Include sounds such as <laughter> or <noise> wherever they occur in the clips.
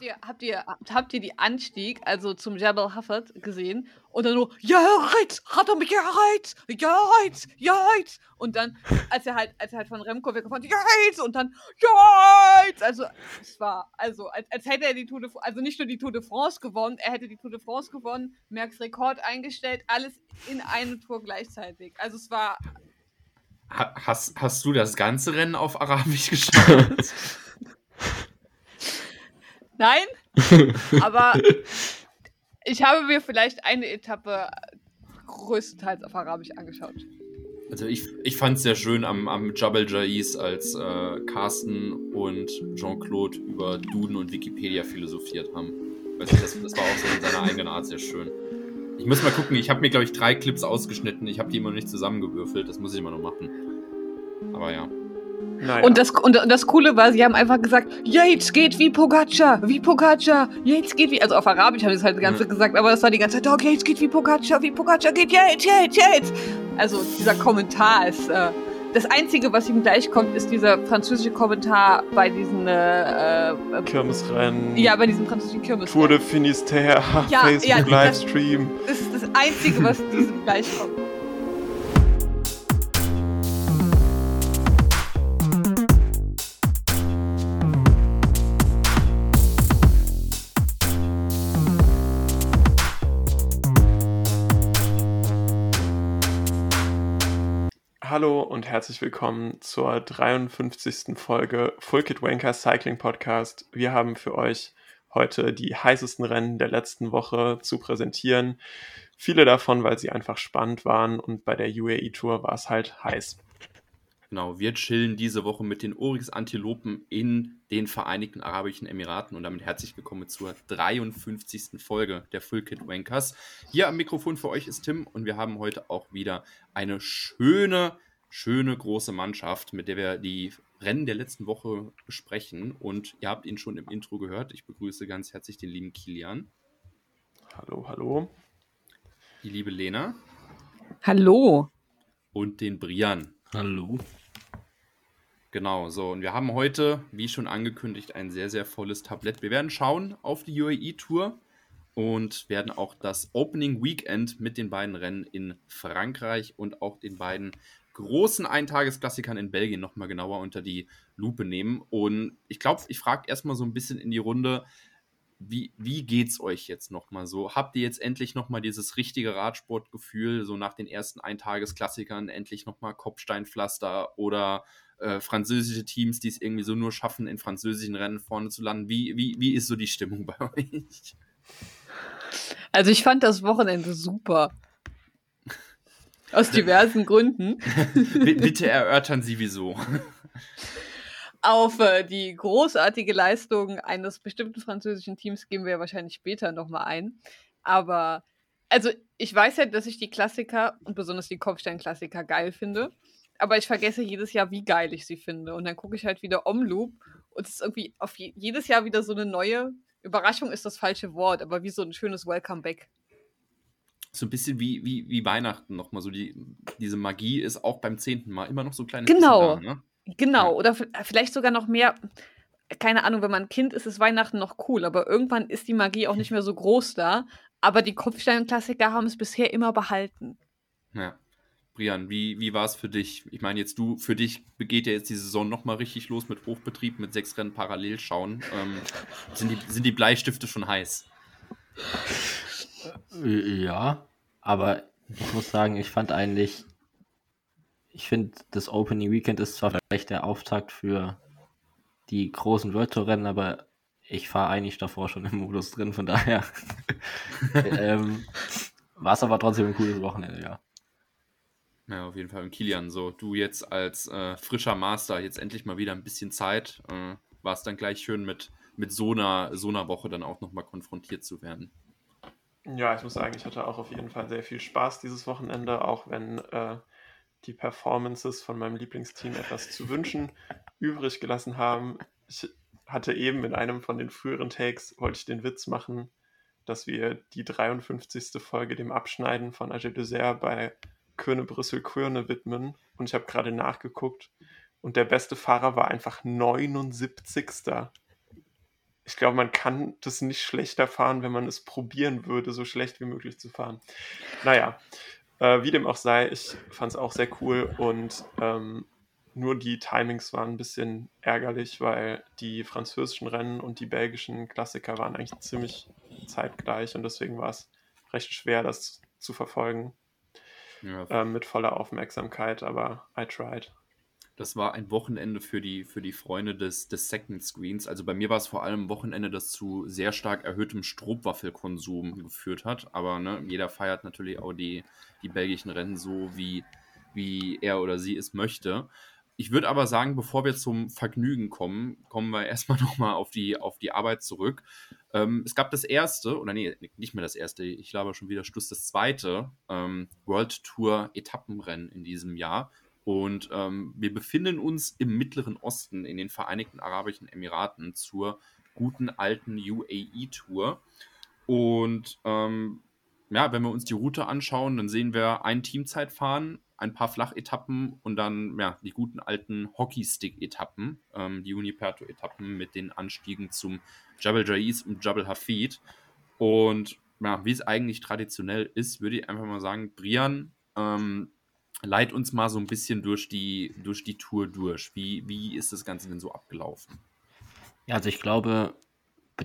Habt ihr, habt, ihr, habt ihr die Anstieg, also zum Jabal Hufford, gesehen? Und dann nur, ja, right, hat er mich gereizt, ja, right, ja, right. Und dann, als er halt, als er halt von Remco weggefahren ist, ja, right, und dann, ja, right. Also, es war, also, als, als hätte er die Tour de France, also nicht nur die Tour de France gewonnen, er hätte die Tour de France gewonnen, Merckx Rekord eingestellt, alles in eine Tour gleichzeitig. Also, es war. Hast, hast du das ganze Rennen auf Arabisch geschaut? <laughs> Nein, <laughs> aber ich habe mir vielleicht eine Etappe größtenteils auf Arabisch angeschaut. Also ich, ich fand es sehr schön am, am Jabal Jais, als äh, Carsten und Jean-Claude über Duden und Wikipedia philosophiert haben. Weißt du, das, das war auch so in seiner eigenen Art sehr schön. Ich muss mal gucken, ich habe mir, glaube ich, drei Clips ausgeschnitten. Ich habe die immer noch nicht zusammengewürfelt. Das muss ich immer noch machen. Aber ja. Naja. Und, das, und, das Coole war, sie haben einfach gesagt, Yates geht wie Pogacar, wie Pogacar, Yates geht wie, also auf Arabisch haben sie es halt die ganze mhm. gesagt, aber das war die ganze Zeit, oh, Yates geht wie Pogacar, wie Pogacar geht, Yates, Yates, Yates. Also dieser Kommentar ist, äh, das Einzige, was ihm gleich kommt, ist dieser französische Kommentar bei diesen äh, äh, Kirmesrennen. Ja, bei diesem französischen Kirmesrennen. Tour de Finistère, ja, Facebook ja, Livestream. Das, das ist das Einzige, was diesem gleich kommt. Hallo und herzlich willkommen zur 53. Folge Full Kit Wanker Cycling Podcast. Wir haben für euch heute die heißesten Rennen der letzten Woche zu präsentieren. Viele davon, weil sie einfach spannend waren und bei der UAE Tour war es halt heiß. Genau, wir chillen diese Woche mit den Oryx Antilopen in den Vereinigten Arabischen Emiraten und damit herzlich willkommen zur 53. Folge der Full Kit Wankers. Hier am Mikrofon für euch ist Tim und wir haben heute auch wieder eine schöne schöne große Mannschaft, mit der wir die Rennen der letzten Woche besprechen. Und ihr habt ihn schon im Intro gehört. Ich begrüße ganz herzlich den lieben Kilian. Hallo, hallo. Die liebe Lena. Hallo. Und den Brian. Hallo. Genau, so. Und wir haben heute, wie schon angekündigt, ein sehr, sehr volles Tablett. Wir werden schauen auf die UAE-Tour und werden auch das Opening Weekend mit den beiden Rennen in Frankreich und auch den beiden großen Eintagesklassikern in Belgien nochmal genauer unter die Lupe nehmen. Und ich glaube, ich frage erstmal so ein bisschen in die Runde, wie, wie geht's euch jetzt nochmal so? Habt ihr jetzt endlich nochmal dieses richtige Radsportgefühl, so nach den ersten Eintagesklassikern endlich nochmal Kopfsteinpflaster oder äh, französische Teams, die es irgendwie so nur schaffen, in französischen Rennen vorne zu landen? Wie, wie, wie ist so die Stimmung bei euch? Also ich fand das Wochenende super. Aus diversen Gründen. <laughs> Bitte erörtern Sie wieso. Auf äh, die großartige Leistung eines bestimmten französischen Teams gehen wir wahrscheinlich später nochmal ein. Aber, also ich weiß ja, dass ich die Klassiker und besonders die Kopfstein-Klassiker geil finde. Aber ich vergesse jedes Jahr, wie geil ich sie finde. Und dann gucke ich halt wieder Omloop und es ist irgendwie auf je jedes Jahr wieder so eine neue Überraschung ist das falsche Wort, aber wie so ein schönes Welcome Back so ein bisschen wie, wie, wie Weihnachten nochmal. So die, diese Magie ist auch beim zehnten Mal immer noch so ein kleines genau. da, ne? Genau, oder vielleicht sogar noch mehr, keine Ahnung, wenn man ein Kind ist, ist Weihnachten noch cool, aber irgendwann ist die Magie auch nicht mehr so groß da. Aber die Kopfsteinklassiker haben es bisher immer behalten. Ja. Brian, wie, wie war es für dich? Ich meine, jetzt du, für dich begeht ja jetzt die Saison nochmal richtig los mit Hochbetrieb, mit sechs Rennen parallel schauen. Ähm, <laughs> sind, die, sind die Bleistifte schon heiß? Äh, ja, aber ich muss sagen, ich fand eigentlich, ich finde, das Opening Weekend ist zwar vielleicht der Auftakt für die großen World Tour Rennen, aber ich fahre eigentlich davor schon im Modus drin, von daher <laughs> <laughs> ähm, war es aber trotzdem ein cooles Wochenende, ja. Ja, auf jeden Fall. Und Kilian, so du jetzt als äh, frischer Master jetzt endlich mal wieder ein bisschen Zeit, äh, war es dann gleich schön mit, mit so, einer, so einer Woche dann auch nochmal konfrontiert zu werden. Ja, ich muss sagen, ich hatte auch auf jeden Fall sehr viel Spaß dieses Wochenende, auch wenn äh, die Performances von meinem Lieblingsteam etwas zu wünschen <laughs> übrig gelassen haben. Ich hatte eben in einem von den früheren Takes, wollte ich den Witz machen, dass wir die 53. Folge dem Abschneiden von Agé Dessert bei Köne Brüssel Körne widmen. Und ich habe gerade nachgeguckt und der beste Fahrer war einfach 79. ich glaube, man kann das nicht schlechter fahren, wenn man es probieren würde, so schlecht wie möglich zu fahren. Naja, äh, wie dem auch sei, ich fand es auch sehr cool und ähm, nur die Timings waren ein bisschen ärgerlich, weil die französischen Rennen und die belgischen Klassiker waren eigentlich ziemlich zeitgleich und deswegen war es recht schwer, das zu verfolgen. Ja. Äh, mit voller Aufmerksamkeit, aber I tried. Das war ein Wochenende für die, für die Freunde des, des Second Screens. Also bei mir war es vor allem ein Wochenende, das zu sehr stark erhöhtem Strohwaffelkonsum geführt hat. Aber ne, jeder feiert natürlich auch die, die belgischen Rennen so, wie, wie er oder sie es möchte. Ich würde aber sagen, bevor wir zum Vergnügen kommen, kommen wir <laughs> erstmal nochmal auf die, auf die Arbeit zurück. Ähm, es gab das erste, oder nee, nicht mehr das erste, ich glaube schon wieder Schluss, das zweite ähm, World Tour Etappenrennen in diesem Jahr. Und ähm, wir befinden uns im Mittleren Osten, in den Vereinigten Arabischen Emiraten, zur guten alten UAE-Tour. Und ähm, ja, wenn wir uns die Route anschauen, dann sehen wir ein Teamzeitfahren, ein paar Flachetappen und dann ja, die guten alten Hockeystick-Etappen, ähm, die Uniperto-Etappen mit den Anstiegen zum Jabal Jais und Jabal Hafid. Und ja, wie es eigentlich traditionell ist, würde ich einfach mal sagen, Brian, ähm, leit uns mal so ein bisschen durch die, durch die Tour durch. Wie, wie ist das Ganze denn so abgelaufen? Ja, also ich glaube,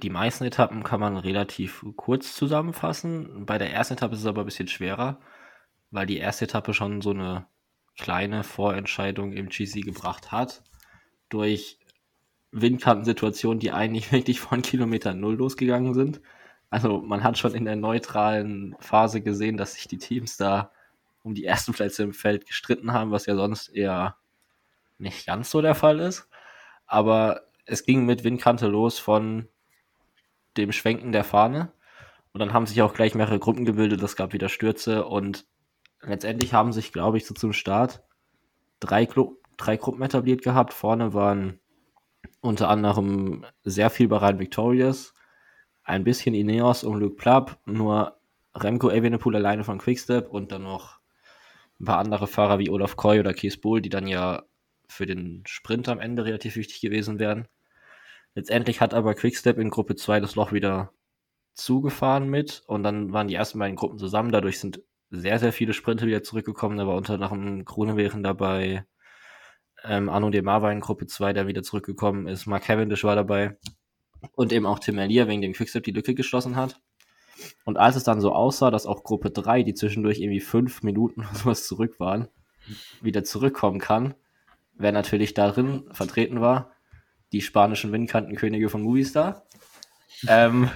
die meisten Etappen kann man relativ kurz zusammenfassen. Bei der ersten Etappe ist es aber ein bisschen schwerer, weil die erste Etappe schon so eine kleine Vorentscheidung im GC gebracht hat. Durch Windkantensituationen, die eigentlich <laughs> wirklich von Kilometer Null losgegangen sind. Also man hat schon in der neutralen Phase gesehen, dass sich die Teams da um die ersten Plätze im Feld gestritten haben, was ja sonst eher nicht ganz so der Fall ist. Aber es ging mit Windkante los von dem Schwenken der Fahne. Und dann haben sich auch gleich mehrere Gruppen gebildet. Es gab wieder Stürze. Und letztendlich haben sich, glaube ich, so zum Start drei, Gru drei Gruppen etabliert gehabt. Vorne waren unter anderem sehr viel Bahrain Victorious, ein bisschen Ineos und Luke Plapp, nur Remco Evenepoel alleine von Quickstep und dann noch ein paar andere Fahrer wie Olaf Koy oder Kees Bull, die dann ja für den Sprint am Ende relativ wichtig gewesen wären. Letztendlich hat aber Quickstep in Gruppe 2 das Loch wieder zugefahren mit und dann waren die ersten beiden Gruppen zusammen. Dadurch sind sehr, sehr viele Sprinter wieder zurückgekommen. Da war unter anderem Grunewegen dabei, ähm, Arno Demar war in Gruppe 2, der wieder zurückgekommen ist. Mark Cavendish war dabei und eben auch Tim Merlier, wegen dem Quickstep die Lücke geschlossen hat. Und als es dann so aussah, dass auch Gruppe 3, die zwischendurch irgendwie fünf Minuten oder sowas zurück waren, wieder zurückkommen kann, wer natürlich darin vertreten war, die spanischen Windkantenkönige von Movistar, <laughs> ähm,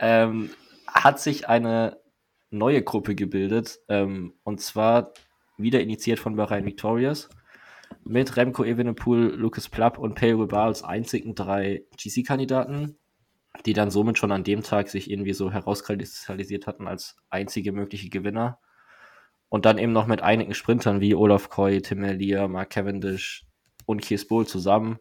ähm, hat sich eine neue Gruppe gebildet, ähm, und zwar wieder initiiert von Bahrain Victorious, mit Remco Evenepoel, Lucas Plapp und Pedro Bar als einzigen drei GC-Kandidaten die dann somit schon an dem Tag sich irgendwie so herauskristallisiert hatten als einzige mögliche Gewinner. Und dann eben noch mit einigen Sprintern wie Olaf Koy, Tim Elia, Mark Cavendish und Kees Bull zusammen.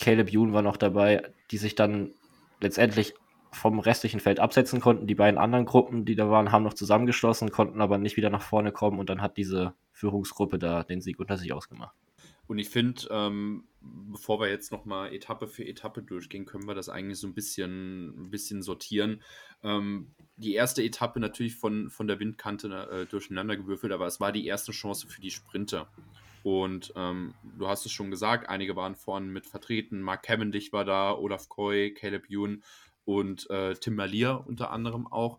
Caleb Youn war noch dabei, die sich dann letztendlich vom restlichen Feld absetzen konnten. Die beiden anderen Gruppen, die da waren, haben noch zusammengeschlossen, konnten aber nicht wieder nach vorne kommen und dann hat diese Führungsgruppe da den Sieg unter sich ausgemacht. Und ich finde, ähm, bevor wir jetzt nochmal Etappe für Etappe durchgehen, können wir das eigentlich so ein bisschen, ein bisschen sortieren. Ähm, die erste Etappe natürlich von, von der Windkante äh, durcheinandergewürfelt, aber es war die erste Chance für die Sprinter. Und ähm, du hast es schon gesagt, einige waren vorne mit vertreten. Mark Cavendish war da, Olaf Koy, Caleb Youn und äh, Tim Malier unter anderem auch.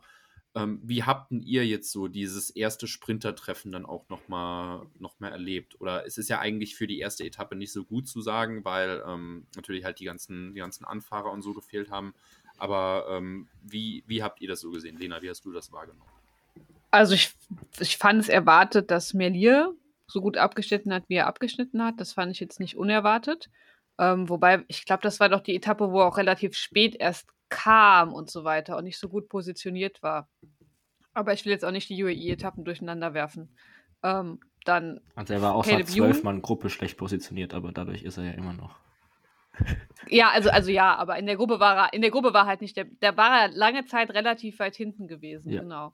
Ähm, wie habt ihr jetzt so dieses erste Sprintertreffen dann auch nochmal noch mal erlebt? Oder es ist ja eigentlich für die erste Etappe nicht so gut zu sagen, weil ähm, natürlich halt die ganzen, die ganzen Anfahrer und so gefehlt haben. Aber ähm, wie, wie habt ihr das so gesehen? Lena, wie hast du das wahrgenommen? Also ich, ich fand es erwartet, dass Merlier so gut abgeschnitten hat, wie er abgeschnitten hat. Das fand ich jetzt nicht unerwartet. Ähm, wobei, ich glaube, das war doch die Etappe, wo er auch relativ spät erst kam und so weiter und nicht so gut positioniert war. Aber ich will jetzt auch nicht die UAE-Etappen durcheinander werfen. Ähm, dann. Also er war auch nach zwölf Mann Gruppe schlecht positioniert, aber dadurch ist er ja immer noch. Ja, also, also ja, aber in der Gruppe war er, in der Gruppe war halt nicht der, der war er lange Zeit relativ weit hinten gewesen, ja. genau.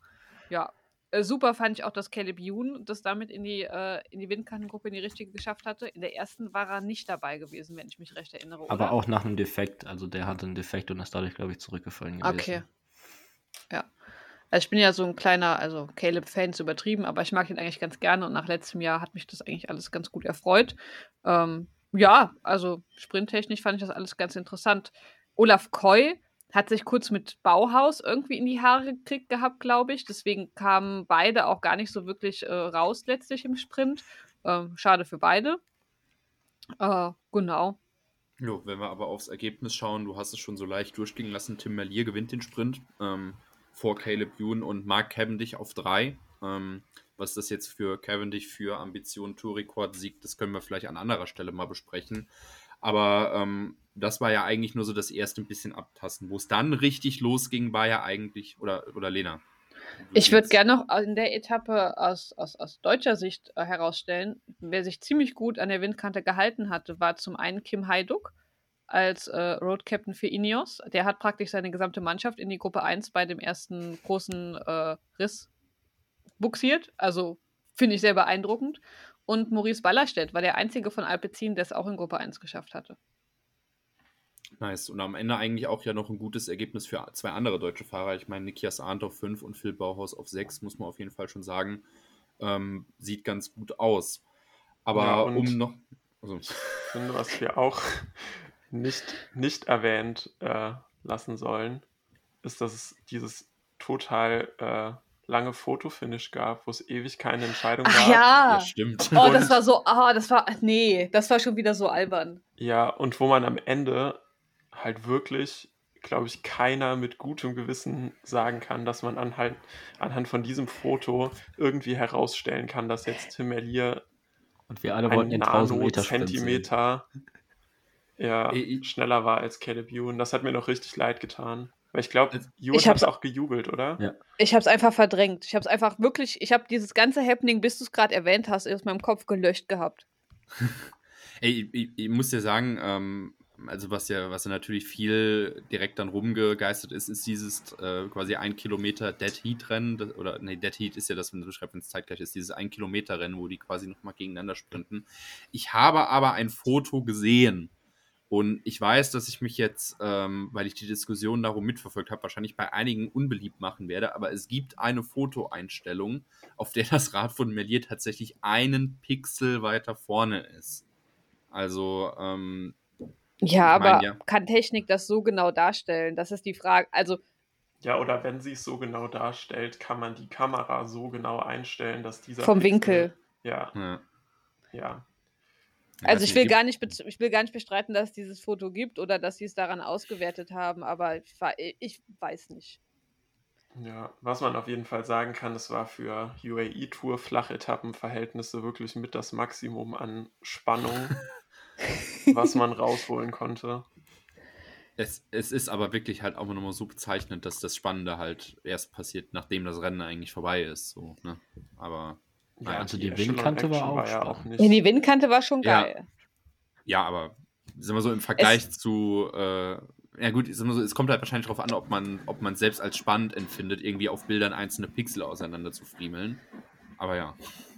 Ja. Äh, super fand ich auch, dass Caleb Youn das damit in die, äh, in die Windkantengruppe in die richtige geschafft hatte. In der ersten war er nicht dabei gewesen, wenn ich mich recht erinnere. Oder? Aber auch nach einem Defekt. Also der hatte einen Defekt und ist dadurch, glaube ich, zurückgefallen gewesen. Okay. Ja. Also ich bin ja so ein kleiner, also Caleb-Fan ist übertrieben, aber ich mag ihn eigentlich ganz gerne und nach letztem Jahr hat mich das eigentlich alles ganz gut erfreut. Ähm, ja, also sprinttechnisch fand ich das alles ganz interessant. Olaf Koy hat sich kurz mit Bauhaus irgendwie in die Haare gekriegt gehabt, glaube ich. Deswegen kamen beide auch gar nicht so wirklich äh, raus letztlich im Sprint. Ähm, schade für beide. Äh, genau. Jo, wenn wir aber aufs Ergebnis schauen, du hast es schon so leicht durchgehen lassen. Tim Merlier gewinnt den Sprint ähm, vor Caleb Youn und Mark Cavendish auf drei. Ähm, was das jetzt für Cavendish für Ambition Tourrekord siegt, das können wir vielleicht an anderer Stelle mal besprechen. Aber ähm, das war ja eigentlich nur so das erste ein bisschen abtasten. Wo es dann richtig losging, war ja eigentlich, oder, oder Lena? Ich würde gerne noch in der Etappe aus, aus, aus deutscher Sicht äh, herausstellen, wer sich ziemlich gut an der Windkante gehalten hatte, war zum einen Kim Haiduk als äh, Road Captain für Ineos. Der hat praktisch seine gesamte Mannschaft in die Gruppe 1 bei dem ersten großen äh, Riss buxiert. Also finde ich sehr beeindruckend. Und Maurice Ballerstedt war der einzige von Alpecin, der es auch in Gruppe 1 geschafft hatte. Nice. Und am Ende eigentlich auch ja noch ein gutes Ergebnis für zwei andere deutsche Fahrer. Ich meine, Nikias Arndt auf 5 und Phil Bauhaus auf 6, muss man auf jeden Fall schon sagen. Ähm, sieht ganz gut aus. Aber ja, um noch. Also. Ich finde, was wir auch <laughs> nicht, nicht erwähnt äh, lassen sollen, ist, dass es dieses total äh, lange Fotofinish gab, wo es ewig keine Entscheidung Ach, gab. Ja. ja, stimmt. Oh, das war so, ah, oh, das war, nee, das war schon wieder so albern. Ja, und wo man am Ende halt wirklich, glaube ich, keiner mit gutem Gewissen sagen kann, dass man anhand, anhand von diesem Foto irgendwie herausstellen kann, dass jetzt Tim Merlier und wir alle wollten den 1000 Meter Zentimeter <laughs> ja, schneller war als Caleb Ewan. Das hat mir noch richtig leid getan. Weil ich glaube, Ewan hat auch gejubelt, oder? Ja. Ich habe es einfach verdrängt. Ich habe es einfach wirklich, ich habe dieses ganze Happening, bis du es gerade erwähnt hast, aus meinem Kopf gelöscht gehabt. <laughs> Ey, ich, ich, muss dir sagen, ähm, also was ja, was ja natürlich viel direkt dann rumgegeistert ist, ist dieses äh, quasi ein Kilometer Dead Heat Rennen, oder nee, Dead Heat ist ja das, wenn du beschreibst, wenn es zeitgleich ist, dieses ein Kilometer Rennen, wo die quasi nochmal gegeneinander sprinten. Ich habe aber ein Foto gesehen und ich weiß, dass ich mich jetzt, ähm, weil ich die Diskussion darum mitverfolgt habe, wahrscheinlich bei einigen unbeliebt machen werde, aber es gibt eine Fotoeinstellung, auf der das Rad von Melier tatsächlich einen Pixel weiter vorne ist. Also, ähm, ja, aber mein, ja. kann Technik das so genau darstellen? Das ist die Frage. Also. Ja, oder wenn sie es so genau darstellt, kann man die Kamera so genau einstellen, dass dieser. Vom Pixel, Winkel. Ja. Ja. ja. Also ich will, gar nicht, ich will gar nicht bestreiten, dass es dieses Foto gibt oder dass sie es daran ausgewertet haben, aber ich, ich weiß nicht. Ja, was man auf jeden Fall sagen kann, es war für UAE-Tour Flachetappenverhältnisse wirklich mit das Maximum an Spannung, <laughs> was man rausholen konnte. Es, es ist aber wirklich halt auch nochmal so bezeichnend, dass das Spannende halt erst passiert, nachdem das Rennen eigentlich vorbei ist. So, ne? Aber ja, also die, die Windkante war auch, war ja auch nicht. Ja, die Windkante war schon geil. Ja, ja aber sind wir so im Vergleich es zu, äh, ja gut, so, es kommt halt wahrscheinlich darauf an, ob man, ob man selbst als spannend empfindet, irgendwie auf Bildern einzelne Pixel auseinander zu friemeln. Aber ja.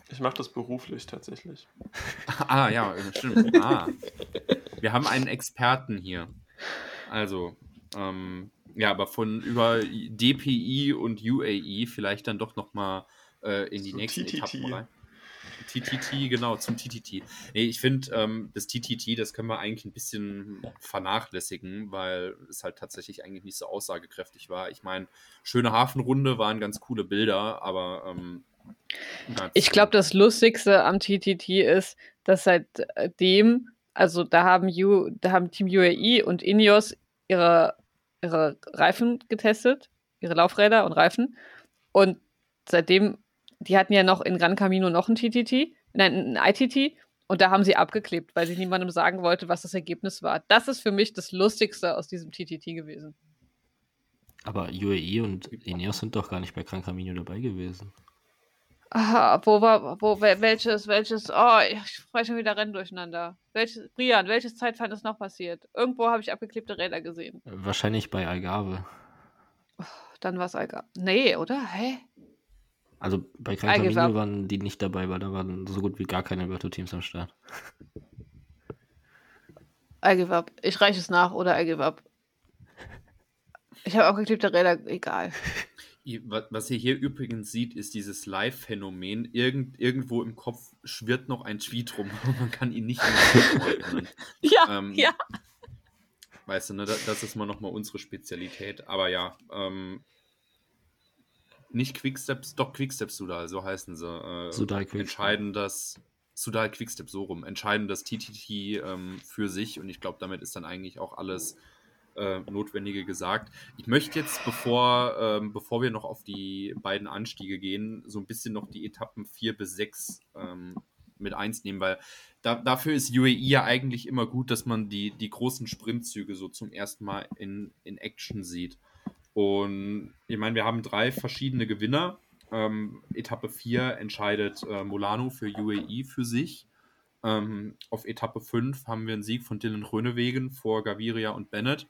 Ich mache das beruflich tatsächlich. <laughs> ah, ja, stimmt. <laughs> Ah. Wir haben einen Experten hier. Also, ähm, ja, aber von über DPI und UAE vielleicht dann doch nochmal äh, in die so nächsten TTT. Etappen rein. TTT, genau, zum TTT. Nee, ich finde, ähm, das TTT, das können wir eigentlich ein bisschen vernachlässigen, weil es halt tatsächlich eigentlich nicht so aussagekräftig war. Ich meine, schöne Hafenrunde waren ganz coole Bilder, aber. Ähm, ich glaube, das Lustigste am TTT ist, dass seitdem, also da haben, U, da haben Team UAE und Ineos ihre, ihre Reifen getestet, ihre Laufräder und Reifen. Und seitdem die hatten ja noch in Gran Camino noch ein TTT, nein, ein ITT, und da haben sie abgeklebt, weil sie niemandem sagen wollte, was das Ergebnis war. Das ist für mich das Lustigste aus diesem TTT gewesen. Aber UAE und Ineos sind doch gar nicht bei Gran Camino dabei gewesen. Aha, wo war, wo, welches, welches, oh, ich spreche schon wieder Rennen durcheinander. Welches, Brian, welches Zeitfahren ist noch passiert? Irgendwo habe ich abgeklebte Räder gesehen. Wahrscheinlich bei Algarve. Dann war es Algarve. Nee, oder? Hä? Also bei up. waren die nicht dabei, weil da waren so gut wie gar keine Virtual-Teams am Start. I give up. Ich reiche es nach oder I give up. Ich habe auch geklebte Räder, egal. Was ihr hier übrigens seht, ist dieses Live-Phänomen. Irgend, irgendwo im Kopf schwirrt noch ein Tweet rum <laughs> und man kann ihn nicht mehr. <laughs> Ja, Ähm, ja. Weißt du, ne, das, das ist mal nochmal unsere Spezialität. Aber ja, ähm, nicht Quicksteps, doch Quicksteps Sudal, so heißen sie. Äh, Sudal Quickstep. Entscheiden das, Sudal Quickstep, so rum, entscheiden das TTT ähm, für sich und ich glaube, damit ist dann eigentlich auch alles äh, Notwendige gesagt. Ich möchte jetzt, bevor, ähm, bevor wir noch auf die beiden Anstiege gehen, so ein bisschen noch die Etappen 4 bis 6 ähm, mit eins nehmen, weil da, dafür ist UAE ja eigentlich immer gut, dass man die, die großen Sprintzüge so zum ersten Mal in, in Action sieht. Und ich meine, wir haben drei verschiedene Gewinner. Ähm, Etappe 4 entscheidet äh, Molano für UAE für sich. Ähm, auf Etappe 5 haben wir einen Sieg von Dylan Rönewegen vor Gaviria und Bennett.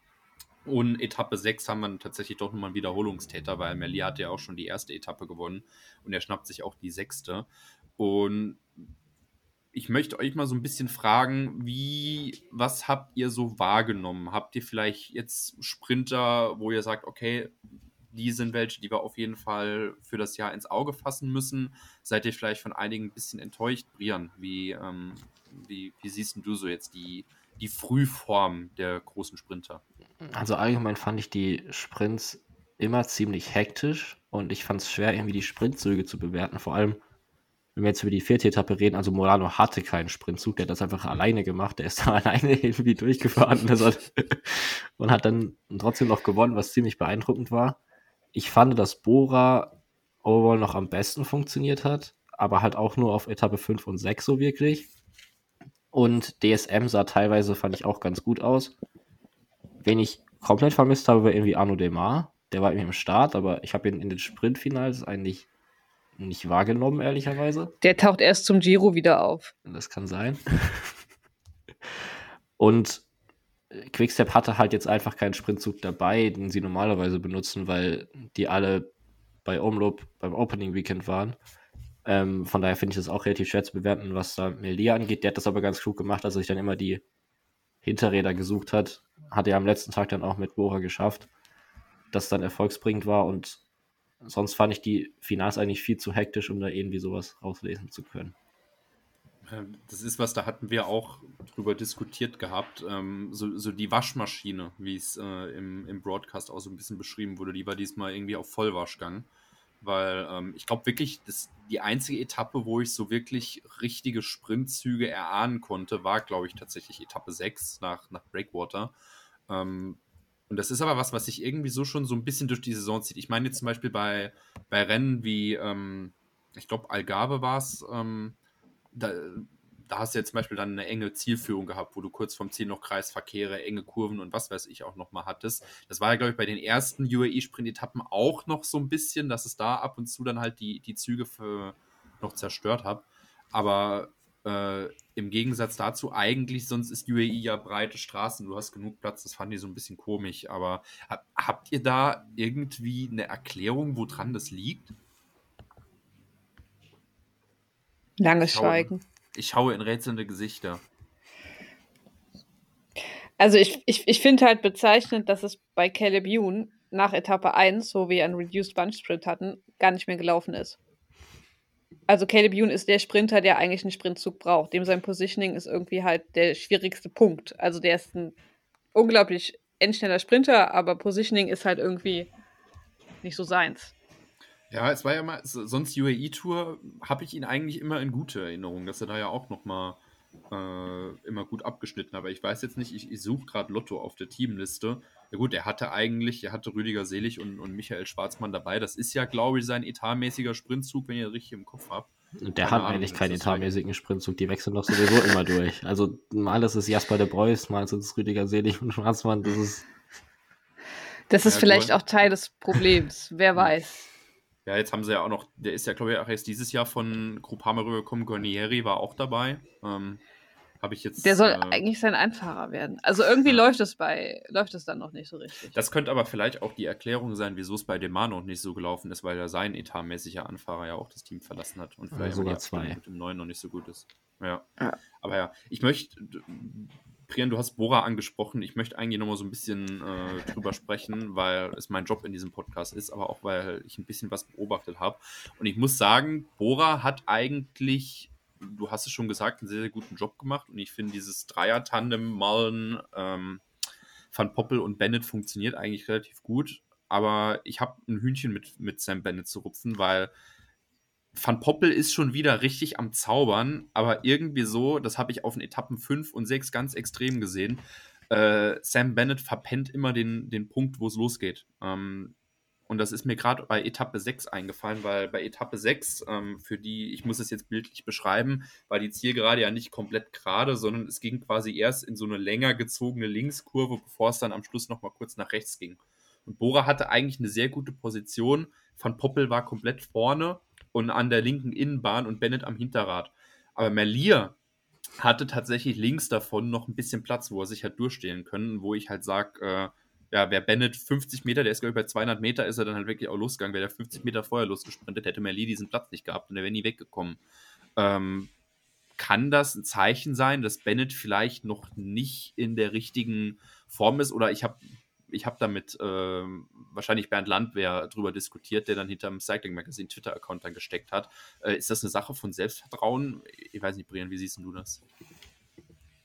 Und Etappe 6 haben wir tatsächlich doch nochmal einen Wiederholungstäter, weil Melli hat ja auch schon die erste Etappe gewonnen und er schnappt sich auch die sechste. Und ich möchte euch mal so ein bisschen fragen, wie, was habt ihr so wahrgenommen? Habt ihr vielleicht jetzt Sprinter, wo ihr sagt, okay, die sind welche, die wir auf jeden Fall für das Jahr ins Auge fassen müssen? Seid ihr vielleicht von einigen ein bisschen enttäuscht? Brian, wie, ähm, wie, wie siehst du so jetzt die, die Frühform der großen Sprinter? Also allgemein fand ich die Sprints immer ziemlich hektisch und ich fand es schwer, irgendwie die Sprintzüge zu bewerten. Vor allem, wenn wir jetzt über die vierte Etappe reden, also Molano hatte keinen Sprintzug, der hat das einfach alleine gemacht. Der ist <laughs> da alleine irgendwie durchgefahren und, hat, <laughs> und hat dann trotzdem noch gewonnen, was ziemlich beeindruckend war. Ich fand, dass Bora overall noch am besten funktioniert hat, aber halt auch nur auf Etappe 5 und 6 so wirklich. Und DSM sah teilweise, fand ich, auch ganz gut aus. Wen ich komplett vermisst habe, war irgendwie Arno Demar. Der war irgendwie im Start, aber ich habe ihn in den Sprintfinals eigentlich nicht wahrgenommen, ehrlicherweise. Der taucht erst zum Giro wieder auf. Das kann sein. <laughs> Und äh, Quickstep hatte halt jetzt einfach keinen Sprintzug dabei, den sie normalerweise benutzen, weil die alle bei Omloop beim Opening Weekend waren. Ähm, von daher finde ich das auch relativ schwer zu bewerten, was da Melia angeht. Der hat das aber ganz klug gemacht, dass er sich dann immer die Hinterräder gesucht hat. Hat er am letzten Tag dann auch mit Bora geschafft, das dann erfolgsbringend war. Und sonst fand ich die Finals eigentlich viel zu hektisch, um da irgendwie sowas rauslesen zu können. Das ist was, da hatten wir auch drüber diskutiert gehabt. Ähm, so, so die Waschmaschine, wie es äh, im, im Broadcast auch so ein bisschen beschrieben wurde, die war diesmal irgendwie auf Vollwaschgang. Weil ähm, ich glaube wirklich, das, die einzige Etappe, wo ich so wirklich richtige Sprintzüge erahnen konnte, war, glaube ich, tatsächlich Etappe 6 nach, nach Breakwater. Ähm, und das ist aber was, was sich irgendwie so schon so ein bisschen durch die Saison zieht. Ich meine jetzt zum Beispiel bei, bei Rennen wie, ähm, ich glaube, Algarve war es, ähm, da, da hast du jetzt zum Beispiel dann eine enge Zielführung gehabt, wo du kurz vom Ziel noch Kreisverkehre, enge Kurven und was weiß ich auch nochmal hattest. Das war ja, glaube ich, bei den ersten UAE-Sprint-Etappen auch noch so ein bisschen, dass es da ab und zu dann halt die, die Züge für noch zerstört hat. Aber äh, im Gegensatz dazu, eigentlich, sonst ist UAE ja breite Straßen, du hast genug Platz, das fand ich so ein bisschen komisch. Aber hab, habt ihr da irgendwie eine Erklärung, woran das liegt? Langes Schauen. Schweigen. Ich schaue in rätselnde Gesichter. Also ich, ich, ich finde halt bezeichnend, dass es bei Caleb Youn nach Etappe 1, wo wir einen Reduced Bunch Sprint hatten, gar nicht mehr gelaufen ist. Also Caleb Youn ist der Sprinter, der eigentlich einen Sprintzug braucht. Dem sein Positioning ist irgendwie halt der schwierigste Punkt. Also der ist ein unglaublich endschneller Sprinter, aber Positioning ist halt irgendwie nicht so seins. Ja, es war ja mal, so- sonst UAE-Tour habe ich ihn eigentlich immer in gute Erinnerung, dass er da ja auch nochmal äh, immer gut abgeschnitten. Aber ich weiß jetzt nicht, ich, ich suche gerade Lotto auf der Teamliste. Ja gut, er hatte eigentlich, er hatte Rüdiger Selig und, und Michael Schwarzmann dabei. Das ist ja, glaube ich, sein etatmäßiger Sprintzug, wenn ihr richtig im Kopf habt. Und der Keine hat Ahnung, eigentlich keinen halt- etatmäßigen Sprintzug, die wechseln doch sowieso immer durch. Also mal ist es Jasper de Preuß, mal ist es Rüdiger Selig und Schwarzmann, das ist Das ist Ja, vielleicht du- auch Teil des Problems. Wer weiß. Ja, jetzt haben sie ja auch noch, der ist ja, glaube ich, auch erst dieses Jahr von Groupama rübergekommen. Guarnieri war auch dabei. Ähm, Habe ich jetzt. Der soll äh, eigentlich sein Einfahrer werden. Also irgendwie Ja. läuft es bei, läuft es dann noch nicht so richtig. Das könnte aber vielleicht auch die Erklärung sein, wieso es bei Demano nicht so gelaufen ist, weil er sein etatmäßiger Anfahrer ja auch das Team verlassen hat und vielleicht sogar zwei. mit dem neuen noch nicht so gut ist. Ja. Ja. Aber ja, ich möchte, Prian, du hast Bora angesprochen. Ich möchte eigentlich nochmal so ein bisschen äh, drüber sprechen, weil es mein Job in diesem Podcast ist, aber auch weil ich ein bisschen was beobachtet habe. Und ich muss sagen, Bora hat eigentlich, du hast es schon gesagt, einen sehr, sehr guten Job gemacht. Und ich finde, dieses Dreier-Tandem Mullen, ähm, Van Poppel und Bennett funktioniert eigentlich relativ gut. Aber ich habe ein Hühnchen mit, mit Sam Bennett zu rupfen, weil Van Poppel ist schon wieder richtig am Zaubern, aber irgendwie so, das habe ich auf den Etappen 5 und 6 ganz extrem gesehen. Äh, Sam Bennett verpennt immer den, den Punkt, wo es losgeht. Ähm, und das ist mir gerade bei Etappe 6 eingefallen, weil bei Etappe 6, ähm, für die, ich muss es jetzt bildlich beschreiben, war die Zielgerade ja nicht komplett gerade, sondern es ging quasi erst in so eine länger gezogene Linkskurve, bevor es dann am Schluss nochmal kurz nach rechts ging. Und Bora hatte eigentlich eine sehr gute Position. Van Poppel war komplett vorne und an der linken Innenbahn und Bennett am Hinterrad. Aber Merlier hatte tatsächlich links davon noch ein bisschen Platz, wo er sich hat durchstehen können, wo ich halt sage, äh, ja, wäre Bennett 50 Meter, der ist glaube ich bei 200 Meter, ist er dann halt wirklich auch losgegangen. Wäre der 50 Meter vorher losgesprintet, hätte Merlier diesen Platz nicht gehabt und er wäre nie weggekommen. Ähm, kann das ein Zeichen sein, dass Bennett vielleicht noch nicht in der richtigen Form ist? Oder ich habe ich hab damit ähm, wahrscheinlich Bernd Landwehr drüber diskutiert, der dann hinterm Cycling Magazine Twitter-Account dann gesteckt hat. Äh, ist das eine Sache von Selbstvertrauen? Ich weiß nicht, Brian, wie siehst du das?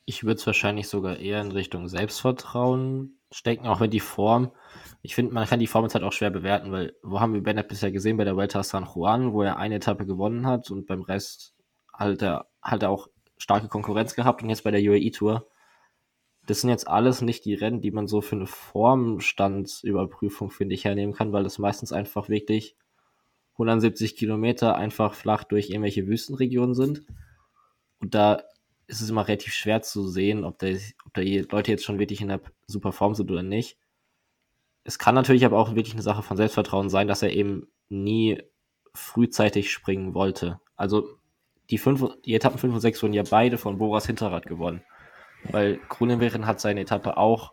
Ich würde es wahrscheinlich sogar eher in Richtung Selbstvertrauen stecken, auch wenn die Form, ich finde, man kann die Form jetzt halt auch schwer bewerten, weil wo haben wir Bennett bisher gesehen bei der Vuelta San Juan, wo er eine Etappe gewonnen hat und beim Rest halt er, halt er auch starke Konkurrenz gehabt und jetzt bei der UAE Tour. Das sind jetzt alles nicht die Rennen, die man so für eine Formstandsüberprüfung, finde ich, hernehmen kann, weil das meistens einfach wirklich 170 Kilometer einfach flach durch irgendwelche Wüstenregionen sind. Und da ist es immer relativ schwer zu sehen, ob, der, ob da die Leute jetzt schon wirklich in der super Form sind oder nicht. Es kann natürlich aber auch wirklich eine Sache von Selbstvertrauen sein, dass er eben nie frühzeitig springen wollte. Also die, fünf, die Etappen 5 und 6 wurden ja beide von Boras Hinterrad gewonnen. Weil Grunewegen hat seine Etappe auch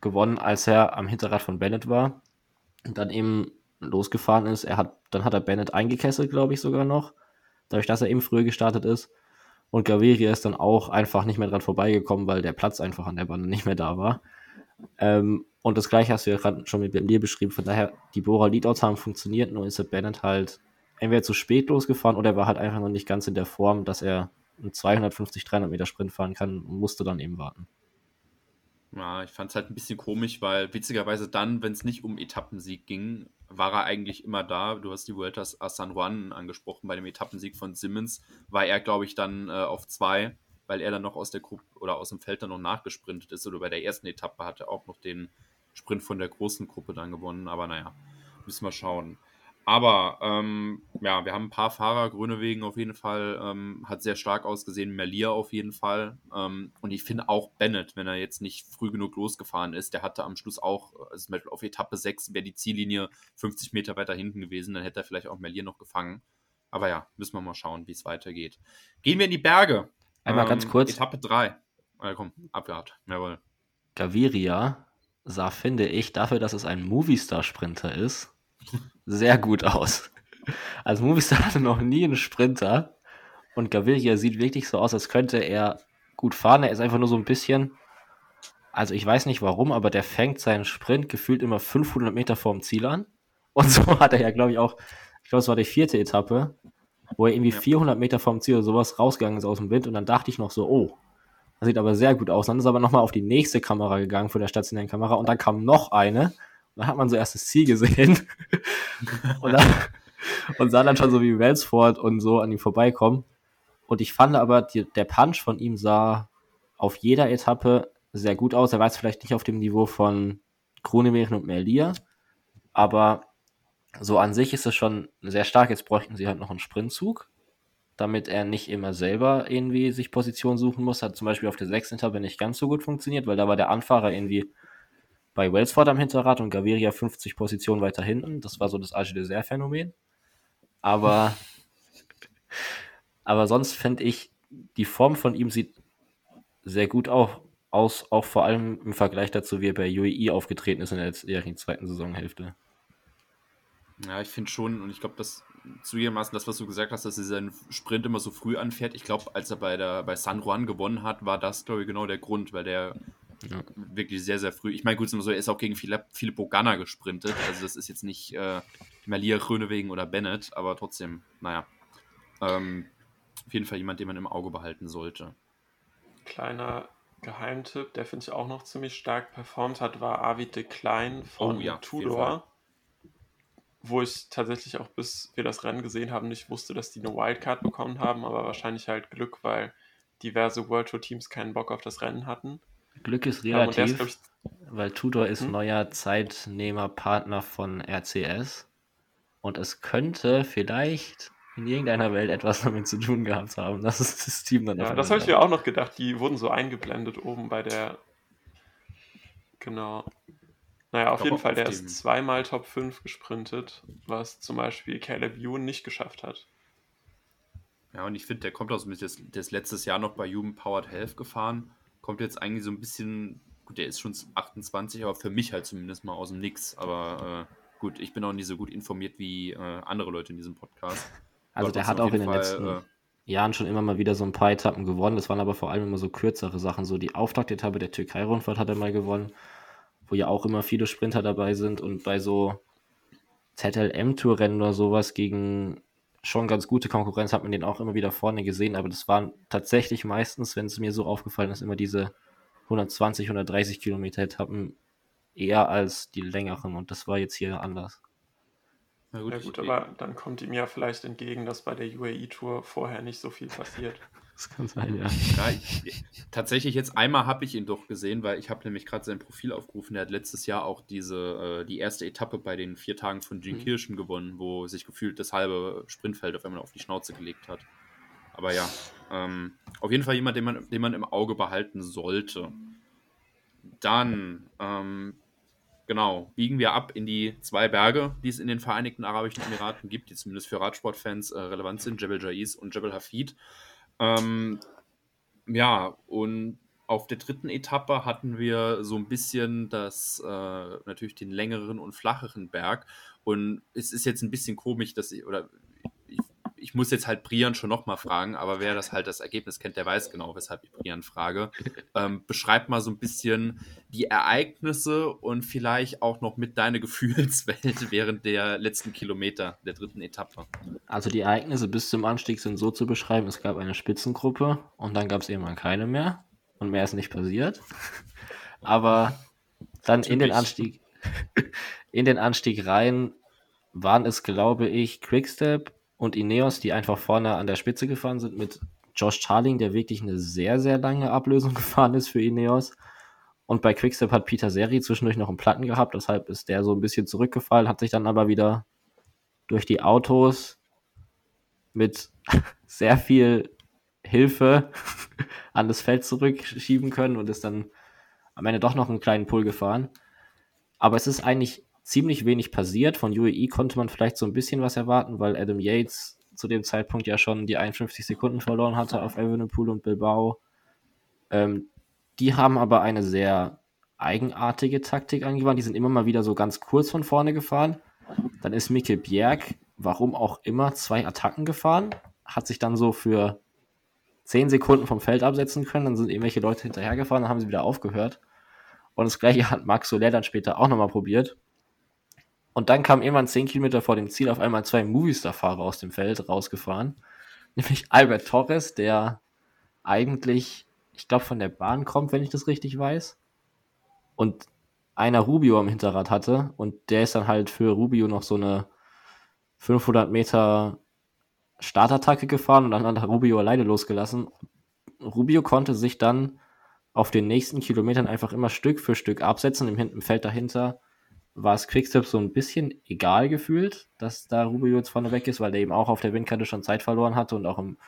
gewonnen, als er am Hinterrad von Bennett war und dann eben losgefahren ist. Er hat, dann hat er Bennett eingekesselt, glaube ich, sogar noch, dadurch, dass er eben früher gestartet ist. Und Gaviria ist dann auch einfach nicht mehr dran vorbeigekommen, weil der Platz einfach an der Bande nicht mehr da war. Ähm, und das gleiche hast du ja gerade schon mit mir beschrieben. Von daher, die Bora Leadouts haben funktioniert, nur ist der Bennett halt entweder zu spät losgefahren oder er war halt einfach noch nicht ganz in der Form, dass er einen 250, 300 Meter Sprint fahren kann und musste dann eben warten. Ja, ich fand es halt ein bisschen komisch, weil witzigerweise dann, wenn es nicht um Etappensieg ging, war er eigentlich immer da. Du hast die Vueltas a San Juan angesprochen. Bei dem Etappensieg von Simmons war er, glaube ich, dann äh, auf zwei, weil er dann noch aus der Gruppe oder aus dem Feld dann noch nachgesprintet ist. Oder bei der ersten Etappe hat er auch noch den Sprint von der großen Gruppe dann gewonnen. Aber naja, müssen wir schauen. Aber ähm, ja, wir haben ein paar Fahrer, Grünewegen auf jeden Fall, ähm, hat sehr stark ausgesehen, Merlier auf jeden Fall. Ähm, und ich finde auch Bennett, wenn er jetzt nicht früh genug losgefahren ist, der hatte am Schluss auch, also zum Beispiel auf Etappe 6 wäre die Ziellinie 50 Meter weiter hinten gewesen, dann hätte er vielleicht auch Merlier noch gefangen. Aber ja, müssen wir mal schauen, wie es weitergeht. Gehen wir in die Berge. Einmal ganz kurz. Etappe 3. Ah, komm, abgehakt. Jawohl. Gaviria sah, finde ich, dafür, dass es ein Movistar-Sprinter ist, sehr gut aus. Also Movistar hatte noch nie einen Sprinter und Gaviria sieht wirklich so aus, als könnte er gut fahren. Er ist einfach nur so ein bisschen, also ich weiß nicht warum, aber der fängt seinen Sprint gefühlt immer 500 Meter vorm Ziel an. Und so <laughs> hat er ja, glaube ich, auch, ich glaube, es war die vierte Etappe, wo er irgendwie Ja. 400 Meter vom Ziel oder sowas rausgegangen ist aus dem Wind und dann dachte ich noch so, oh, das sieht aber sehr gut aus. Dann ist er aber nochmal auf die nächste Kamera gegangen von der stationären Kamera und dann kam noch eine. Dann hat man so erst das Ziel gesehen <laughs> und, dann, und sah dann schon so wie Welsford und so an ihm vorbeikommen. Und ich fand aber, die, der Punch von ihm sah auf jeder Etappe sehr gut aus. Er war jetzt vielleicht nicht auf dem Niveau von Kronemechen und Merlier, aber so an sich ist es schon sehr stark. Jetzt bräuchten sie halt noch einen Sprintzug, damit er nicht immer selber irgendwie sich Position suchen muss. Hat zum Beispiel auf der sechsten Etappe nicht ganz so gut funktioniert, weil da war der Anfahrer irgendwie bei Wellsford am Hinterrad und Gaviria 50 Positionen weiter hinten. Das war so das Age Desert Phänomen. Aber, <laughs> aber sonst finde ich, die Form von ihm sieht sehr gut auch aus, auch vor allem im Vergleich dazu, wie er bei UAE aufgetreten ist in der letztjährigen zweiten Saisonhälfte. Ja, ich finde schon, und ich glaube, dass zugegebenermaßen das, was du gesagt hast, dass er seinen Sprint immer so früh anfährt. Ich glaube, als er bei, der, bei San Juan gewonnen hat, war das, glaube ich, genau der Grund, weil der ja. wirklich sehr, sehr früh. Ich meine, gut, so, er ist auch gegen Filippo Ganna gesprintet. Also, das ist jetzt nicht äh, Malia Grönewegen oder Bennett, aber trotzdem, naja. Ähm, auf jeden Fall jemand, den man im Auge behalten sollte. Kleiner Geheimtipp, der finde ich auch noch ziemlich stark performt hat, war Arvid de Klein von oh, ja, Tudor wo ich tatsächlich auch bis wir das Rennen gesehen haben nicht wusste, dass die eine Wildcard bekommen haben, aber wahrscheinlich halt Glück, weil diverse World Tour Teams keinen Bock auf das Rennen hatten. Glück ist relativ, ja, ist, ich, weil Tudor ist hm? neuer Zeitnehmerpartner von RCS und es könnte vielleicht in irgendeiner Welt etwas <laughs> damit zu tun gehabt haben, dass es das Team dann Ja, das habe ich mir auch noch gedacht, die wurden so eingeblendet oben bei der Genau. Naja, auf jeden Fall, der ist zweimal Top 5 gesprintet, was zum Beispiel Caleb Ewan nicht geschafft hat. Ja, und ich finde, der kommt aus dem, der ist letztes Jahr noch bei Human Powered Health gefahren, kommt jetzt eigentlich so ein bisschen, gut, der ist schon 28, aber für mich halt zumindest mal aus dem Nix. Aber äh, gut, ich bin auch nicht so gut informiert wie äh, andere Leute in diesem Podcast. Also aber der hat auch in den Fall, letzten äh, Jahren schon immer mal wieder so ein paar Etappen gewonnen. Das waren aber vor allem immer so kürzere Sachen. So die Auftaktetappe der Türkei-Rundfahrt hat er mal gewonnen wo ja auch immer viele Sprinter dabei sind und bei so ZLM-Tourrennen oder sowas gegen schon ganz gute Konkurrenz hat man den auch immer wieder vorne gesehen, aber das waren tatsächlich meistens, wenn es mir so aufgefallen ist, immer diese 120, 130 Kilometer Etappen eher als die längeren und das war jetzt hier anders. Na gut, ja gut, aber dann kommt ihm ja vielleicht entgegen, dass bei der UAE-Tour vorher nicht so viel passiert. <laughs> Das kann sein, ja. ja ich, tatsächlich jetzt einmal habe ich ihn doch gesehen, weil ich habe nämlich gerade sein Profil aufgerufen. Der hat letztes Jahr auch diese äh, die erste Etappe bei den vier Tagen von Gene mhm. Kirschen gewonnen, wo sich gefühlt das halbe Sprintfeld auf einmal auf die Schnauze gelegt hat. Aber ja, ähm, auf jeden Fall jemand, den man, den man im Auge behalten sollte. Dann, ähm, genau, biegen wir ab in die zwei Berge, die es in den Vereinigten Arabischen Emiraten gibt, die zumindest für Radsportfans äh, relevant sind, Jebel Jais und Jebel Hafid. Ähm, ja, und auf der dritten Etappe hatten wir so ein bisschen das, äh, natürlich den längeren und flacheren Berg. Und es ist jetzt ein bisschen komisch, dass ich, oder ich muss jetzt halt Brian schon nochmal fragen, aber wer das halt das Ergebnis kennt, der weiß genau, weshalb ich Brian frage. <laughs> Ähm, beschreib mal so ein bisschen die Ereignisse und vielleicht auch noch mit deiner <laughs> Gefühlswelt während der letzten Kilometer der dritten Etappe. Also die Ereignisse bis zum Anstieg sind so zu beschreiben, es gab eine Spitzengruppe und dann gab es irgendwann keine mehr und mehr ist nicht passiert. <laughs> Aber dann in den Anstieg, in den Anstieg rein waren es, glaube ich, Quickstep, und Ineos, die einfach vorne an der Spitze gefahren sind mit Josh Charling, der wirklich eine sehr, sehr lange Ablösung <laughs> gefahren ist für Ineos. Und bei Quickstep hat Peter Seri zwischendurch noch einen Platten gehabt, deshalb ist der so ein bisschen zurückgefallen, hat sich dann aber wieder durch die Autos mit <laughs> sehr viel Hilfe <laughs> an das Feld zurückschieben können und ist dann am Ende doch noch einen kleinen Pull gefahren. Aber es ist eigentlich ziemlich wenig passiert. Von UAE konnte man vielleicht so ein bisschen was erwarten, weil Adam Yates zu dem Zeitpunkt ja schon die 51 Sekunden verloren hatte auf Evenepoel und Bilbao. Ähm, die haben aber eine sehr eigenartige Taktik angewandt. Die sind immer mal wieder so ganz kurz von vorne gefahren. Dann ist Mikkel Bjerg, warum auch immer, zwei Attacken gefahren, hat sich dann so für 10 Sekunden vom Feld absetzen können. Dann sind irgendwelche Leute hinterhergefahren, dann haben sie wieder aufgehört. Und das gleiche hat Max Soler dann später auch nochmal probiert. Und dann kam irgendwann 10 Kilometer vor dem Ziel auf einmal zwei Movistar-Fahrer aus dem Feld rausgefahren. <laughs> Nämlich Albert Torres, der eigentlich, ich glaube, von der Bahn kommt, wenn ich das richtig weiß. Und einer Rubio am Hinterrad hatte. Und der ist dann halt für Rubio noch so eine 500 Meter Startattacke gefahren und dann hat Rubio alleine losgelassen. Rubio konnte sich dann auf den nächsten Kilometern einfach immer Stück für Stück absetzen. Im, im Feld dahinter war es Quickstep so ein bisschen egal gefühlt, dass da Rubio jetzt vorne weg ist, weil der eben auch auf der Windkante schon Zeit verloren hatte und auch im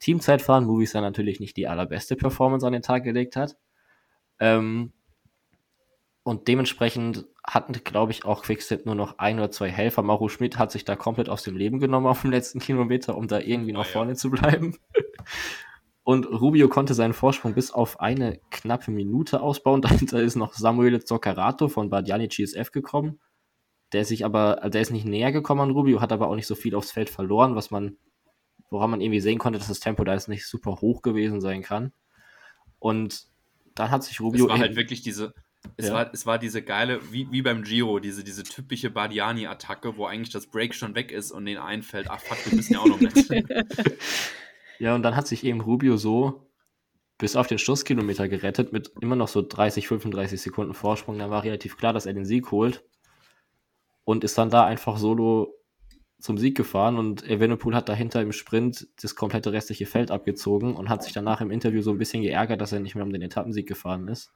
Teamzeitfahren Movies dann natürlich nicht die allerbeste Performance an den Tag gelegt hat. Ähm, und dementsprechend hatten, glaube ich, auch Quickstep nur noch ein oder zwei Helfer. Maru Schmidt hat sich da komplett aus dem Leben genommen auf dem letzten Kilometer, um da irgendwie noch ah, ja. vorne zu bleiben. Und Rubio konnte seinen Vorsprung bis auf eine knappe Minute ausbauen. <laughs> Dahinter ist noch Samuel Zoccarato von Bardiani GSF gekommen. Der ist sich aber, der ist nicht näher gekommen an Rubio, hat aber auch nicht so viel aufs Feld verloren, was man, woran man irgendwie sehen konnte, dass das Tempo da jetzt nicht super hoch gewesen sein kann. Und dann hat sich Rubio. Es war halt wirklich diese, es, ja. war, es war diese geile, wie, wie beim Giro, diese, diese typische Bardiani-Attacke, wo eigentlich das Break schon weg ist und denen einfällt, ach fuck, wir müssen ja auch noch <laughs> mit. <laughs> ja, und dann hat sich eben Rubio so bis auf den Schlusskilometer gerettet, mit immer noch so 30, 35 Sekunden Vorsprung. Dann war relativ klar, dass er den Sieg holt. Und ist dann da einfach solo zum Sieg gefahren und Evenepoel hat dahinter im Sprint das komplette restliche Feld abgezogen und hat sich danach im Interview so ein bisschen geärgert, dass er nicht mehr um den Etappensieg gefahren ist.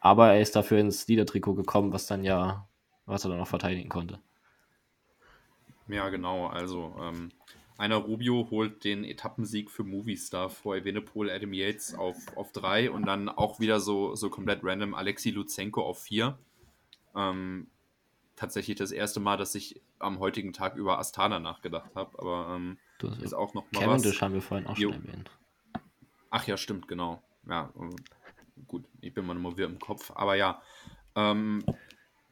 Aber er ist dafür ins Liedertrikot gekommen, was dann ja, was er dann auch verteidigen konnte. Ja, genau. Also, ähm, einer Rubio holt den Etappensieg für Movistar vor Evenepoel, Adam Yates auf, auf drei und dann auch wieder so, so komplett random Alexi Luzenko auf vier. Ähm, tatsächlich das erste Mal, dass ich am heutigen Tag über Astana nachgedacht habe, aber ähm, ist auch noch mal Cavendish was. haben wir vorhin auch jo. schon erwähnt. Ach ja, stimmt, genau. Ja, gut, ich bin mal nur wirr im Kopf. Aber ja, ähm,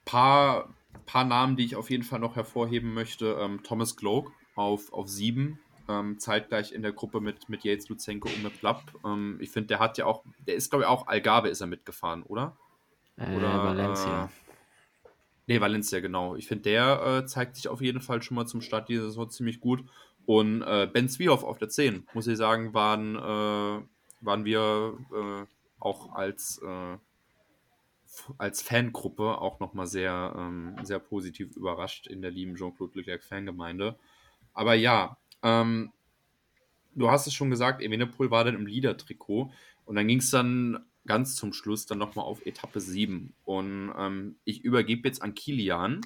paar, paar Namen, die ich auf jeden Fall noch hervorheben möchte. Ähm, Thomas Glock auf, auf sieben, ähm, zeitgleich in der Gruppe mit, mit Yates, Luzenko und mit Plapp. Ähm, ich finde, der hat ja auch, der ist, glaube ich, auch Algarve ist er mitgefahren, oder? Äh, oder Valencia. Äh, nee, Valencia, genau. Ich finde, der äh, zeigt sich auf jeden Fall schon mal zum Start dieser Saison ziemlich gut. Und äh, Ben Zwiehoff auf der 10, muss ich sagen, waren, äh, waren wir äh, auch als, äh, als Fangruppe auch nochmal sehr, ähm, sehr positiv überrascht in der lieben Jean-Claude Leclerc Fangemeinde. Aber ja, ähm, du hast es schon gesagt, Evenepoel war dann im Leader-Trikot und dann ging es dann ganz zum Schluss dann nochmal auf Etappe 7. Und ähm, ich übergebe jetzt an Kilian.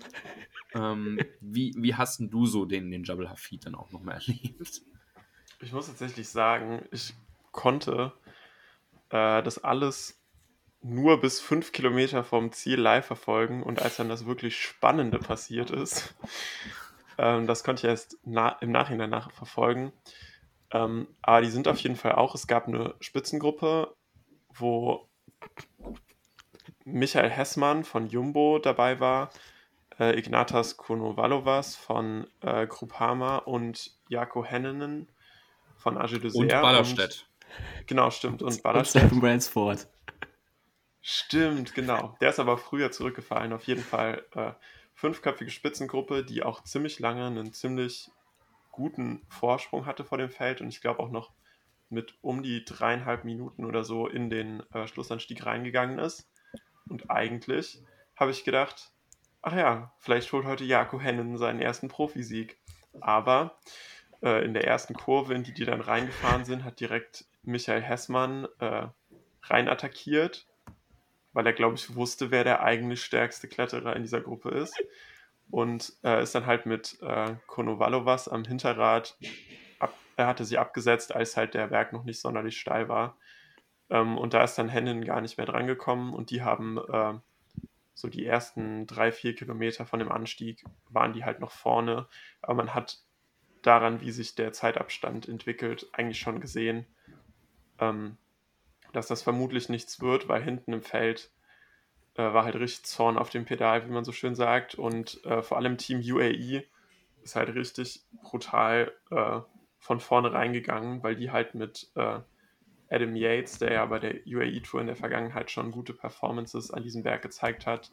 Ähm, wie, wie hast du so den, den Jabal Hafid dann auch nochmal erlebt? Ich muss tatsächlich sagen, ich konnte äh, das alles nur bis fünf Kilometer vom Ziel live verfolgen und als dann das wirklich Spannende passiert ist, ähm, das konnte ich erst na im Nachhinein nachverfolgen. Ähm, aber die sind auf jeden Fall auch, es gab eine Spitzengruppe, wo Michael Hessmann von Jumbo dabei war, äh, Ignatas Konovalovas von äh, Groupama und Jako Hennenen von Age de Und Ballerstedt. Genau, stimmt. Und Ballerstedt. Und Bransford. Stimmt, genau. Der ist aber früher zurückgefallen. Auf jeden Fall äh, fünfköpfige Spitzengruppe, die auch ziemlich lange einen ziemlich guten Vorsprung hatte vor dem Feld und ich glaube auch noch mit um die dreieinhalb Minuten oder so in den äh, Schlussanstieg reingegangen ist. Und eigentlich habe ich gedacht, ach ja, vielleicht holt heute Jako Hennen seinen ersten Profisieg. Aber äh, in der ersten Kurve, in die die dann reingefahren sind, hat direkt Michael Hessmann äh, rein attackiert, weil er, glaube ich, wusste, wer der eigentlich stärkste Kletterer in dieser Gruppe ist. Und äh, ist dann halt mit äh, Konovalovas am Hinterrad, ab, er hatte sie abgesetzt, als halt der Berg noch nicht sonderlich steil war. Ähm, und da ist dann Hennen gar nicht mehr drangekommen und die haben äh, so die ersten drei, vier Kilometer von dem Anstieg waren die halt noch vorne. Aber man hat daran, wie sich der Zeitabstand entwickelt, eigentlich schon gesehen, ähm, dass das vermutlich nichts wird, weil hinten im Feld äh, war halt richtig Zorn auf dem Pedal, wie man so schön sagt. Und äh, vor allem Team UAE ist halt richtig brutal äh, von vorne reingegangen, weil die halt mit äh, Adam Yates, der ja bei der UAE Tour in der Vergangenheit schon gute Performances an diesem Berg gezeigt hat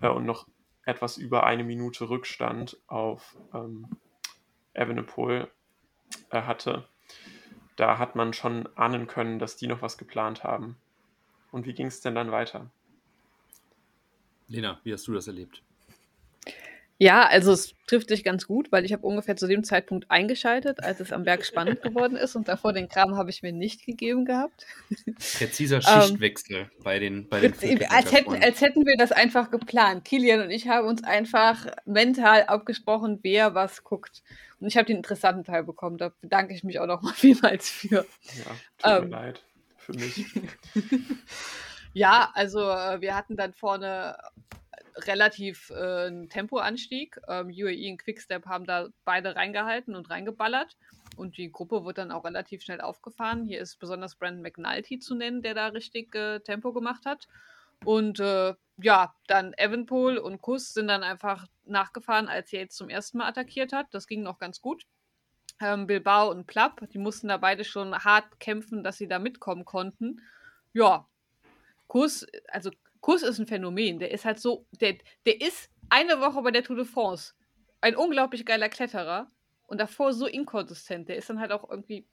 äh, und noch etwas über eine Minute Rückstand auf ähm, Evenepoel äh, hatte, da hat man schon ahnen können, dass die noch was geplant haben. Und wie ging es denn dann weiter? Lena, wie hast du das erlebt? Ja, also es trifft sich ganz gut, weil ich habe ungefähr zu dem Zeitpunkt eingeschaltet, als es am Berg spannend <laughs> geworden ist und davor den Kram habe ich mir nicht gegeben gehabt. Präziser ähm, Schichtwechsel ähm, bei den bei den als hätten, als hätten wir das einfach geplant. Kilian und ich haben uns einfach mental abgesprochen, wer was guckt. Und ich habe den interessanten Teil bekommen. Da bedanke ich mich auch noch mal <laughs> vielmals für. Ja, tut ähm, mir leid. Für mich. <laughs> ja, also äh, wir hatten dann vorne relativ äh, einen Tempoanstieg. Ähm, UAE und Quickstep haben da beide reingehalten und reingeballert. und die Gruppe wird dann auch relativ schnell aufgefahren. Hier ist besonders Brandon McNulty zu nennen, der da richtig äh, Tempo gemacht hat. Und äh, ja, dann Evanpol und Kuss sind dann einfach nachgefahren, als Yates zum ersten Mal attackiert hat. Das ging noch ganz gut. Ähm, Bilbao und Plapp, die mussten da beide schon hart kämpfen, dass sie da mitkommen konnten. Ja, Kuss, also Kuss ist ein Phänomen. Der ist halt so, der, der ist eine Woche bei der Tour de France ein unglaublich geiler Kletterer und davor so inkonsistent. Der ist dann halt auch irgendwie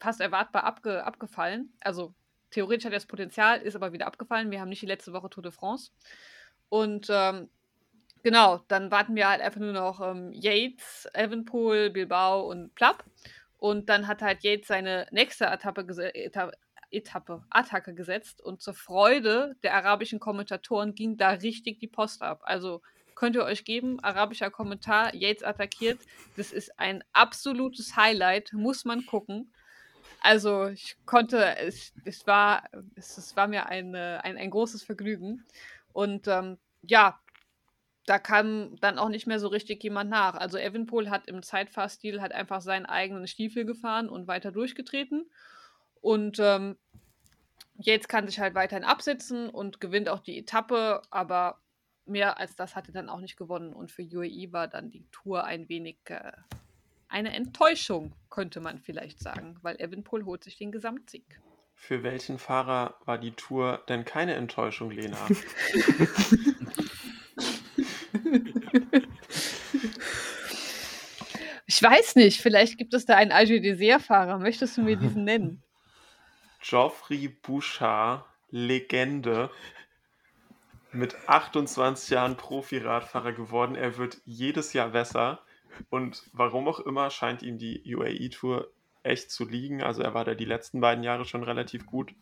fast erwartbar abge, abgefallen. Also theoretisch hat er das Potenzial, ist aber wieder abgefallen. Wir haben nicht die letzte Woche Tour de France. Und ähm, genau, dann warten wir halt einfach nur noch ähm, Yates, Evanpool, Bilbao und Plapp. Und dann hat halt Yates seine nächste Etappe, Etappe, Etappe, Attacke gesetzt. Und zur Freude der arabischen Kommentatoren ging da richtig die Post ab. Also könnt ihr euch geben. Arabischer Kommentar, Yates attackiert. Das ist ein absolutes Highlight, muss man gucken. Also ich konnte, es, es, war, es, es war mir ein, ein, ein großes Vergnügen. Und ähm, ja, da kam dann auch nicht mehr so richtig jemand nach. Also Evanpool hat im Zeitfahrstil halt einfach seinen eigenen Stiefel gefahren und weiter durchgetreten. Und ähm, Yates kann sich halt weiterhin absetzen und gewinnt auch die Etappe, aber mehr als das hatte dann auch nicht gewonnen. Und für UAE war dann die Tour ein wenig äh, eine Enttäuschung, könnte man vielleicht sagen, weil Evanpool holt sich den Gesamtsieg. Für welchen Fahrer war die Tour denn keine Enttäuschung, Lena? <laughs> ich weiß nicht, vielleicht gibt es da einen Alger Dessert-Fahrer. Möchtest du mir diesen nennen? Geoffrey Bouchard, Legende, mit 28 Jahren Profi-Radfahrer geworden. Er wird jedes Jahr besser. Und warum auch immer scheint ihm die UAE-Tour echt zu liegen. Also er war da die letzten beiden Jahre schon relativ gut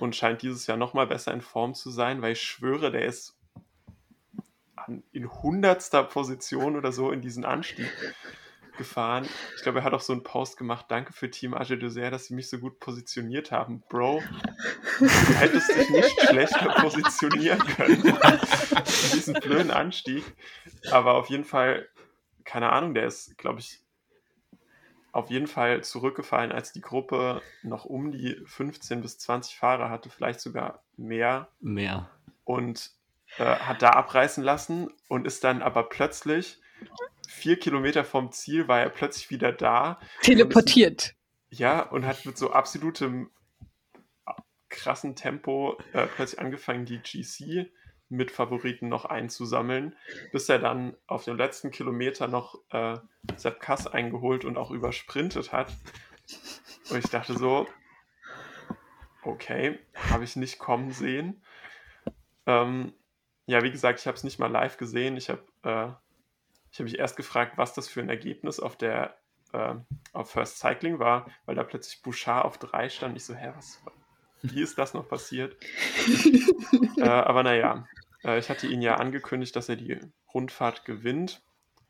und scheint dieses Jahr nochmal besser in Form zu sein, weil ich schwöre, der ist in hundertster Position oder so in diesen Anstieg gefahren. Ich glaube, er hat auch so einen Post gemacht. Danke für Team Age Dessert, dass sie mich so gut positioniert haben. Bro, du hättest dich nicht schlechter positionieren können <laughs> in diesem blöden Anstieg. Aber auf jeden Fall, keine Ahnung, der ist, glaube ich, auf jeden Fall zurückgefallen, als die Gruppe noch um die 15 bis 20 Fahrer hatte, vielleicht sogar mehr. Mehr. Und äh, hat da abreißen lassen und ist dann aber plötzlich vier Kilometer vom Ziel war er plötzlich wieder da. Teleportiert. Und ja, und hat mit so absolutem krassen Tempo äh, plötzlich angefangen, die GC mit Favoriten noch einzusammeln, bis er dann auf dem letzten Kilometer noch äh, Sepp Kass eingeholt und auch übersprintet hat. Und ich dachte so, okay, habe ich nicht kommen sehen. Ähm, ja, wie gesagt, ich habe es nicht mal live gesehen. Ich habe äh, ich habe mich erst gefragt, was das für ein Ergebnis auf der äh, auf First Cycling war, weil da plötzlich Bouchard auf drei stand. Ich so, hä, was, wie ist das noch passiert? <laughs> äh, aber naja, äh, ich hatte ihn ja angekündigt, dass er die Rundfahrt gewinnt.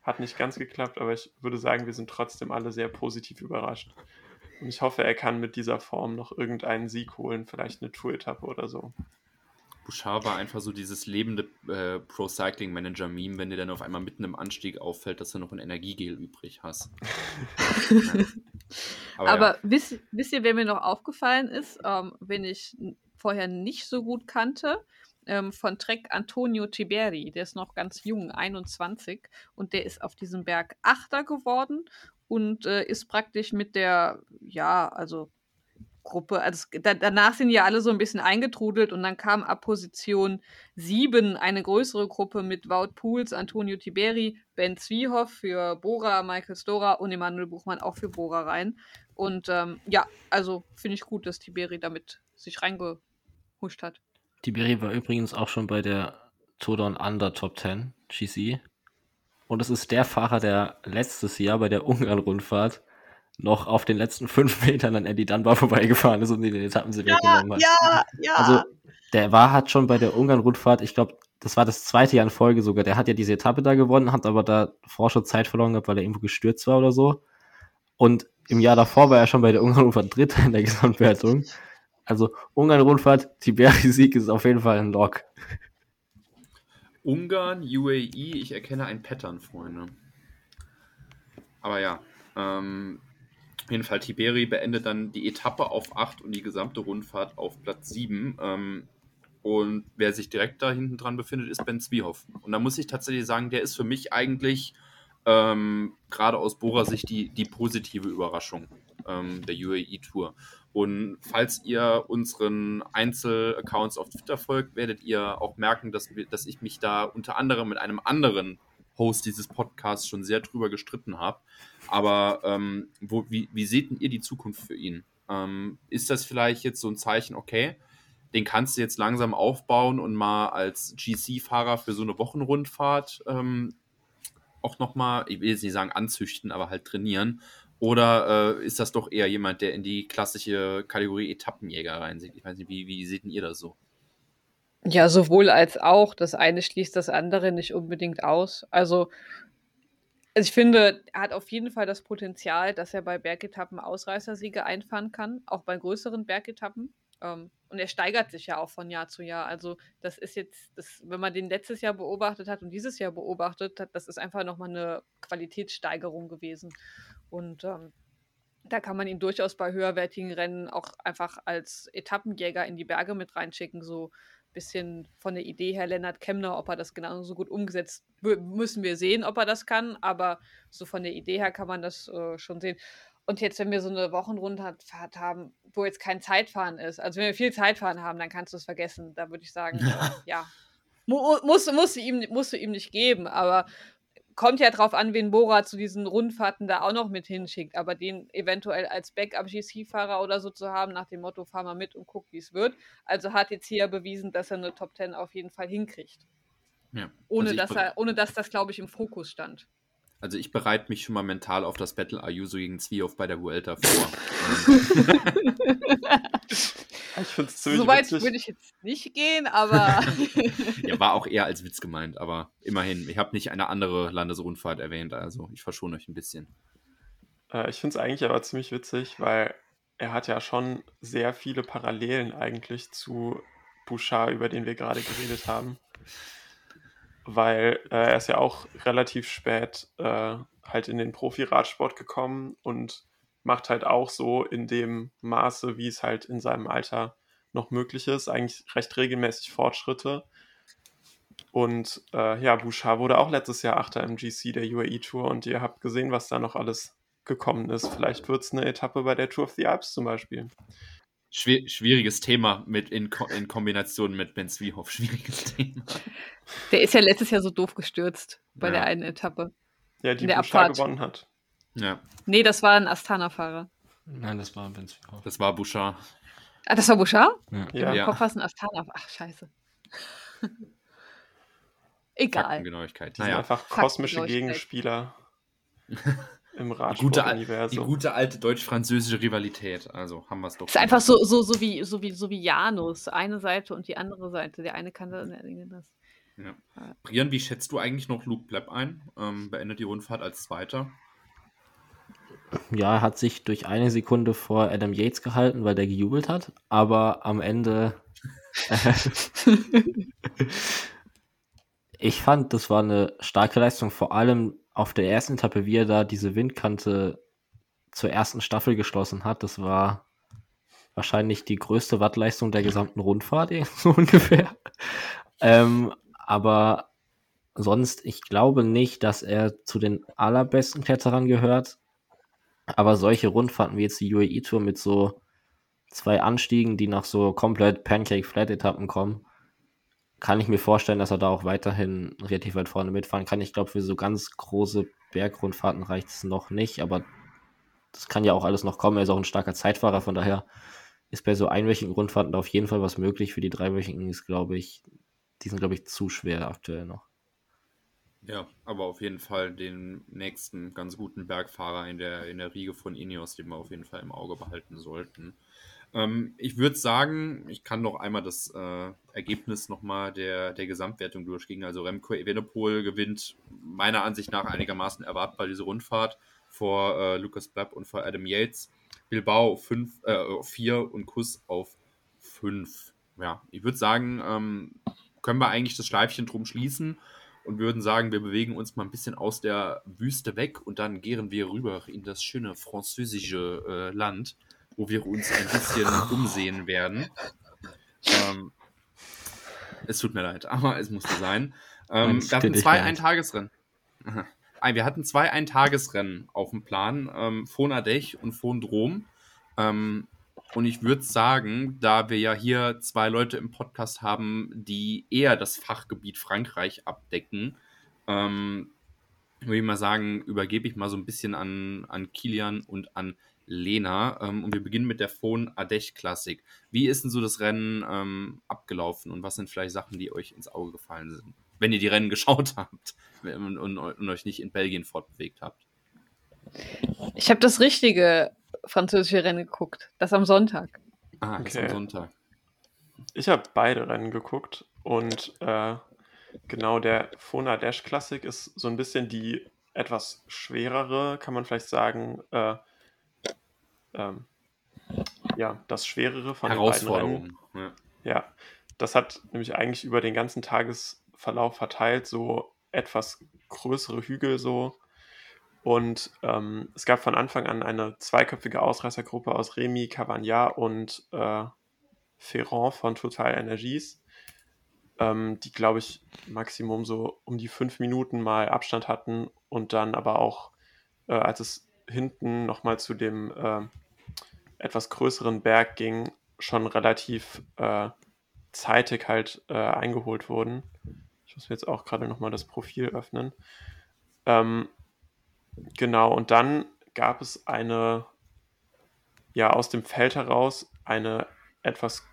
Hat nicht ganz geklappt, aber ich würde sagen, wir sind trotzdem alle sehr positiv überrascht. Und ich hoffe, er kann mit dieser Form noch irgendeinen Sieg holen, vielleicht eine Tour-Etappe oder so. Bouchard war einfach so dieses lebende äh, Pro-Cycling-Manager-Meme, wenn dir dann auf einmal mitten im Anstieg auffällt, dass du noch ein Energiegel übrig hast. <laughs> ja. Aber, Aber ja. wisst, wisst, ihr, wer mir noch aufgefallen ist, ähm, wenn ich vorher nicht so gut kannte? Ähm, von Trek Antonio Tiberi, der ist noch ganz jung, 21, und der ist auf diesem Berg Achter geworden und äh, ist praktisch mit der, ja, also Gruppe. Also da, danach sind ja alle so ein bisschen eingetrudelt und dann kam ab Position 7 eine größere Gruppe mit Wout Pools, Antonio Tiberi, Ben Zwiehoff für Bora, Michael Stora und Emanuel Buchmann auch für Bora rein. Und ähm, ja, also finde ich gut, dass Tiberi damit sich reingehuscht hat. Tiberi war übrigens auch schon bei der Tour Down Under Top 10 GC. Und es ist der Fahrer, der letztes Jahr bei der Ungarn-Rundfahrt noch auf den letzten fünf <laughs> Metern an Eddie Dunbar vorbeigefahren ist und den Etappensieg ja, weggenommen hat. Ja, ja. Also der war hat schon bei der Ungarn-Rundfahrt, ich glaube, das war das zweite Jahr in Folge sogar. Der hat ja diese Etappe da gewonnen, hat aber da vorher schon Zeit verloren gehabt, weil er irgendwo gestürzt war oder so. Und im Jahr davor war er schon bei der Ungarn-Rundfahrt Dritter in der <laughs> Gesamtwertung. Also Ungarn-Rundfahrt, Tiberi-Sieg ist auf jeden Fall ein Lock. Ungarn, UAE, ich erkenne ein Pattern, Freunde. Aber ja, ähm, Jeden Fall, Tiberi beendet dann die Etappe auf 8 und die gesamte Rundfahrt auf Platz 7. Ähm, und wer sich direkt da hinten dran befindet, ist Ben Zwiehoff. Und da muss ich tatsächlich sagen, der ist für mich eigentlich ähm, gerade aus Bohrer Sicht die, die positive Überraschung ähm, der UAE Tour. Und falls ihr unseren Einzelaccounts auf Twitter folgt, werdet ihr auch merken, dass, dass ich mich da unter anderem mit einem anderen Host dieses Podcasts schon sehr drüber gestritten habe. Aber ähm, wo, wie, wie seht ihr die Zukunft für ihn? Ähm, ist das vielleicht jetzt so ein Zeichen, okay, den kannst du jetzt langsam aufbauen und mal als GC-Fahrer für so eine Wochenrundfahrt ähm, auch nochmal, ich will jetzt nicht sagen anzüchten, aber halt trainieren? Oder äh, ist das doch eher jemand, der in die klassische Kategorie Etappenjäger reinsieht? Ich weiß nicht, wie, wie seht ihr das so? Ja, sowohl als auch. Das eine schließt das andere nicht unbedingt aus. Also, also ich finde, er hat auf jeden Fall das Potenzial, dass er bei Bergetappen Ausreißersiege einfahren kann, auch bei größeren Bergetappen. Ähm, und er steigert sich ja auch von Jahr zu Jahr. Also das ist jetzt, das, wenn man den letztes Jahr beobachtet hat und dieses Jahr beobachtet hat, das ist einfach nochmal eine Qualitätssteigerung gewesen. Und ähm, da kann man ihn durchaus bei höherwertigen Rennen auch einfach als Etappenjäger in die Berge mit reinschicken. So bisschen von der Idee her, Lennart Kemner, ob er das genauso gut umgesetzt, müssen wir sehen, ob er das kann. Aber so von der Idee her kann man das äh, schon sehen. Und jetzt, wenn wir so eine Wochenrundfahrt haben, wo jetzt kein Zeitfahren ist, also wenn wir viel Zeitfahren haben, dann kannst du es vergessen. Da würde ich sagen, <laughs> ja, mu musst, musst, du ihm, musst du ihm nicht geben, aber kommt ja drauf an, wen Bora zu diesen Rundfahrten da auch noch mit hinschickt. Aber den eventuell als Backup-GC-Fahrer oder so zu haben, nach dem Motto, fahr mal mit und guck, wie es wird. Also hat jetzt hier bewiesen, dass er eine Top 10 auf jeden Fall hinkriegt. Ja. Ohne, also dass er, ohne dass das, glaube ich, im Fokus stand. Also ich bereite mich schon mal mental auf das Battle Ayuso gegen Zwiehoff bei der Vuelta vor. <laughs> ich finde es ziemlich So weit würde ich jetzt nicht gehen, aber... <laughs> ja, war auch eher als Witz gemeint, aber immerhin. Ich habe nicht eine andere Landesrundfahrt erwähnt, also ich verschone euch ein bisschen. Äh, ich finde es eigentlich aber ziemlich witzig, weil er hat ja schon sehr viele Parallelen eigentlich zu Bouchard, über den wir gerade geredet haben weil äh, er ist ja auch relativ spät äh, halt in den Profi-Radsport gekommen und macht halt auch so in dem Maße, wie es halt in seinem Alter noch möglich ist, eigentlich recht regelmäßig Fortschritte. Und äh, ja, Bouchard wurde auch letztes Jahr Achter im GC der UAE Tour und ihr habt gesehen, was da noch alles gekommen ist. Vielleicht wird es eine Etappe bei der Tour of the Alps zum Beispiel. Schwier schwieriges Thema mit in, Ko in Kombination mit Ben Zwiehoff. <laughs> Schwieriges Thema. Der ist ja letztes Jahr so doof gestürzt bei ja. der einen Etappe. Ja, die Bouchard gewonnen hat. Ja. Nee, das war ein Astana-Fahrer. Nein, das war Ben Zwiehoff. Das war Bouchard. Ah, das war Bouchard? Ja. ja. Im Kopf war es ein Astana. Ach, scheiße. <laughs> Egal. Faktengenauigkeit. Die naja. sind einfach kosmische Gegenspieler. <laughs> im Radsportuniversum. Die, die gute alte deutsch-französische Rivalität. Also haben wir es doch. Es ist einfach so, so, so, wie, so, wie, so wie Janus. Eine Seite und die andere Seite. Der eine kann das, der andere das. Ja. Brian, wie schätzt du eigentlich noch Luke Blepp ein? Ähm, beendet die Rundfahrt als Zweiter? Ja, er hat sich durch eine Sekunde vor Adam Yates gehalten, weil der gejubelt hat. Aber am Ende. <laughs> ich fand, das war eine starke Leistung, vor allem auf der ersten Etappe, wie er da diese Windkante zur ersten Staffel geschlossen hat, das war wahrscheinlich die größte Wattleistung der gesamten Rundfahrt, <laughs> so ungefähr. Ähm, aber sonst, ich glaube nicht, dass er zu den allerbesten Kletterern gehört. Aber solche Rundfahrten wie jetzt die UAE Tour mit so zwei Anstiegen, die nach so komplett Pancake-Flat-Etappen kommen, kann ich mir vorstellen, dass er da auch weiterhin relativ weit vorne mitfahren kann. Ich glaube, für so ganz große Bergrundfahrten reicht es noch nicht, aber das kann ja auch alles noch kommen. Er ist auch ein starker Zeitfahrer, von daher ist bei so einwöchigen Rundfahrten auf jeden Fall was möglich. Für die dreiwöchigen ist, glaube ich, die sind, glaube ich, zu schwer aktuell noch. Ja, aber auf jeden Fall den nächsten ganz guten Bergfahrer in der, in der Riege von Ineos, den wir auf jeden Fall im Auge behalten sollten. Ähm, ich würde sagen, ich kann noch einmal das äh, Ergebnis nochmal der, der Gesamtwertung durchgehen. Also Remco Evenepoel gewinnt meiner Ansicht nach einigermaßen erwartbar diese Rundfahrt vor äh, Lucas Blapp und vor Adam Yates. Bilbao 4 äh, und Kuss auf 5. Ja, ich würde sagen, ähm, können wir eigentlich das Schleifchen drum schließen. Und würden sagen, wir bewegen uns mal ein bisschen aus der Wüste weg und dann gehen wir rüber in das schöne französische äh, Land, wo wir uns ein bisschen <laughs> umsehen werden. Ähm, es tut mir leid, aber es musste sein. Ähm, wir hatten zwei Eintagesrennen. <laughs> Wir hatten zwei Eintagesrennen auf dem Plan, ähm, Fonadech und Fondrom. Ähm, und ich würde sagen, da wir ja hier zwei Leute im Podcast haben, die eher das Fachgebiet Frankreich abdecken, ähm, würde ich mal sagen, übergebe ich mal so ein bisschen an, an Kilian und an Lena. Ähm, und wir beginnen mit der Phone Adech Classic. Wie ist denn so das Rennen ähm, abgelaufen und was sind vielleicht Sachen, die euch ins Auge gefallen sind, wenn ihr die Rennen <laughs> geschaut habt und, und, und euch nicht in Belgien fortbewegt habt? Ich habe das richtige französische Rennen geguckt. Das am Sonntag. Ah, okay. das am Sonntag. Ich habe beide Rennen geguckt und äh, genau der Fona Dash Classic ist so ein bisschen die etwas schwerere, kann man vielleicht sagen, äh, ähm, ja, das schwerere von den beiden Rennen. Ja. ja, das hat nämlich eigentlich über den ganzen Tagesverlauf verteilt so etwas größere Hügel so und ähm, es gab von Anfang an eine zweiköpfige Ausreißergruppe aus Remy, Cavagnat und äh, Ferrand von Total Energies, ähm, die, glaube ich, Maximum so um die fünf Minuten mal Abstand hatten und dann aber auch, äh, als es hinten nochmal zu dem äh, etwas größeren Berg ging, schon relativ äh, zeitig halt äh, eingeholt wurden. Ich muss mir jetzt auch gerade nochmal das Profil öffnen. Ähm, Genau, und dann gab es eine, ja, aus dem Feld heraus eine etwas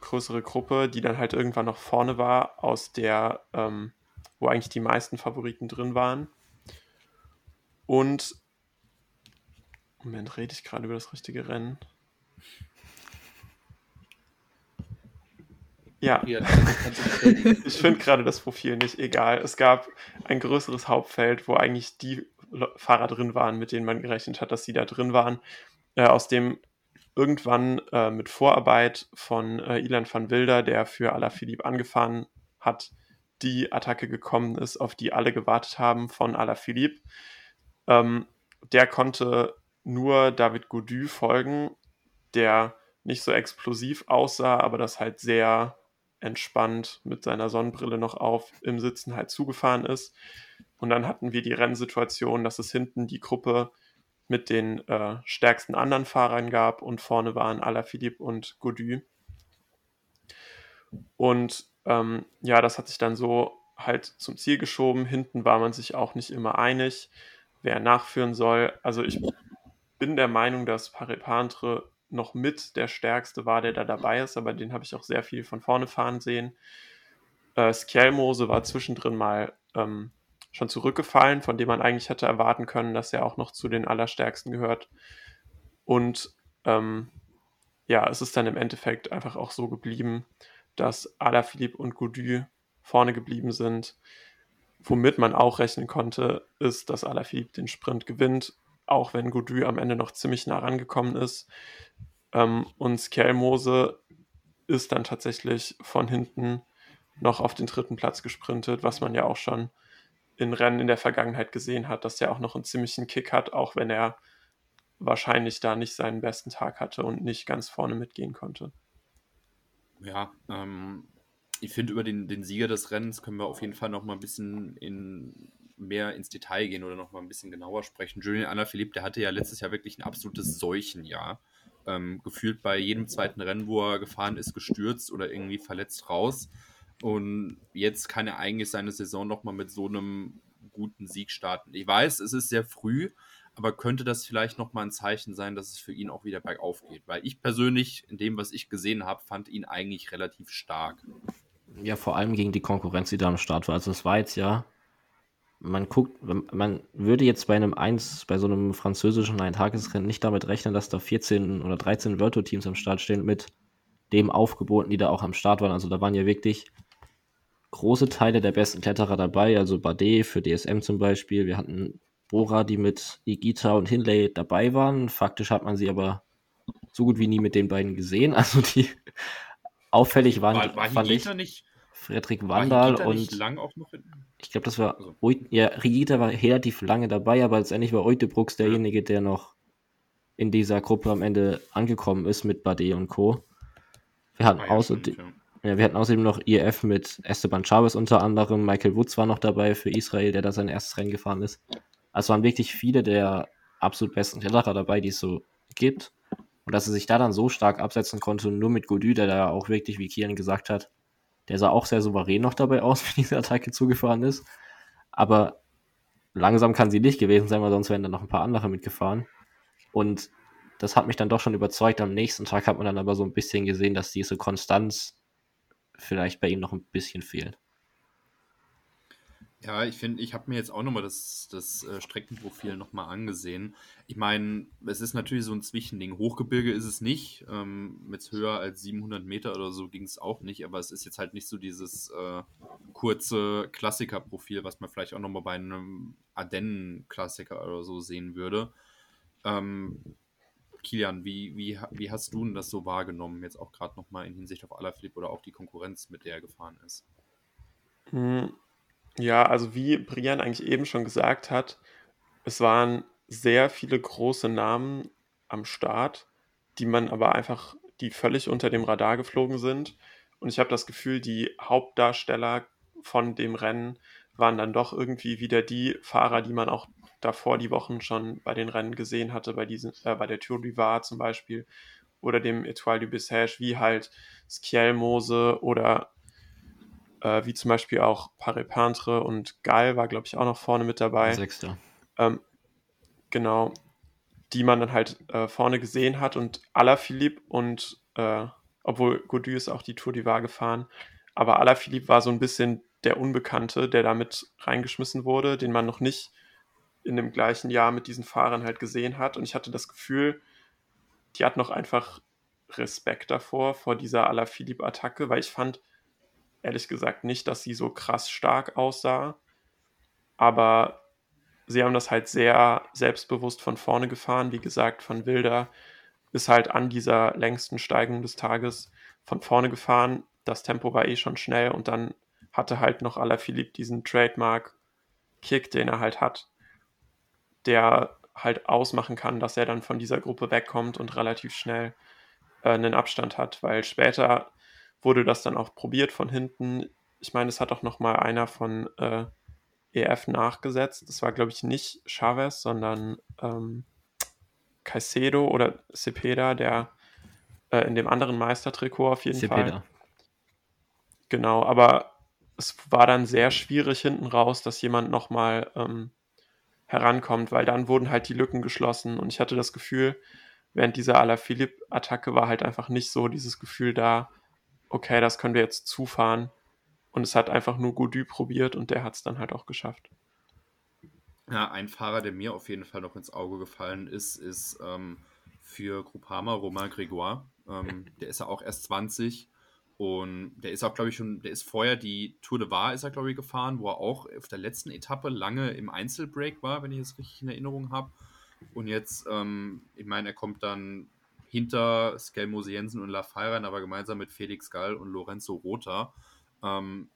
größere Gruppe, die dann halt irgendwann noch vorne war, aus der, ähm, wo eigentlich die meisten Favoriten drin waren. Und, Moment, rede ich gerade über das richtige Rennen? Ja, ich finde gerade das Profil nicht egal. Es gab ein größeres Hauptfeld, wo eigentlich die Fahrer drin waren, mit denen man gerechnet hat, dass sie da drin waren, äh, aus dem irgendwann äh, mit Vorarbeit von äh, Ilan van Wilder, der für Alaphilippe angefahren hat, die Attacke gekommen ist, auf die alle gewartet haben von Alaphilippe. Ähm, der konnte nur David Gaudu folgen, der nicht so explosiv aussah, aber das halt sehr entspannt mit seiner Sonnenbrille noch auf im Sitzen halt zugefahren ist. Und dann hatten wir die Rennsituation, dass es hinten die Gruppe mit den äh, stärksten anderen Fahrern gab und vorne waren Alaphilippe und Gaudu. Und ähm, ja, das hat sich dann so halt zum Ziel geschoben. Hinten war man sich auch nicht immer einig, wer nachführen soll. Also ich bin der Meinung, dass Paripantre noch mit der stärkste war, der da dabei ist, aber den habe ich auch sehr viel von vorne fahren sehen. Äh, Skjelmose war zwischendrin mal ähm, schon zurückgefallen, von dem man eigentlich hätte erwarten können, dass er auch noch zu den Allerstärksten gehört. Und ähm, ja, es ist dann im Endeffekt einfach auch so geblieben, dass Alaphilippe und Gaudu vorne geblieben sind. Womit man auch rechnen konnte, ist, dass Alaphilippe den Sprint gewinnt, auch wenn Gaudu am Ende noch ziemlich nah rangekommen ist. Ähm, und Skjelmose ist dann tatsächlich von hinten noch auf den dritten Platz gesprintet, was man ja auch schon in Rennen in der Vergangenheit gesehen hat, dass er auch noch einen ziemlichen Kick hat, auch wenn er wahrscheinlich da nicht seinen besten Tag hatte und nicht ganz vorne mitgehen konnte. Ja, ähm, ich finde, über den, den Sieger des Rennens können wir auf jeden Fall noch mal ein bisschen in, mehr ins Detail gehen oder noch mal ein bisschen genauer sprechen. Julian Alaphilippe, der hatte ja letztes Jahr wirklich ein absolutes Seuchenjahr. Ähm, gefühlt bei jedem zweiten Rennen, wo er gefahren ist, gestürzt oder irgendwie verletzt raus. Und jetzt kann er eigentlich seine Saison nochmal mit so einem guten Sieg starten. Ich weiß, es ist sehr früh, aber könnte das vielleicht nochmal ein Zeichen sein, dass es für ihn auch wieder bergauf geht? Weil ich persönlich, in dem, was ich gesehen habe, fand ihn eigentlich relativ stark. Ja, vor allem gegen die Konkurrenz, die da am Start war. Also es war jetzt ja, man guckt, man würde jetzt bei einem 1, bei so einem französischen Eintagesrennen nicht damit rechnen, dass da 14 oder 13 Virtual-Teams am Start stehen mit dem Aufgeboten, die da auch am Start waren. Also da waren ja wirklich große Teile der besten Kletterer dabei, also Bade für DSM zum Beispiel. Wir hatten Bora, die mit Igita und Hinley dabei waren. Faktisch hat man sie aber so gut wie nie mit den beiden gesehen. <laughs> Also die auffällig waren, war, war fand Higita ich, nicht Frederik Wandal und ich glaube, das war, Also. Ja, Rigita war relativ lange dabei, aber letztendlich war Eutebrooks derjenige, der noch in dieser Gruppe am Ende angekommen ist mit Bade und Co. Wir hatten, Ah ja, außerdem, stimmt, ja, wir hatten außerdem noch IF mit Esteban Chavez unter anderem, Michael Woods war noch dabei für Israel, der da sein erstes Rennen gefahren ist. Also waren wirklich viele der absolut besten Kletterer dabei, die es so gibt. Und dass er sich da dann so stark absetzen konnte, nur mit Godu, der da auch wirklich, wie Kian gesagt hat, der sah auch sehr souverän noch dabei aus, <laughs> wie diese Attacke zugefahren ist. Aber langsam kann sie nicht gewesen sein, weil sonst wären da noch ein paar andere mitgefahren. Und das hat mich dann doch schon überzeugt. Am nächsten Tag hat man dann aber so ein bisschen gesehen, dass diese Konstanz vielleicht bei ihm noch ein bisschen fehlt. Ja, ich finde, ich habe mir jetzt auch nochmal das, das äh, Streckenprofil nochmal angesehen. Ich meine, es ist natürlich so ein Zwischending. Hochgebirge ist es nicht. Ähm, mit höher als 700 Meter oder so ging es auch nicht. Aber es ist jetzt halt nicht so dieses äh, kurze Klassikerprofil, was man vielleicht auch nochmal bei einem Ardennen-Klassiker oder so sehen würde. Ähm, Kilian, wie, wie, wie hast du denn das so wahrgenommen? Jetzt auch gerade nochmal in Hinsicht auf Alaphilippe oder auch die Konkurrenz, mit der er gefahren ist. Hm, Ja, also wie Brian eigentlich eben schon gesagt hat, es waren sehr viele große Namen am Start, die man aber einfach, die völlig unter dem Radar geflogen sind. Und ich habe das Gefühl, die Hauptdarsteller von dem Rennen waren dann doch irgendwie wieder die Fahrer, die man auch davor die Wochen schon bei den Rennen gesehen hatte, bei, diesen, äh, bei der Tour du Var zum Beispiel oder dem Etoile du Bessèges, wie halt Skjelmose oder äh, wie zum Beispiel auch Paré-Peintre und Gall war, glaube ich, auch noch vorne mit dabei. Sechster. Ähm, genau, die man dann halt äh, vorne gesehen hat und Alaphilippe und äh, obwohl Godu ist auch die Tour du Var gefahren, aber Alaphilippe war so ein bisschen der Unbekannte, der damit reingeschmissen wurde, den man noch nicht in dem gleichen Jahr mit diesen Fahrern halt gesehen hat und ich hatte das Gefühl, die hat noch einfach Respekt davor, vor dieser Alaphilippe-Attacke, weil ich fand, ehrlich gesagt nicht, dass sie so krass stark aussah. Aber sie haben das halt sehr selbstbewusst von vorne gefahren. Wie gesagt, von Wilder ist halt an dieser längsten Steigung des Tages von vorne gefahren. Das Tempo war eh schon schnell und dann hatte halt noch Alaphilippe diesen Trademark-Kick, den er halt hat, der halt ausmachen kann, dass er dann von dieser Gruppe wegkommt und relativ schnell äh, einen Abstand hat, weil später wurde das dann auch probiert von hinten. Ich meine, es hat auch noch mal einer von äh, EF nachgesetzt. Das war, glaube ich, nicht Chavez, sondern ähm, Caicedo oder Cepeda, der äh, in dem anderen Meistertrikot auf jeden Fall. Cepeda. Genau, aber es war dann sehr schwierig hinten raus, dass jemand nochmal ähm, herankommt, weil dann wurden halt die Lücken geschlossen und ich hatte das Gefühl, während dieser Alaphilippe-Attacke war halt einfach nicht so dieses Gefühl da, okay, das können wir jetzt zufahren und es hat einfach nur Godu probiert und der hat es dann halt auch geschafft. Ja, ein Fahrer, der mir auf jeden Fall noch ins Auge gefallen ist, ist ähm, für Groupama Romain Grégoire. Ähm, der ist ja auch erst 20 und der ist auch, glaube ich, schon, der ist vorher die Tour de Var, ist er, glaube ich, gefahren, wo er auch auf der letzten Etappe lange im Einzelbreak war, wenn ich es richtig in Erinnerung habe. Und jetzt, ähm, ich meine, er kommt dann hinter Skelmose Jensen und Lafay rein, aber gemeinsam mit Felix Gall und Lorenzo Rota. Ähm,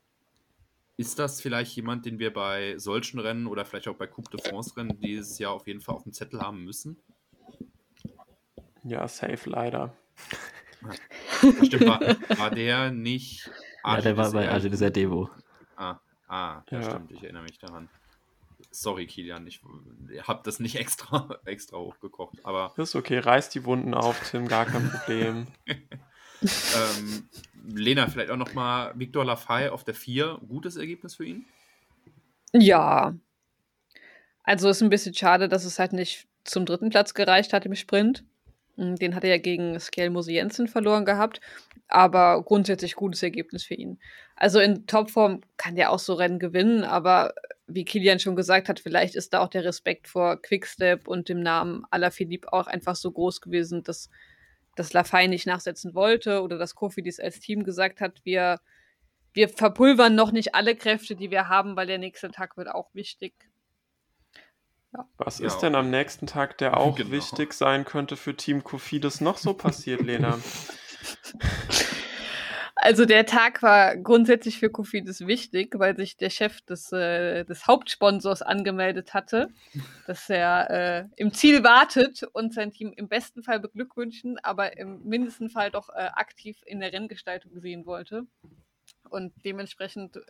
ist das vielleicht jemand, den wir bei solchen Rennen oder vielleicht auch bei Coupe de France Rennen dieses Jahr auf jeden Fall auf dem Zettel haben müssen? Ja, safe leider. Stimmt, war, war der nicht. Ja, der war bei Arge des Devo. Ah, ah ja, Ja. stimmt, ich erinnere mich daran. Sorry, Kilian, ich habe das nicht extra, <laughs> extra hochgekocht, aber Ist okay, reiß die Wunden auf, Tim, gar kein Problem. <laughs> ähm, Lena, vielleicht auch nochmal Victor Lafay auf der 4. Gutes Ergebnis für ihn? Ja. Also ist ein bisschen schade, dass es halt nicht zum dritten Platz gereicht hat im Sprint. Mm, Den hat er ja gegen Skelmose Jensen verloren gehabt. Aber grundsätzlich gutes Ergebnis für ihn. Also in Topform kann der auch so Rennen gewinnen, aber wie Kilian schon gesagt hat, vielleicht ist da auch der Respekt vor Quickstep und dem Namen Alaphilippe auch einfach so groß gewesen, dass, dass Lafay nicht nachsetzen wollte oder dass Kofi dies als Team gesagt hat, wir, wir verpulvern noch nicht alle Kräfte, die wir haben, weil der nächste Tag wird auch wichtig. Was Ja. ist denn am nächsten Tag, der auch Genau. wichtig sein könnte für Team Kofidis noch so passiert, Lena? <laughs> Also der Tag war grundsätzlich für Kofidis wichtig, weil sich der Chef des, äh, des Hauptsponsors angemeldet hatte, dass er äh, im Ziel wartet und sein Team im besten Fall beglückwünschen, aber im mindesten Fall doch äh, aktiv in der Renngestaltung sehen wollte. Und dementsprechend äh,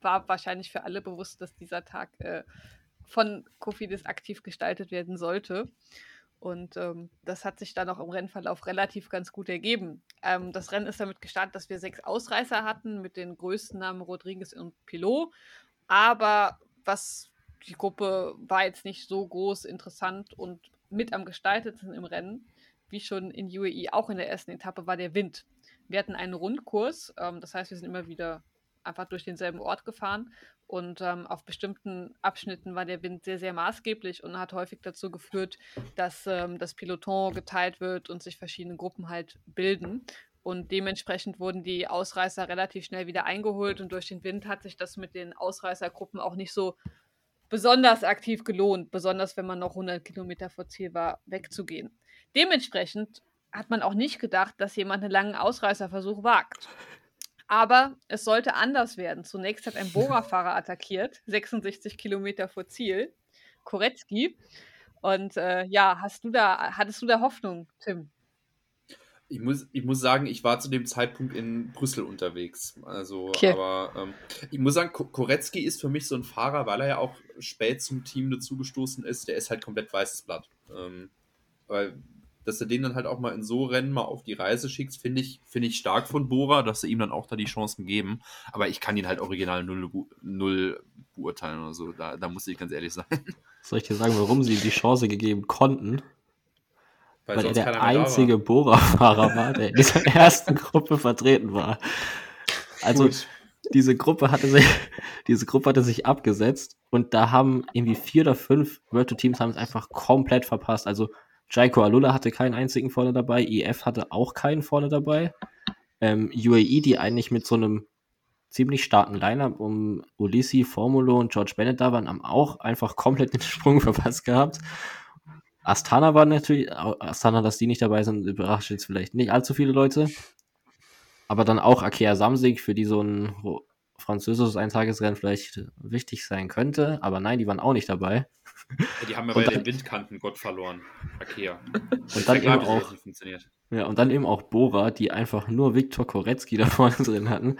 war wahrscheinlich für alle bewusst, dass dieser Tag äh, von Kofidis aktiv gestaltet werden sollte. Und ähm, das hat sich dann auch im Rennverlauf relativ ganz gut ergeben. Ähm, das Rennen ist damit gestartet, dass wir sechs Ausreißer hatten mit den größten Namen Rodriguez und Pilot. Aber was die Gruppe war jetzt nicht so groß interessant und mit am gestaltetsten im Rennen, wie schon in UAE auch in der ersten Etappe, war der Wind. Wir hatten einen Rundkurs, ähm, das heißt, wir sind immer wieder einfach durch denselben Ort gefahren. Und ähm, auf bestimmten Abschnitten war der Wind sehr, sehr maßgeblich und hat häufig dazu geführt, dass ähm, das Peloton geteilt wird und sich verschiedene Gruppen halt bilden. Und dementsprechend wurden die Ausreißer relativ schnell wieder eingeholt und durch den Wind hat sich das mit den Ausreißergruppen auch nicht so besonders aktiv gelohnt, besonders wenn man noch 100 Kilometer vor Ziel war, wegzugehen. Dementsprechend hat man auch nicht gedacht, dass jemand einen langen Ausreißerversuch wagt. Aber es sollte anders werden. Zunächst hat ein Bora-Fahrer attackiert, 66 Kilometer vor Ziel, Korecki. Und äh, ja, hast du da, hattest du da Hoffnung, Tim? Ich muss, ich muss sagen, ich war zu dem Zeitpunkt in Brüssel unterwegs. Also, okay. aber ähm, ich muss sagen, Korecki ist für mich so ein Fahrer, weil er ja auch spät zum Team dazugestoßen ist. Der ist halt komplett weißes Blatt. Ähm, weil dass du den dann halt auch mal in so Rennen mal auf die Reise schickst, finde ich, find ich stark von Bora, dass sie ihm dann auch da die Chancen geben. Aber ich kann ihn halt original null, null beurteilen oder so. Da, da muss ich ganz ehrlich sein. Soll ich dir sagen, warum sie ihm die Chance gegeben konnten? Weil, Weil er der einzige Bora-Fahrer war, der in dieser <laughs> ersten Gruppe vertreten war. Also Gut. diese Gruppe hatte sich, diese Gruppe hatte sich abgesetzt und da haben irgendwie vier oder fünf World Teams haben es einfach komplett verpasst. Also Jaiko Alula hatte keinen einzigen vorne dabei, EF hatte auch keinen vorne dabei. Ähm, UAE, die eigentlich mit so einem ziemlich starken Lineup um Ulissi, Formulo und George Bennett da waren, haben auch einfach komplett den Sprung <laughs> verpasst gehabt. Astana war natürlich, Astana, dass die nicht dabei sind, überrascht jetzt vielleicht nicht allzu viele Leute. Aber dann auch Akea Samsig, für die so ein französisches Eintagesrennen vielleicht wichtig sein könnte. Aber nein, die waren auch nicht dabei. Die haben ja bei den Windkantengott verloren. Akea. Und dann eben auch, ja, und dann eben auch Bora, die einfach nur Viktor Korecki <laughs> da vorne drin hatten.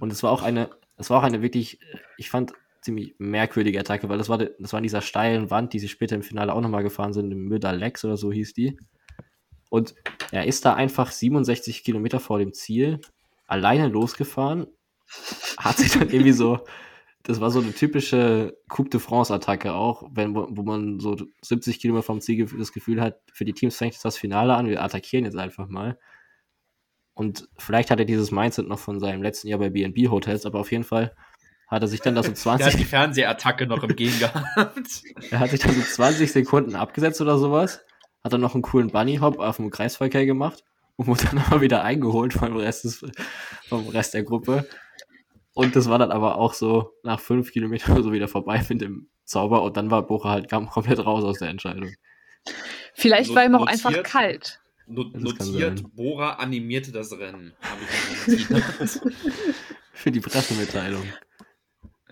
Und es war auch eine, es war auch eine wirklich, ich fand, ziemlich merkwürdige Attacke, weil das war, das war an dieser steilen Wand, die sie später im Finale auch nochmal gefahren sind, im Müller Lex oder so hieß die. Und er ist da einfach 67 Kilometer vor dem Ziel alleine losgefahren, hat sich dann irgendwie so das war so eine typische Coupe de France-Attacke auch, wenn, wo man so 70 Kilometer vom Ziel das Gefühl hat, für die Teams fängt das Finale an, wir attackieren jetzt einfach mal. Und vielleicht hat er dieses Mindset noch von seinem letzten Jahr bei BNB Hotels, aber auf jeden Fall hat er sich dann da so <laughs> 20. Er hat die Fernsehattacke noch im Gehen gehabt. er hat sich dann so 20 Sekunden abgesetzt oder sowas, hat dann noch einen coolen Bunny Hop auf dem Kreisverkehr gemacht und wurde dann aber wieder eingeholt vom Rest, des, vom Rest der Gruppe. Und das war dann aber auch so nach fünf Kilometern so wieder vorbei mit dem Zauber und dann war Bocha halt komplett raus aus der Entscheidung. Vielleicht war ihm auch notiert, einfach kalt. Not, notiert, Bora animierte das Rennen. <laughs> Für die Pressemitteilung.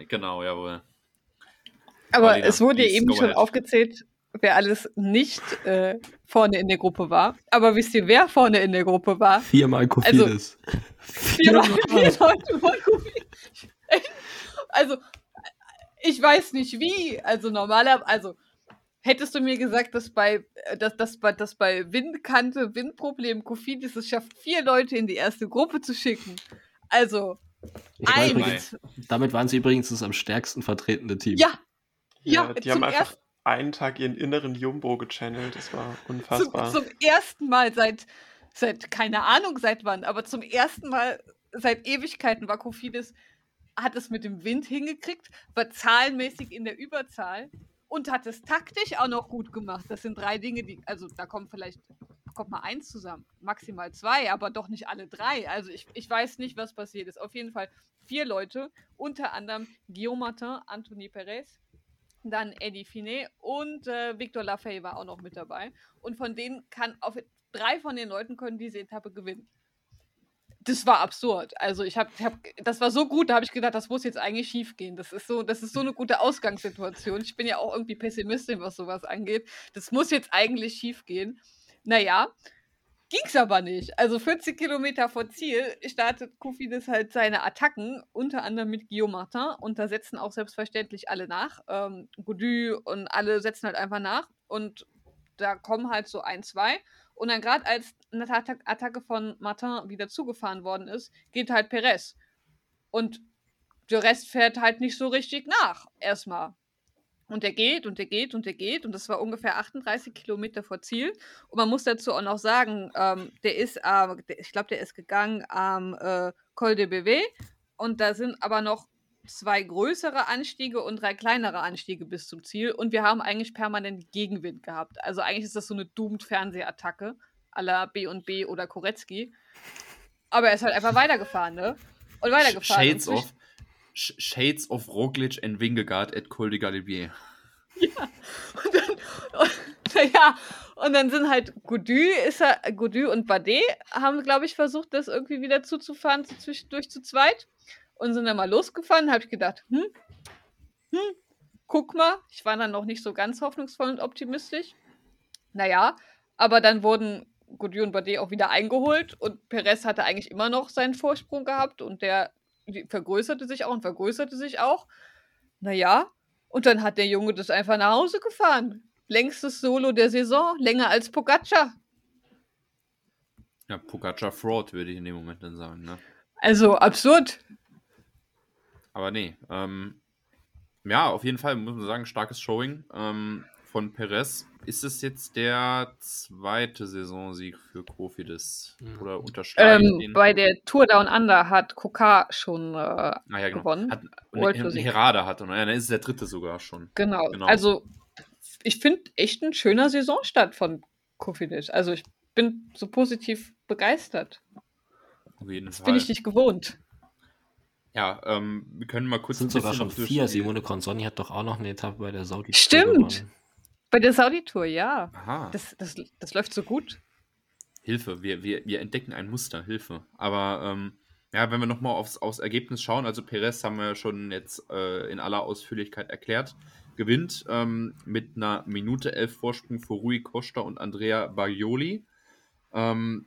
Genau, jawohl. Aber es wurde eben schon aufgezählt, wer alles nicht äh, vorne in der Gruppe war. Aber wisst ihr, wer vorne in der Gruppe war? Viermal Kofidis. Also, viermal, viermal <laughs> Leute von Kofidis. Also, ich weiß nicht wie. Also normaler, also hättest du mir gesagt, dass bei, dass, dass, dass bei Windkante, Windproblem Kofidis es schafft, vier Leute in die erste Gruppe zu schicken. Also, eins. Damit waren sie übrigens das am stärksten vertretene Team. Ja, ja, ja die haben einfach einen Tag ihren inneren Jumbo gechannelt. Das war unfassbar. Zum, zum ersten Mal seit, seit, keine Ahnung seit wann, aber zum ersten Mal seit Ewigkeiten war Kofidis, hat es mit dem Wind hingekriegt, war zahlenmäßig in der Überzahl und hat es taktisch auch noch gut gemacht. Das sind drei Dinge, die, also da kommt vielleicht, kommt mal eins zusammen, maximal zwei, aber doch nicht alle drei. Also ich, ich weiß nicht, was passiert ist. Auf jeden Fall vier Leute, unter anderem Guillaume Martin, Anthony Perez, dann Eddie Finet und äh, Victor Lafay war auch noch mit dabei. Und von denen kann auf drei von den Leuten können diese Etappe gewinnen. das war absurd. Also ich habe, hab, das war so gut, da habe ich gedacht, das muss jetzt eigentlich schief gehen. Das ist so, das ist so eine gute Ausgangssituation. Ich bin ja auch irgendwie Pessimistin, was sowas angeht. Das muss jetzt eigentlich schief gehen. Naja, ging's aber nicht. Also 40 Kilometer vor Ziel startet Kofidis halt seine Attacken, unter anderem mit Guillaume Martin und da setzen auch selbstverständlich alle nach. Ähm, Gaudu und alle setzen halt einfach nach und da kommen halt so ein, zwei und dann gerade als eine Attacke von Martin wieder zugefahren worden ist, geht halt Perez. Und der Rest fährt halt nicht so richtig nach, erstmal. Und der geht und der geht und der geht. Und das war ungefähr 38 Kilometer vor Ziel. Und man muss dazu auch noch sagen, ähm, der ist, äh, ich glaube, der ist gegangen am äh, Col de BW. Und da sind aber noch zwei größere Anstiege und drei kleinere Anstiege bis zum Ziel. Und wir haben eigentlich permanent Gegenwind gehabt. Also eigentlich ist das so eine Doomed-Fernsehattacke à la B&B oder Koretzky. Aber er ist halt einfach weitergefahren, ne? Und weitergefahren. Shades of, Shades of Roglic and Wingegaard at Col de Galibier. Ja, und dann, naja, und dann sind halt Gaudu, ist er, Gaudu und Bardet haben, glaube ich, versucht, das irgendwie wieder zuzufahren, zwischendurch zu zweit und sind dann mal losgefahren. Habe ich gedacht, hm, hm, guck mal. Ich war dann noch nicht so ganz hoffnungsvoll und optimistisch. Naja, aber dann wurden Gaudieu und Bardet auch wieder eingeholt und Perez hatte eigentlich immer noch seinen Vorsprung gehabt und der vergrößerte sich auch und vergrößerte sich auch. Naja, und dann hat der Junge das einfach nach Hause gefahren. Längstes Solo der Saison, länger als Pogaccia. Ja, Pogaccia Fraud, würde ich in dem Moment dann sagen, ne? Also absurd. Aber nee, ähm, ja, auf jeden Fall muss man sagen, starkes Showing ähm, von Perez. Ist es jetzt der zweite Saisonsieg für Kofidis? Mhm. Oder unterschreiben ähm, Bei der Tour Down Under hat Kokar schon äh, ah, ja, genau. gewonnen. Hat, und Herada hat, und ja, dann ist es der dritte sogar schon. Genau. genau. Also, ich finde echt ein schöner Saisonstart von Kofidis. Also, ich bin so positiv begeistert. Auf jeden das Fall. bin ich nicht gewohnt. Ja, ähm, wir können mal kurz. Es sind sogar schon vier. Simone Consoni hat doch auch noch eine Etappe bei der Saudi. Stimmt. Bei der Saudi-Tour, ja. Aha. Das, das, das läuft so gut. Hilfe, wir, wir, wir entdecken ein Muster, Hilfe. Aber ähm, ja, wenn wir nochmal aufs, aufs Ergebnis schauen, also Perez haben wir ja schon jetzt äh, in aller Ausführlichkeit erklärt, gewinnt ähm, mit einer Minute elf Vorsprung vor Rui Costa und Andrea Baglioli. Ähm,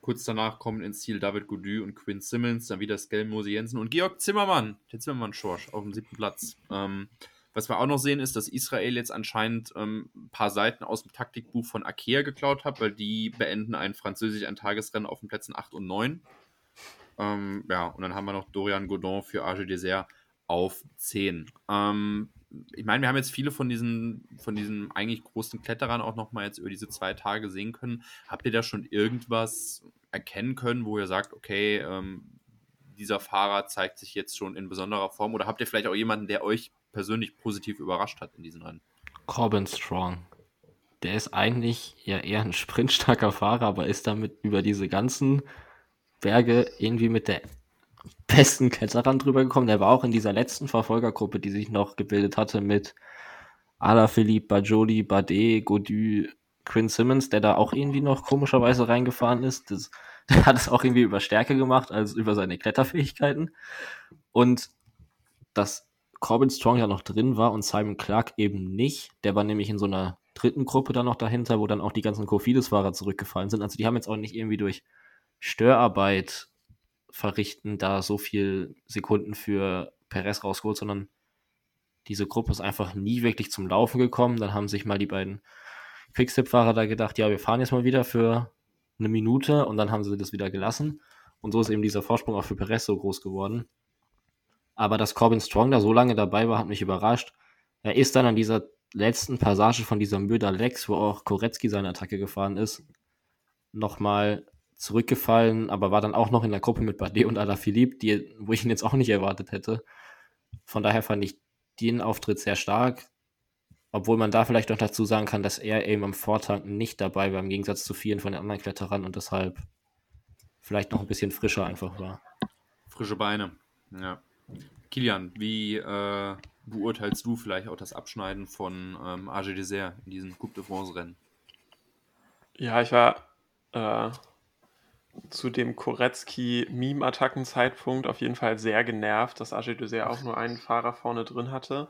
kurz danach kommen ins Ziel David Goudy und Quinn Simmons, dann wieder Skelmose Jensen und Georg Zimmermann, der Zimmermann-Schorsch auf dem siebten Platz. Ähm, was wir auch noch sehen, ist, dass Israel jetzt anscheinend ähm, ein paar Seiten aus dem Taktikbuch von Akea geklaut hat, weil die beenden ein französisch ein Tagesrennen auf den Plätzen 8 und 9. Ähm, ja, und dann haben wir noch Dorian Godon für AG Dessert auf 10. Ähm, ich meine, wir haben jetzt viele von diesen, von diesen eigentlich großen Kletterern auch nochmal jetzt über diese zwei Tage sehen können. Habt ihr da schon irgendwas erkennen können, wo ihr sagt, okay, ähm, dieser Fahrer zeigt sich jetzt schon in besonderer Form? Oder habt ihr vielleicht auch jemanden, der euch persönlich positiv überrascht hat in diesen Rennen? Corbin Strong. Der ist eigentlich ja eher ein sprintstarker Fahrer, aber ist damit über diese ganzen Berge irgendwie mit der besten Kletterern drüber gekommen. Der war auch in dieser letzten Verfolgergruppe, die sich noch gebildet hatte mit Alaphilippe, Bajoli, Bade, Godu, Quinn Simmons, der da auch irgendwie noch komischerweise reingefahren ist. Das, <laughs> der hat es auch irgendwie über Stärke gemacht als über seine Kletterfähigkeiten. Und das Corbin Strong ja noch drin war und Simon Clark eben nicht. Der war nämlich in so einer dritten Gruppe dann noch dahinter, wo dann auch die ganzen Kofidis-Fahrer zurückgefallen sind. Also die haben jetzt auch nicht irgendwie durch Störarbeit verrichten da so viel Sekunden für Perez rausgeholt, sondern diese Gruppe ist einfach nie wirklich zum Laufen gekommen. Dann haben sich mal die beiden Quickstep-Fahrer da gedacht, ja, wir fahren jetzt mal wieder für eine Minute und dann haben sie das wieder gelassen. Und so ist eben dieser Vorsprung auch für Perez so groß geworden. Aber dass Corbin Strong da so lange dabei war, hat mich überrascht. Er ist dann an dieser letzten Passage von dieser Möder Lex, wo auch Koretzki seine Attacke gefahren ist, nochmal zurückgefallen, aber war dann auch noch in der Gruppe mit Bardet und Alaphilippe, die, wo ich ihn jetzt auch nicht erwartet hätte. Von daher fand ich den Auftritt sehr stark, obwohl man da vielleicht noch dazu sagen kann, dass er eben am Vortag nicht dabei war, im Gegensatz zu vielen von den anderen Kletterern und deshalb vielleicht noch ein bisschen frischer einfach war. Frische Beine, ja. Kilian, wie äh, beurteilst du vielleicht auch das Abschneiden von ähm, AG Dessert in diesem Coupe de France-Rennen? Ja, ich war äh, zu dem Koretzki-Meme-Attacken-Zeitpunkt auf jeden Fall sehr genervt, dass Ajay Dessert auch nur einen Fahrer vorne drin hatte.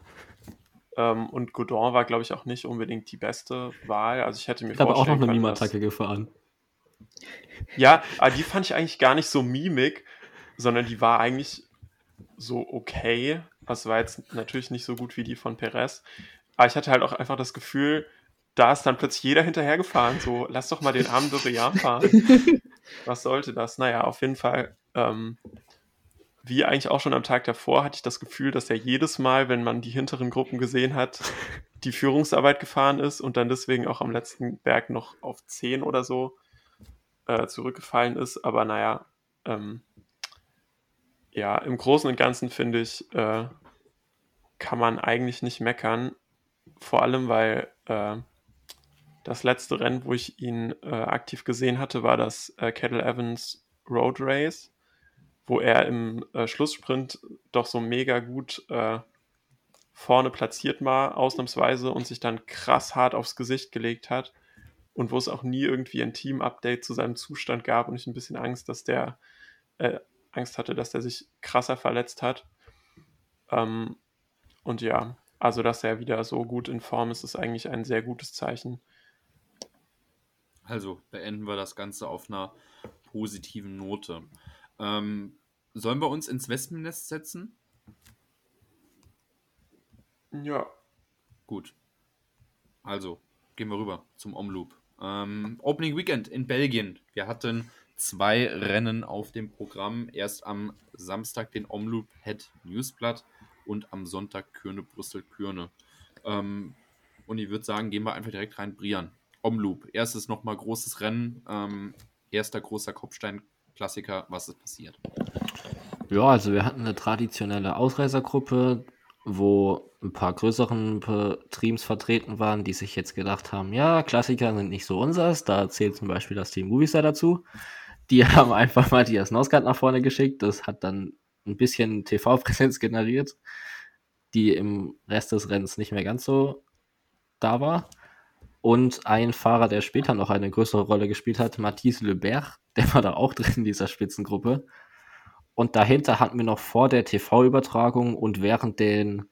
Ähm, und Godon war, glaube ich, auch nicht unbedingt die beste Wahl. Also ich hätte mir Ich habe auch noch vorstellen eine Meme-Attacke gefahren. Ja, aber die fand ich eigentlich gar nicht so mimik, sondern die war eigentlich so okay. Das war jetzt natürlich nicht so gut wie die von Perez. Aber ich hatte halt auch einfach das Gefühl, da ist dann plötzlich jeder hinterhergefahren. So, lass doch mal den armen Dorian fahren. <laughs> Was sollte das? Naja, auf jeden Fall, ähm, wie eigentlich auch schon am Tag davor, hatte ich das Gefühl, dass er jedes Mal, wenn man die hinteren Gruppen gesehen hat, die Führungsarbeit gefahren ist und dann deswegen auch am letzten Berg noch auf 10 oder so äh, zurückgefallen ist. Aber naja, ähm, ja, im Großen und Ganzen finde ich, äh, kann man eigentlich nicht meckern. Vor allem, weil äh, das letzte Rennen, wo ich ihn äh, aktiv gesehen hatte, war das äh, Kettle Evans Road Race, wo er im äh, Schlusssprint doch so mega gut äh, vorne platziert war, ausnahmsweise, und sich dann krass hart aufs Gesicht gelegt hat. Und wo es auch nie irgendwie ein Team-Update zu seinem Zustand gab und ich ein bisschen Angst, dass der äh, Angst hatte, dass der sich krasser verletzt hat. Ähm, und ja, also dass er wieder so gut in Form ist, ist eigentlich ein sehr gutes Zeichen. Also beenden wir das Ganze auf einer positiven Note. Ähm, sollen wir uns ins Wespennest setzen? Ja, Gut. Also, gehen wir rüber zum Omloop. Ähm, Opening Weekend in Belgien. Wir hatten zwei Rennen auf dem Programm. Erst am Samstag den Omloop Head Newsblatt und am Sonntag Kürne Brüssel Kürne. Ähm, und ich würde sagen, gehen wir einfach direkt rein. Brian. Omloop. Erstes nochmal großes Rennen. Ähm, erster großer Kopfstein-Klassiker. Was ist passiert? Ja, also wir hatten eine traditionelle Ausreißergruppe, wo ein paar größeren Teams vertreten waren, die sich jetzt gedacht haben, ja, Klassiker sind nicht so unseres. Da zählt zum Beispiel das Team Movistar dazu. Die <laughs> haben einfach Matthias Nosgard nach vorne geschickt. Das hat dann ein bisschen TV-Präsenz generiert, die im Rest des Rennens nicht mehr ganz so da war. Und ein Fahrer, der später noch eine größere Rolle gespielt hat, Mathis Leberg, der war da auch drin in dieser Spitzengruppe. Und dahinter hatten wir noch vor der TV-Übertragung und während den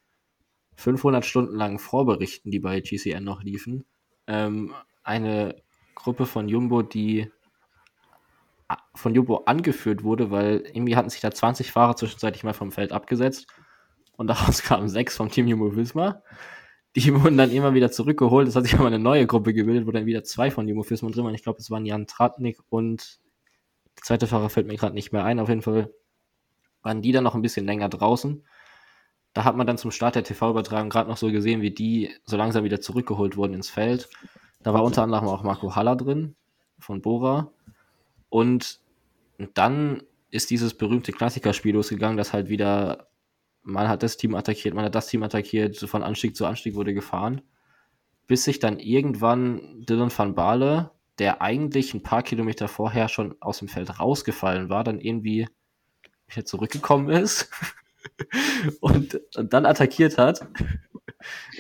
500 Stunden langen Vorberichten, die bei GCN noch liefen, ähm, eine Gruppe von Jumbo, die von Jumbo angeführt wurde, weil irgendwie hatten sich da 20 Fahrer zwischenzeitlich mal vom Feld abgesetzt und <laughs> daraus kamen sechs vom Team Jumbo Visma. Die <laughs> wurden dann immer wieder zurückgeholt. Es hat sich aber eine neue Gruppe gebildet, wo dann wieder zwei von Jumbo Visma drin waren. Ich glaube, es waren Jan Tratnik und der zweite Fahrer fällt mir gerade nicht mehr ein. Auf jeden Fall waren die dann noch ein bisschen länger draußen. Da hat man dann zum Start der TV-Übertragung gerade noch so gesehen, wie die so langsam wieder zurückgeholt wurden ins Feld. Da war unter anderem auch Marco Haller drin von Bora. Und dann ist dieses berühmte Klassikerspiel losgegangen, das halt wieder, man hat das Team attackiert, man hat das Team attackiert, von Anstieg zu Anstieg wurde gefahren. Bis sich dann irgendwann Dylan van Baale, der eigentlich ein paar Kilometer vorher schon aus dem Feld rausgefallen war, dann irgendwie wieder zurückgekommen ist und, <laughs> und dann attackiert hat,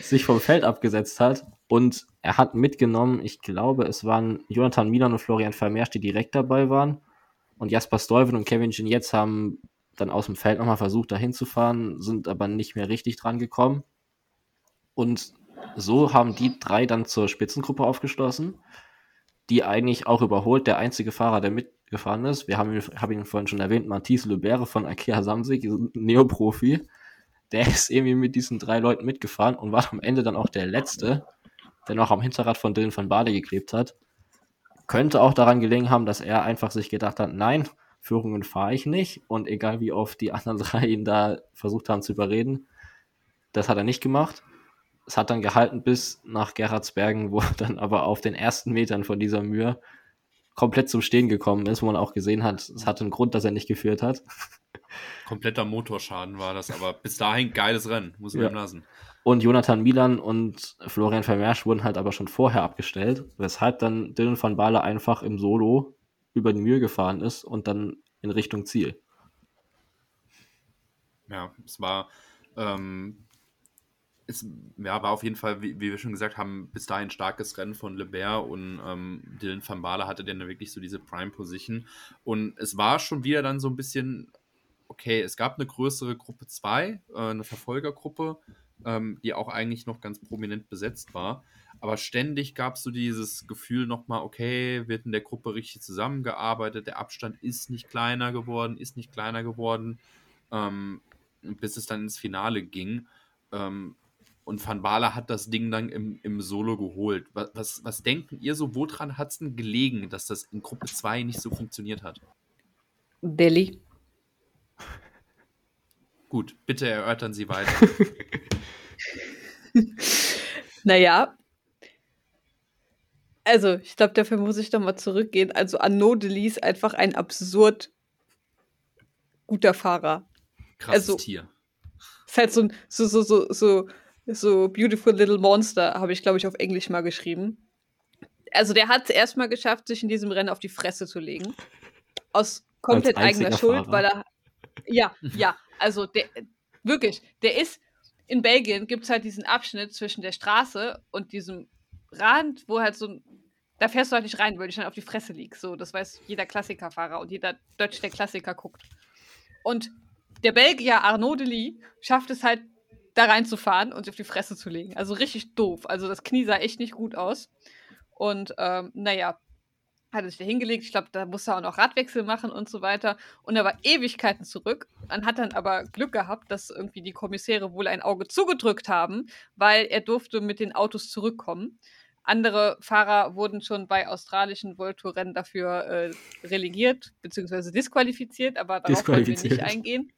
sich vom Feld abgesetzt hat und er hat mitgenommen, ich glaube, es waren Jonathan Milan und Florian Vermeersch, die direkt dabei waren und Jasper Stuyven und Kevin Genietz haben dann aus dem Feld nochmal versucht, dahin zu fahren, sind aber nicht mehr richtig dran gekommen und so haben die drei dann zur Spitzengruppe aufgeschlossen, die eigentlich auch überholt, der einzige Fahrer, der mitgefahren ist. Wir haben ihn, hab ihn vorhin schon erwähnt, Matthias Lebere von Akea Samsig, Neoprofi. Der <laughs> ist irgendwie mit diesen drei Leuten mitgefahren und war am Ende dann auch der Letzte, der noch am Hinterrad von Dylan van Bade geklebt hat. Könnte auch daran gelegen haben, dass er einfach sich gedacht hat, nein, Führungen fahre ich nicht. Und egal wie oft die anderen <laughs> drei ihn da versucht haben zu überreden, das hat er nicht gemacht. Es hat dann gehalten bis nach Gerhardsbergen, wo er dann aber auf den ersten Metern von dieser Mühe komplett zum Stehen gekommen ist, wo man auch gesehen hat, es hatte einen Grund, dass er nicht geführt hat. Kompletter Motorschaden war das, aber bis dahin geiles Rennen, muss man Ja. lassen. Und Jonathan Milan und Florian Vermeersch wurden halt aber schon vorher abgestellt, weshalb dann Dylan van Baale einfach im Solo über die Mühe gefahren ist und dann in Richtung Ziel. Ja, es war ähm, es ja, war auf jeden Fall, wie, wie, wir schon gesagt haben, bis dahin starkes Rennen von Lebert und ähm, Dylan van Baale hatte dann wirklich so diese Prime-Position. Und es war schon wieder dann so ein bisschen, okay, es gab eine größere Gruppe 2, äh, eine Verfolgergruppe, ähm, die auch eigentlich noch ganz prominent besetzt war. Aber ständig gab es so dieses Gefühl nochmal, okay, wird in der Gruppe richtig zusammengearbeitet, der Abstand ist nicht kleiner geworden, ist nicht kleiner geworden, ähm, bis es dann ins Finale ging. Ähm, und Van Baala hat das Ding dann im, im Solo geholt. Was, was, was denken ihr so, woran hat es denn gelegen, dass das in Gruppe 2 nicht so funktioniert hat? Delhi. Gut, bitte erörtern Sie weiter. <laughs> <laughs> naja. Also, ich glaube, dafür muss ich nochmal zurückgehen. Also, Arnaud Delis ist einfach ein absurd guter Fahrer. Krasses also, Tier. Ist halt so ein, so, so, so, so so Beautiful Little Monster habe ich, glaube ich, auf Englisch mal geschrieben. Also der hat es erstmal geschafft, sich in diesem Rennen auf die Fresse zu legen. Aus komplett eigener Schuld, Fahrer. weil er. Ja, ja. Also der wirklich, der ist. In Belgien gibt es halt diesen Abschnitt zwischen der Straße und diesem Rand, wo halt so Da fährst du halt nicht rein, weil du dann auf die Fresse liegst. So, das weiß jeder Klassikerfahrer und jeder Deutsch, der Klassiker guckt. Und der Belgier Arnaud Delis schafft es halt da reinzufahren und sich auf die Fresse zu legen. Also richtig doof. Also das Knie sah echt nicht gut aus. Und ähm, naja, hat er sich da hingelegt. Ich glaube, da musste er auch noch Radwechsel machen und so weiter. Und er war Ewigkeiten zurück. Man hat dann aber Glück gehabt, dass irgendwie die Kommissäre wohl ein Auge zugedrückt haben, weil er durfte mit den Autos zurückkommen. Andere Fahrer wurden schon bei australischen Voltour-Rennen dafür äh, relegiert bzw. disqualifiziert, aber darauf wollen wir nicht eingehen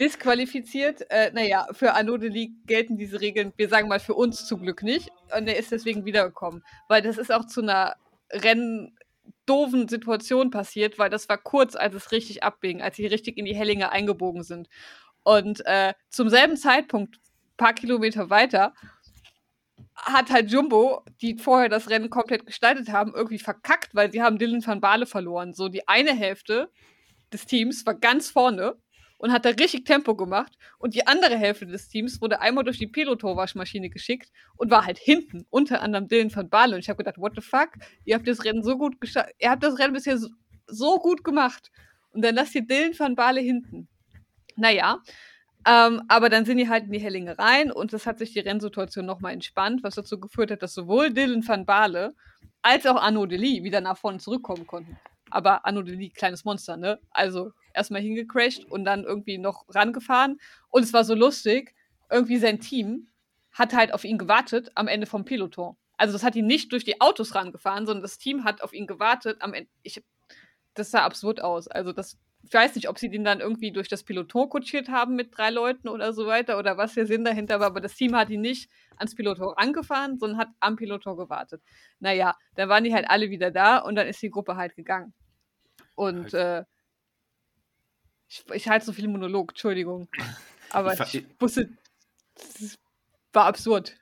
disqualifiziert. Äh, naja, für Anode League gelten diese Regeln, wir sagen mal für uns zum Glück nicht. Und er ist deswegen wiedergekommen. Weil das ist auch zu einer renndoofen Situation passiert, weil das war kurz, als es richtig abbiegen, als sie richtig in die Hellinge eingebogen sind. Und äh, zum selben Zeitpunkt, paar Kilometer weiter, hat halt Jumbo, die vorher das Rennen komplett gestaltet haben, irgendwie verkackt, weil sie haben Dylan van Baale verloren. So die eine Hälfte des Teams war ganz vorne und hat da richtig Tempo gemacht. Und die andere Hälfte des Teams wurde einmal durch die Peloton-Waschmaschine geschickt und war halt hinten, unter anderem Dylan van Baale. Und ich habe gedacht, what the fuck? Ihr habt das Rennen so gut ihr habt das Rennen bisher so, so, gut gemacht. Und dann lasst ihr Dylan van Baale hinten. Naja, ähm, aber dann sind die halt in die Hellinge rein und das hat sich die Rennsituation nochmal entspannt, was dazu geführt hat, dass sowohl Dylan van Baale als auch Arnaud Delis wieder nach vorne zurückkommen konnten. Aber Arnaud Delis, kleines Monster, ne? Also erstmal hingecrashed und dann irgendwie noch rangefahren. Und es war so lustig, irgendwie sein Team hat halt auf ihn gewartet am Ende vom Peloton. Also das hat ihn nicht durch die Autos rangefahren, sondern das Team hat auf ihn gewartet am Ende. Ich, das sah absurd aus. Also das, ich weiß nicht, ob sie den dann irgendwie durch das Peloton kutschiert haben mit drei Leuten oder so weiter oder was der Sinn dahinter war, aber das Team hat ihn nicht ans Peloton angefahren, sondern hat am Peloton gewartet. Naja, dann waren die halt alle wieder da und dann ist die Gruppe halt gegangen. Und äh, ich, ich halte so viel Monolog, Entschuldigung. Aber ich, ich wusste, das war absurd.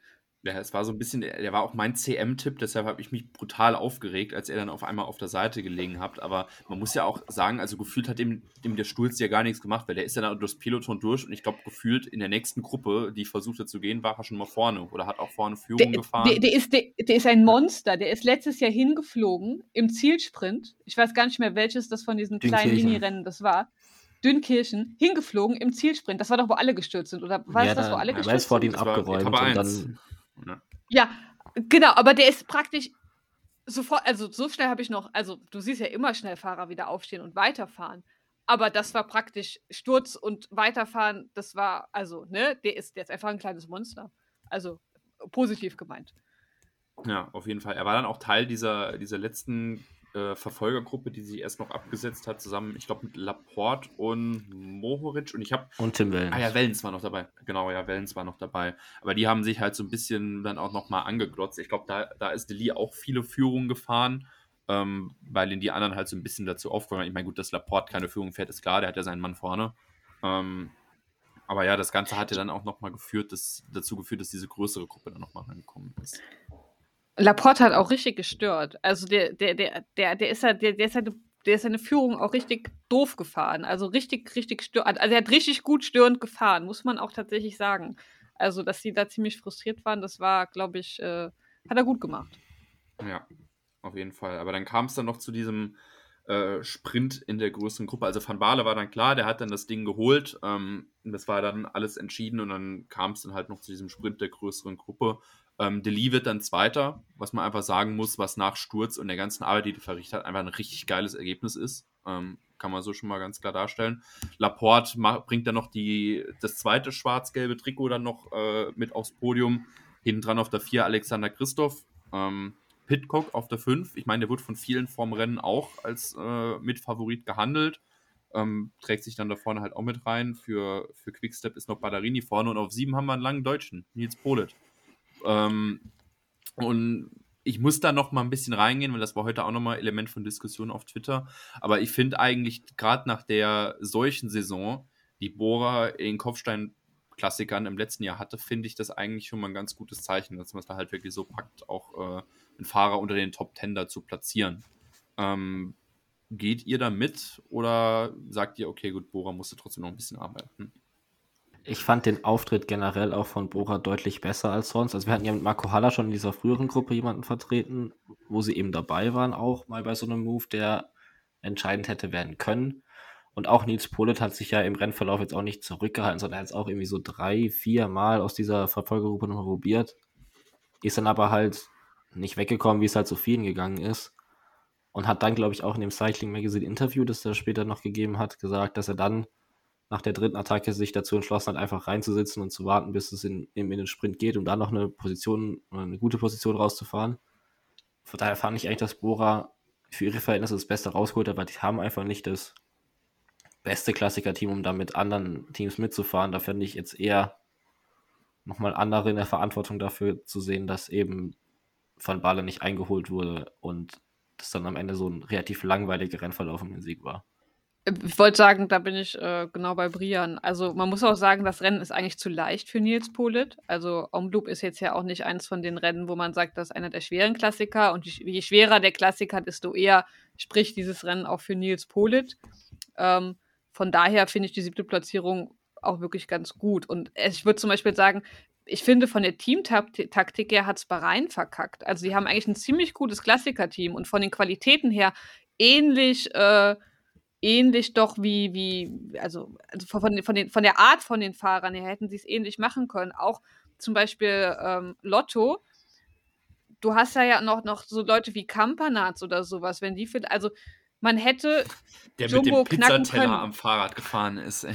Ja, es war so ein bisschen, der war auch mein CM-Tipp, deshalb habe ich mich brutal aufgeregt, als er dann auf einmal auf der Seite gelegen hat. Aber man muss ja auch sagen, also gefühlt hat dem, dem der Sturz ja gar nichts gemacht, weil der ist ja dann durchs Peloton durch und ich glaube, gefühlt in der nächsten Gruppe, die versuchte zu gehen, war er schon mal vorne oder hat auch vorne Führung der, gefahren. Der, der, ist, der, der ist ein Monster, der ist letztes Jahr hingeflogen im Zielsprint. Ich weiß gar nicht mehr, welches das von diesen kleinen Mini-Rennen das war. Dünnkirchen hingeflogen im Zielsprint. Das war doch, wo alle gestürzt sind, oder war ja, das das, wo alle gestürzt sind? vor denen abgeräumt und dann. Ja, genau, aber der ist praktisch sofort, also so schnell habe ich noch, also du siehst ja immer schnell Fahrer wieder aufstehen und weiterfahren. Aber das war praktisch Sturz und Weiterfahren, das war, also, ne, der ist, ist einfach ein kleines Monster. Also positiv gemeint. Ja, auf jeden Fall. Er war dann auch Teil dieser, dieser letzten äh, Verfolgergruppe, die sich erst noch abgesetzt hat, zusammen, ich glaube, mit Laporte und Mohoric. Und ich habe. Und Tim Wellens. Ah ja, Wellens war noch dabei. Genau, ja, Wellens war noch dabei. Aber die haben sich halt so ein bisschen dann auch nochmal angeglotzt. Ich glaube, da, da ist Deli auch viele Führungen gefahren. Ähm, weil ihn die anderen halt so ein bisschen dazu aufgefallen Ich meine, gut, dass Laporte keine Führung fährt, ist klar, der hat ja seinen Mann vorne. Ähm, aber ja, das Ganze hat ja dann auch nochmal geführt, dass, dazu geführt, dass diese größere Gruppe dann nochmal reingekommen ist. Laporte hat auch richtig gestört. Also der, der, der, der, der ist halt, der, der ist halt, der ist seine Führung auch richtig doof gefahren. Also richtig, richtig störend. Also er hat richtig gut störend gefahren, muss man auch tatsächlich sagen. Also, dass sie da ziemlich frustriert waren, das war, glaube ich, äh, hat er gut gemacht. Ja, auf jeden Fall. Aber dann kam es dann noch zu diesem äh, Sprint in der größeren Gruppe. Also Van Baale war dann klar, der hat dann das Ding geholt. Ähm, das war dann alles entschieden und dann kam es dann halt noch zu diesem Sprint der größeren Gruppe. Ähm, Deli wird dann Zweiter, was man einfach sagen muss, was nach Sturz und der ganzen Arbeit, die er verrichtet hat, einfach ein richtig geiles Ergebnis ist. Ähm, kann man so schon mal ganz klar darstellen. Laporte bringt dann noch die, das zweite schwarz-gelbe Trikot dann noch äh, mit aufs Podium. Hinten dran auf der 4 Alexander Christoph. Ähm, Pitcock auf der 5. Ich meine, der wird von vielen vorm Rennen auch als äh, Mitfavorit gehandelt. Ähm, trägt sich dann da vorne halt auch mit rein. Für, für Quickstep ist noch Ballerini vorne und auf 7 haben wir einen langen Deutschen, Nils Polit. Ähm, und ich muss da noch mal ein bisschen reingehen, weil das war heute auch noch mal Element von Diskussion auf Twitter. Aber ich finde eigentlich, gerade nach der solchen Saison, die Bora in Kopfstein Klassikern im letzten Jahr hatte, finde ich das eigentlich schon mal ein ganz gutes Zeichen, dass man es da halt wirklich so packt, auch äh, einen Fahrer unter den Top Ten da zu platzieren. Ähm, geht ihr da mit oder sagt ihr, okay, gut, Bora musste trotzdem noch ein bisschen arbeiten? Ich fand den Auftritt generell auch von Bora deutlich besser als sonst. Also wir hatten ja mit Marco Haller schon in dieser früheren Gruppe jemanden vertreten, wo sie eben dabei waren, auch mal bei so einem Move, der entscheidend hätte werden können. Und auch Nils Polit hat sich ja im Rennverlauf jetzt auch nicht zurückgehalten, sondern er hat es auch irgendwie so drei, vier Mal aus dieser Verfolgergruppe noch probiert. Ist dann aber halt nicht weggekommen, wie es halt so vielen gegangen ist. Und hat dann, glaube ich, auch in dem Cycling Magazine Interview, das er später noch gegeben hat, gesagt, dass er dann nach der dritten Attacke sich dazu entschlossen hat, einfach reinzusitzen und zu warten, bis es in, in, in den Sprint geht, um dann noch eine Position, eine gute Position rauszufahren. Von daher fand ich eigentlich, dass Bora für ihre Verhältnisse das Beste rausgeholt hat, weil die haben einfach nicht das beste Klassiker-Team, um da mit anderen Teams mitzufahren. Da fände ich jetzt eher nochmal andere in der Verantwortung dafür zu sehen, dass eben Van Baale nicht eingeholt wurde und das dann am Ende so ein relativ langweiliger Rennverlauf den Sieg war. Ich wollte sagen, da bin ich äh, genau bei Brian. Also man muss auch sagen, das Rennen ist eigentlich zu leicht für Nils Polit. Also Omloop ist jetzt ja auch nicht eins von den Rennen, wo man sagt, das ist einer der schweren Klassiker. Und je schwerer der Klassiker, desto eher spricht dieses Rennen auch für Nils Polit. Ähm, von daher finde ich die siebte Platzierung auch wirklich ganz gut. Und ich würde zum Beispiel sagen, ich finde, von der Teamtaktik her hat es Bahrain verkackt. Also, sie haben eigentlich ein ziemlich gutes Klassiker-Team und von den Qualitäten her ähnlich, äh, ähnlich doch wie, wie also, also von, von, den, von der Art von den Fahrern her hätten sie es ähnlich machen können. Auch zum Beispiel ähm, Lotto. Du hast ja, ja noch, noch so Leute wie Kampanaz oder sowas, wenn die, für, also man hätte der Jumbo mit dem Pizzateller am Fahrrad gefahren ist.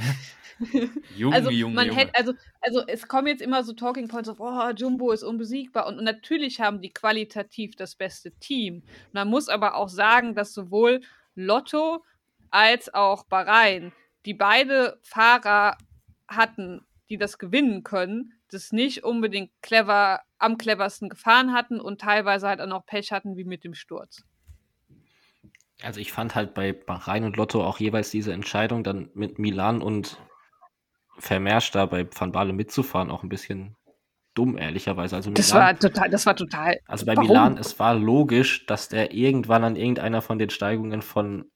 <laughs> Junge, also, Junge, man Junge. Hätte, also, also es kommen jetzt immer so Talking Points auf, oh, Jumbo ist unbesiegbar. Und, und, natürlich haben die qualitativ das beste Team. Man muss aber auch sagen, dass sowohl Lotto als auch Bahrain, die beide Fahrer hatten, die das gewinnen können, das nicht unbedingt clever, am cleversten gefahren hatten und teilweise halt auch noch Pech hatten wie mit dem Sturz. Also ich fand halt bei Bahrain und Lotto auch jeweils diese Entscheidung, dann mit Milan und Vermersch da bei Van Baale mitzufahren, auch ein bisschen dumm, ehrlicherweise. Also das Milan, war total, das war total. Also bei warum? Milan, es war logisch, dass der irgendwann an irgendeiner von den Steigungen von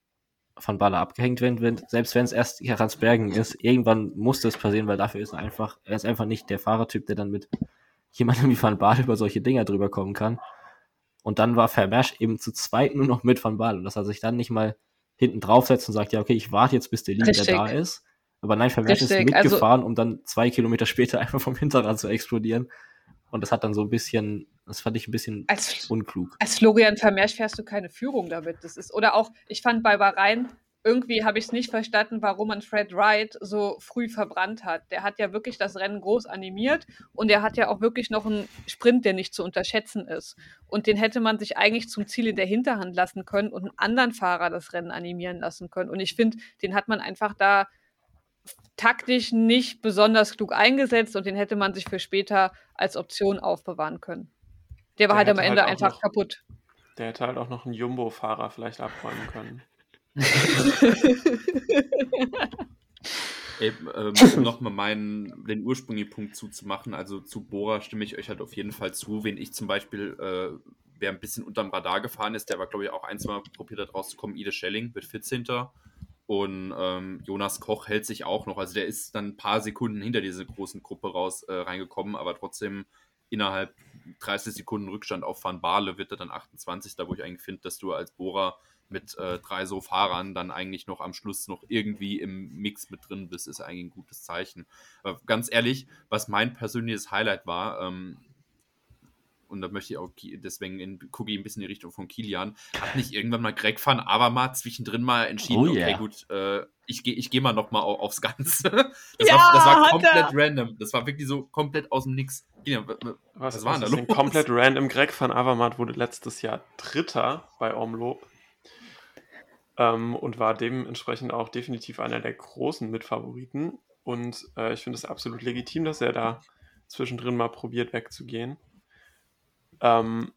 Van Baale abgehängt werden wird, selbst wenn es erst Heransbergen ist, irgendwann muss das passieren, weil dafür ist er einfach, er ist einfach nicht der Fahrertyp, der dann mit jemandem wie Van Baale über solche Dinger drüber kommen kann. Und dann war Vermersch eben zu zweit nur noch mit Van Baal. Und dass er sich dann nicht mal hinten draufsetzt und sagt, ja, okay, ich warte jetzt, bis der Linie da ist. Aber nein, Vermersch ist also mitgefahren, also, um dann zwei Kilometer später <laughs> einfach vom Hinterrad zu explodieren. Und das hat dann so ein bisschen, das fand ich ein bisschen als, unklug. Als Florian Vermersch fährst du keine Führung damit. Das ist, oder auch, ich fand bei Bahrain, irgendwie habe ich es nicht verstanden, warum man Fred Wright so früh verbrannt hat. Der hat ja wirklich das Rennen groß animiert und er hat ja auch wirklich noch einen Sprint, der nicht zu unterschätzen ist. Und den hätte man sich eigentlich zum Ziel in der Hinterhand lassen können und einen anderen Fahrer das Rennen animieren lassen können. Und ich finde, den hat man einfach da taktisch nicht besonders klug eingesetzt und den hätte man sich für später als Option aufbewahren können. Der war der halt am Ende halt einfach noch, kaputt. Der hätte halt auch noch einen Jumbo-Fahrer vielleicht abräumen können. <laughs> Ey, ähm, um nochmal meinen, den ursprünglichen Punkt zuzumachen, also zu Bora stimme ich euch halt auf jeden Fall zu. Wen ich zum Beispiel, äh, wer ein bisschen unterm Radar gefahren ist, der war, glaube ich, auch ein, zwei Mal probiert hat rauszukommen, Ide Schelling wird 14. Und ähm, Jonas Koch hält sich auch noch. Also der ist dann ein paar Sekunden hinter diese großen Gruppe raus äh, reingekommen, aber trotzdem innerhalb 30 Sekunden Rückstand auf Van Baale wird er dann 28. Da wo ich eigentlich finde, dass du als Bohrer mit äh, drei so Fahrern dann eigentlich noch am Schluss noch irgendwie im Mix mit drin bist, ist eigentlich ein gutes Zeichen. Aber ganz ehrlich, was mein persönliches Highlight war, ähm, und da möchte ich auch deswegen gucke ich ein bisschen in die Richtung von Kilian, hat nicht irgendwann mal Greg van Avermaet zwischendrin mal entschieden, oh, yeah. okay, gut, äh, ich gehe ich geh mal noch mal aufs Ganze. <laughs> Das, ja, war, das war komplett er. random. Das war wirklich so komplett aus dem Nix. Kilian, was, was, war denn da los? Komplett <laughs> random. Greg van Avermaet wurde letztes Jahr Dritter bei Omloop ähm, und war dementsprechend auch definitiv einer der großen Mitfavoriten. Und äh, ich finde es absolut legitim, dass er da zwischendrin mal probiert wegzugehen. Ähm,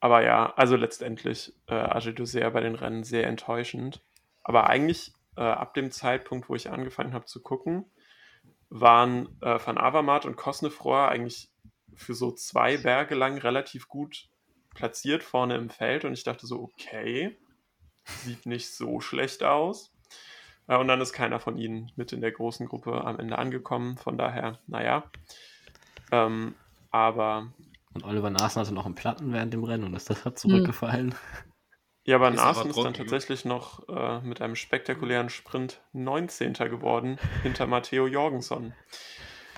aber ja, also letztendlich äh, sehr bei den Rennen sehr enttäuschend. Aber eigentlich äh, ab dem Zeitpunkt, wo ich angefangen habe zu gucken, waren äh, Van Avermaet und Kosnefrohr eigentlich für so zwei Berge lang relativ gut platziert vorne im Feld und ich dachte so, okay, sieht nicht so schlecht aus. Äh, und dann ist keiner von ihnen mit in der großen Gruppe am Ende angekommen. Von daher, naja. Ähm, aber. Und Oliver Nasen hatte noch einen Platten während dem Rennen und ist deshalb zurückgefallen. Hm. Ja, aber Nasen ist dann tatsächlich noch äh, mit einem spektakulären Sprint 19. geworden, hinter Matteo Jorgensen.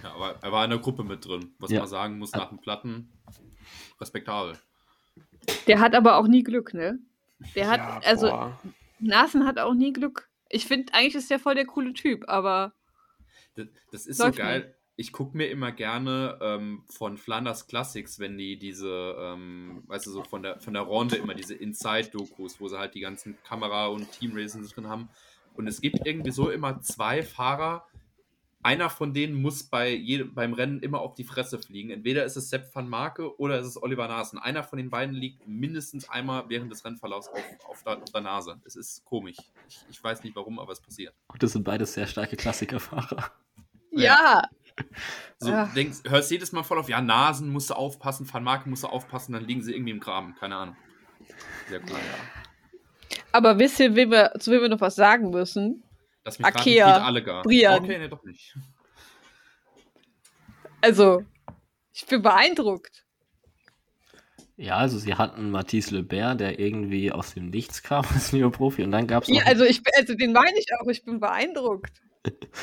Ja, aber er war in der Gruppe mit drin, was ja. man sagen muss, nach dem Platten respektabel. Der hat aber auch nie Glück, ne? Der hat, ja, also, boah. Nasen hat auch nie Glück. Ich finde, eigentlich ist der voll der coole Typ, aber. Das, das ist so geil. Nicht. Ich gucke mir immer gerne ähm, von Flanders Classics, wenn die diese, ähm, weißt du, so von der, von der Ronde immer diese Inside-Dokus, wo sie halt die ganzen Kamera- und Team-Racing drin haben. Und es gibt irgendwie so immer zwei Fahrer, einer von denen muss bei jedem, beim Rennen immer auf die Fresse fliegen. Entweder ist es Sepp van Marke oder ist es Oliver Nasen. Einer von den beiden liegt mindestens einmal während des Rennverlaufs auf, auf, der, auf der Nase. Es ist komisch. Ich, ich, weiß nicht warum, aber es passiert. Und das sind beides sehr starke Klassikerfahrer. Ja. <laughs> So, denkst, hörst jedes Mal voll auf, ja, Nasen musst du aufpassen, Van Marke musst du aufpassen, dann liegen sie irgendwie im Graben. Keine Ahnung. Sehr cool, ja. Aber wisst ihr, wem wir, zu wem wir noch was sagen müssen? Lass mich Akea, fragen, alle gar. Brian. Okay, nee, doch nicht. Also, ich bin beeindruckt. Ja, also sie hatten Mathis Lebert, der irgendwie aus dem Nichts kam <laughs> als Neoprofi und dann gab es Ja, also ich also den meine ich auch, ich bin beeindruckt.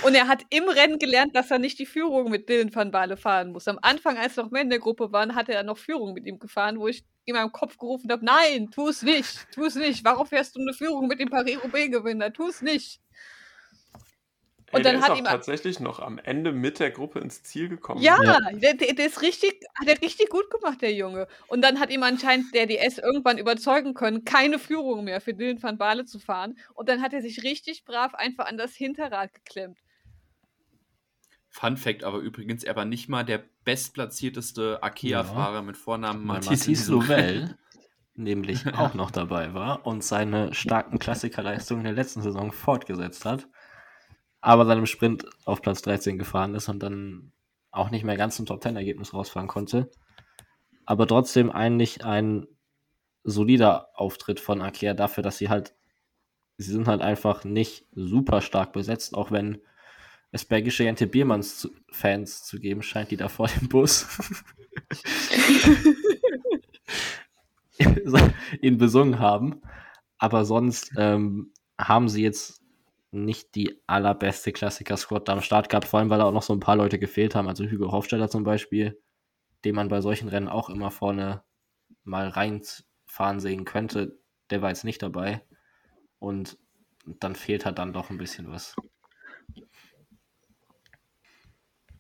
Und er hat im Rennen gelernt, dass er nicht die Führung mit Dylan van Baale fahren muss. Am Anfang, als noch mehr in der Gruppe waren, hat er noch Führung mit ihm gefahren, wo ich in meinem Kopf gerufen habe, nein, tu es nicht, tu es nicht. Warum fährst du eine Führung mit dem Paris-Roubaix-Gewinner? Tu es nicht. Und Ey, dann der hat ist ihm tatsächlich noch am Ende mit der Gruppe ins Ziel gekommen. Ja, ja. Der, der, ist richtig, hat er richtig gut gemacht, der Junge. Und dann hat ihm anscheinend der DS irgendwann überzeugen können, keine Führung mehr für Dylan van Baale zu fahren. Und dann hat er sich richtig brav einfach an das Hinterrad geklemmt. Fun Fact aber übrigens, er war nicht mal der bestplatzierteste Akea-Fahrer ja. mit Vornamen Matthias Lovell, <laughs> nämlich auch noch dabei war und seine starken Klassikerleistungen in der letzten Saison fortgesetzt hat aber im Sprint auf Platz 13 gefahren ist und dann auch nicht mehr ganz ein Top-10-Ergebnis rausfahren konnte. Aber trotzdem eigentlich ein solider Auftritt von Akea dafür, dass sie halt, sie sind halt einfach nicht super stark besetzt, auch wenn es belgische Jente Biermanns Fans zu geben scheint, die da vor dem Bus <laughs> ihn besungen haben. Aber sonst ähm, haben sie jetzt nicht die allerbeste Klassiker-Squad am Start gehabt, vor allem weil da auch noch so ein paar Leute gefehlt haben. Also Hugo Hofstetter zum Beispiel, den man bei solchen Rennen auch immer vorne mal reinfahren sehen könnte, der war jetzt nicht dabei. Und dann fehlt halt dann doch ein bisschen was.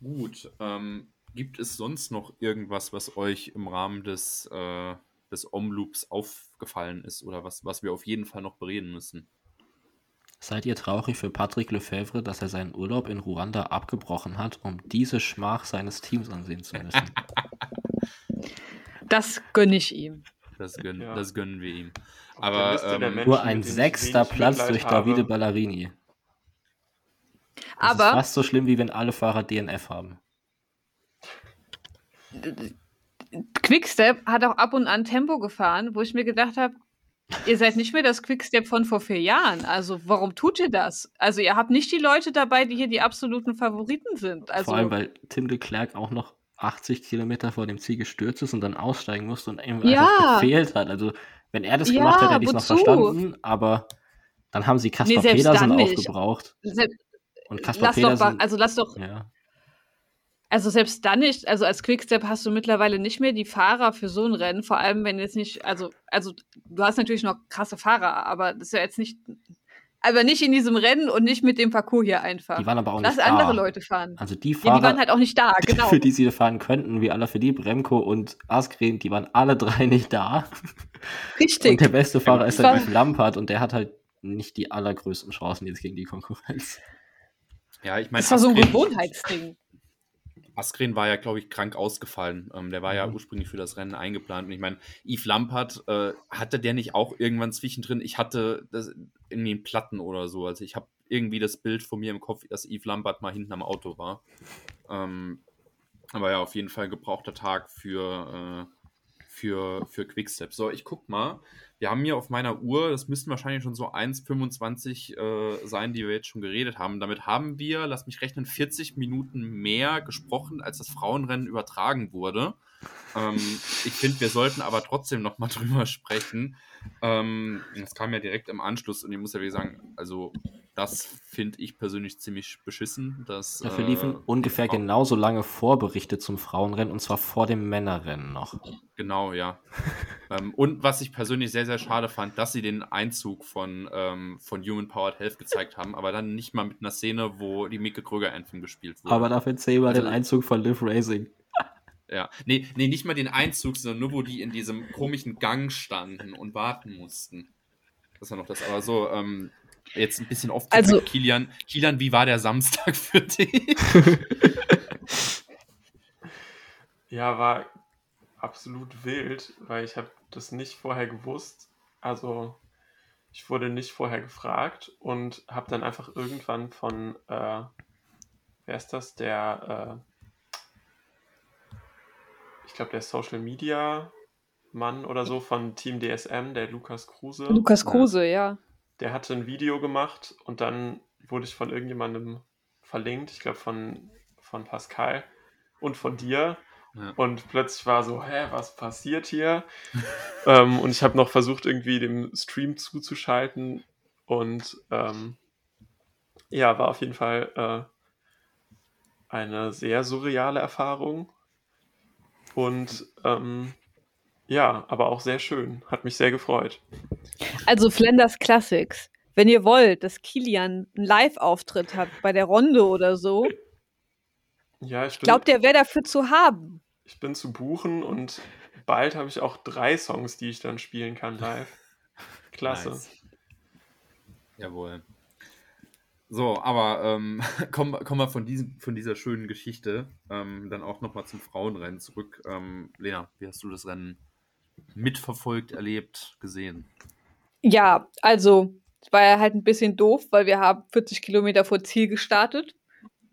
Gut, ähm, gibt es sonst noch irgendwas, was euch im Rahmen des, äh, des Omloops aufgefallen ist oder was, was wir auf jeden Fall noch bereden müssen? Seid ihr traurig für Patrick Lefevre, dass er seinen Urlaub in Ruanda abgebrochen hat, um diese Schmach seines Teams ansehen zu müssen? <laughs> Das gönne ich ihm. Das, gönn, ja. das gönnen wir ihm. Aber ähm, nur ein sechster Platz durch Davide Ballerini. Das Aber ist fast so schlimm, wie wenn alle Fahrer DNF haben. Quickstep hat auch ab und an Tempo gefahren, wo ich mir gedacht habe, ihr seid nicht mehr das Quickstep von vor vier Jahren. Also warum tut ihr das? Also ihr habt nicht die Leute dabei, die hier die absoluten Favoriten sind. Also, Vor allem, weil Tim de Klerk auch noch 80 Kilometer vor dem Ziel gestürzt ist und dann aussteigen musste und ihm Ja. einfach gefehlt hat. Also, wenn er das Ja, gemacht hätte, hätte ich es noch verstanden, aber dann haben sie Kaspar Nee, selbst Pedersen aufgebraucht. se Und Kaspar doch, Pedersen. wa- also lass doch, ja. Also selbst dann nicht, also als Quickstep hast du mittlerweile nicht mehr die Fahrer für so ein Rennen, vor allem wenn jetzt nicht, also, also du hast natürlich noch krasse Fahrer, aber das ist ja jetzt nicht, aber nicht in diesem Rennen und nicht mit dem Parcours hier einfach. Die waren aber auch Lass nicht andere da. Leute fahren. Also die Ja, Fahrer, die waren halt auch nicht da, <laughs> genau. für die sie fahren könnten, wie Alaphilippe, Remco und Askren, die waren alle drei <laughs> nicht da. Richtig. Und der beste Fahrer ist halt Lampard und der hat halt nicht die allergrößten Chancen jetzt gegen die Konkurrenz. Ja, ich meine, Das war so ein Gewohnheitsding. Askren war ja, glaube ich, krank ausgefallen. Ähm, der war ja Mhm. ursprünglich für das Rennen eingeplant. Und ich meine, Yves Lampert, äh, hatte der nicht auch irgendwann zwischendrin? Ich hatte das irgendwie einen Platten oder so. Also ich habe irgendwie das Bild von mir im Kopf, dass Yves Lampert mal hinten am Auto war. Ähm, aber ja, auf jeden Fall gebrauchter Tag für, äh, für, für Quickstep. So, ich guck mal. Wir haben hier auf meiner Uhr, das müssten wahrscheinlich schon so 1,25 äh, sein, die wir jetzt schon geredet haben. Damit haben wir, lass mich rechnen, 40 Minuten mehr gesprochen, als das Frauenrennen übertragen wurde. Ähm, ich finde, wir sollten aber trotzdem noch mal <laughs> drüber sprechen. Ähm, das kam ja direkt im Anschluss und ich muss ja wirklich sagen, also das finde ich persönlich ziemlich beschissen. Dass, Dafür äh, liefen ungefähr Frau- genauso lange Vorberichte zum Frauenrennen und zwar vor dem Männerrennen noch. Genau, ja. ähm, und was ich persönlich sehr, sehr schade fand, dass sie den Einzug von, ähm, von Human Powered Health gezeigt haben, aber dann nicht mal mit einer Szene, wo die Mieke Kröger Anthem gespielt wurde. Aber dafür zehnmal Also- den Einzug von Liv Racing. ja. Nee, nee, nicht mal den Einzug, sondern nur, wo die in diesem komischen Gang standen und warten mussten. Das war noch das. Aber so, ähm, jetzt ein bisschen oft Also- Kilian. Kilian, wie war der Samstag <laughs> für dich? <laughs> Ja, war absolut wild, weil ich habe das nicht vorher gewusst. Also ich wurde nicht vorher gefragt und habe dann einfach irgendwann von, äh, wer ist das, der, äh, ich glaube der Social Media Mann oder so von Team DSM, der Lukas Kruse. Lukas Kruse, ja. Der hatte ein Video gemacht und dann wurde ich von irgendjemandem verlinkt, ich glaube von, von Pascal und von dir. Ja. Und plötzlich war so, hä, was passiert hier? <laughs> ähm, und ich habe noch versucht, irgendwie dem Stream zuzuschalten. Und ähm, ja, war auf jeden Fall äh, eine sehr surreale Erfahrung. Und ähm, ja, aber auch sehr schön. Hat mich sehr gefreut. Also Flanders Classics. Wenn ihr wollt, dass Kilian einen Live-Auftritt hat bei der Ronde oder so, Ja, ich bin, glaubt der wäre dafür zu haben. ich bin zu buchen und bald habe ich auch drei Songs, die ich dann spielen kann live. <laughs> Klasse. Nice. Jawohl. So, aber ähm, <laughs> kommen, kommen wir von, diesem, von dieser schönen Geschichte ähm, dann auch nochmal zum Frauenrennen zurück. Ähm, Lena, wie hast du das Rennen mitverfolgt, erlebt, gesehen? Ja, also es war ja halt ein bisschen doof, weil wir haben 40 Kilometer vor Ziel gestartet.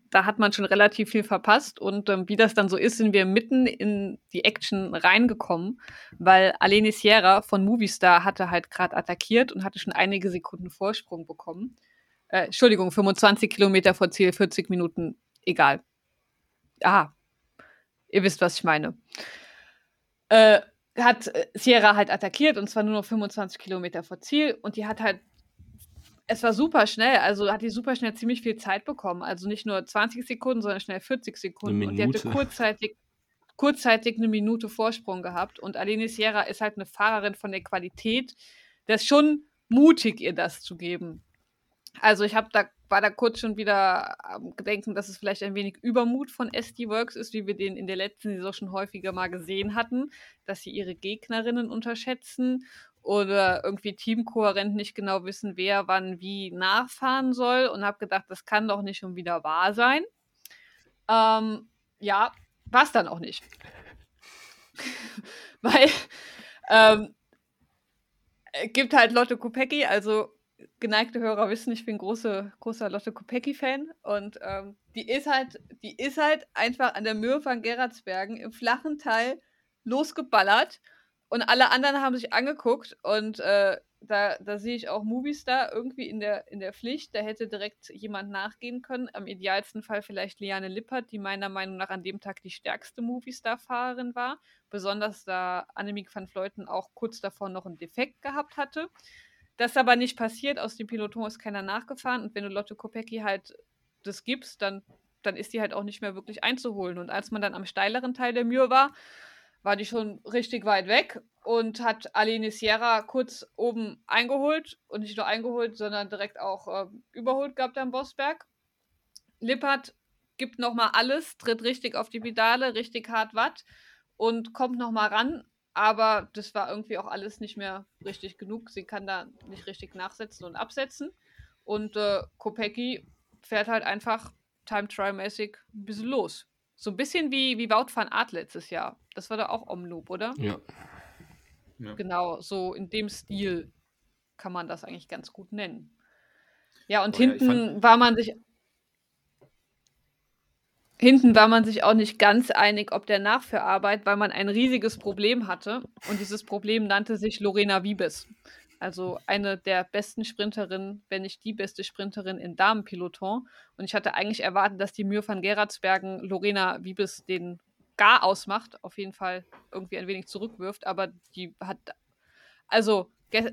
Da hat man schon relativ viel verpasst und ähm, wie das dann so ist, sind wir mitten in die Action reingekommen, weil Aleni Sierra von Movistar hatte halt gerade attackiert und hatte schon einige Sekunden Vorsprung bekommen. Äh, Entschuldigung, 25 Kilometer vor Ziel, 40 Minuten, egal. Ah, ihr wisst, was ich meine. Äh, hat äh, Sierra halt attackiert und zwar nur noch 25 Kilometer vor Ziel und die hat halt es war super schnell, also hat die super schnell ziemlich viel Zeit bekommen. Also nicht nur 20 Sekunden, sondern schnell 40 Sekunden. Und die hatte kurzzeitig, kurzzeitig eine Minute Vorsprung gehabt. Und Aline Sierra ist halt eine Fahrerin von der Qualität. Das ist schon mutig, ihr das zu geben. Also ich habe da, war da kurz schon wieder am Gedenken, dass es vielleicht ein wenig Übermut von SD Works ist, wie wir den in der letzten Saison schon häufiger mal gesehen hatten, dass sie ihre Gegnerinnen unterschätzen oder irgendwie teamkohärent nicht genau wissen, wer wann wie nachfahren soll und habe gedacht, das kann doch nicht schon wieder wahr sein. Ähm, ja, war es dann auch nicht. <laughs> Weil ähm, es gibt halt Lotte Kopecki, also geneigte Hörer wissen, ich bin große, großer Lotte Kopecki-Fan und ähm, die ist halt, die ist halt einfach an der Mühe von Gerardsbergen im flachen Teil losgeballert und alle anderen haben sich angeguckt und äh, da, da sehe ich auch Movistar irgendwie in der, in der Pflicht. Da hätte direkt jemand nachgehen können. Am idealsten Fall vielleicht Liane Lippert, die meiner Meinung nach an dem Tag die stärkste Movistar-Fahrerin war. Besonders da Annemiek van Fleuten auch kurz davor noch einen Defekt gehabt hatte. Das ist aber nicht passiert. Aus dem Peloton ist keiner nachgefahren. Und wenn du Lotte Kopecki halt das gibst, dann, dann ist die halt auch nicht mehr wirklich einzuholen. Und als man dann am steileren Teil der Mühe war, war die schon richtig weit weg und hat Aline Sierra kurz oben eingeholt und nicht nur eingeholt, sondern direkt auch äh, überholt gehabt am Bossberg. Lippert gibt nochmal alles, tritt richtig auf die Pedale, richtig hart Watt und kommt nochmal ran, aber das war irgendwie auch alles nicht mehr richtig genug. Sie kann da nicht richtig nachsetzen und absetzen. Und äh, Kopecki fährt halt einfach Time-Trial-mäßig ein bisschen los. So ein bisschen wie, wie Wout van Aert letztes Jahr. Das war da auch Omloop, oder? Ja. Ja. Genau, so in dem Stil kann man das eigentlich ganz gut nennen. Ja, und ja, ich hinten fand- war man sich. Hinten war man sich auch nicht ganz einig, ob der Nachführarbeit, weil man ein riesiges Problem hatte. Und dieses Problem nannte sich Lorena Wiebes. Also eine der besten Sprinterinnen, wenn nicht die beste Sprinterin im Damenpeloton. Und ich hatte eigentlich erwartet, dass die Mühe van Gerardsbergen Lorena Wiebes den gar ausmacht, auf jeden Fall irgendwie ein wenig zurückwirft, aber die hat, also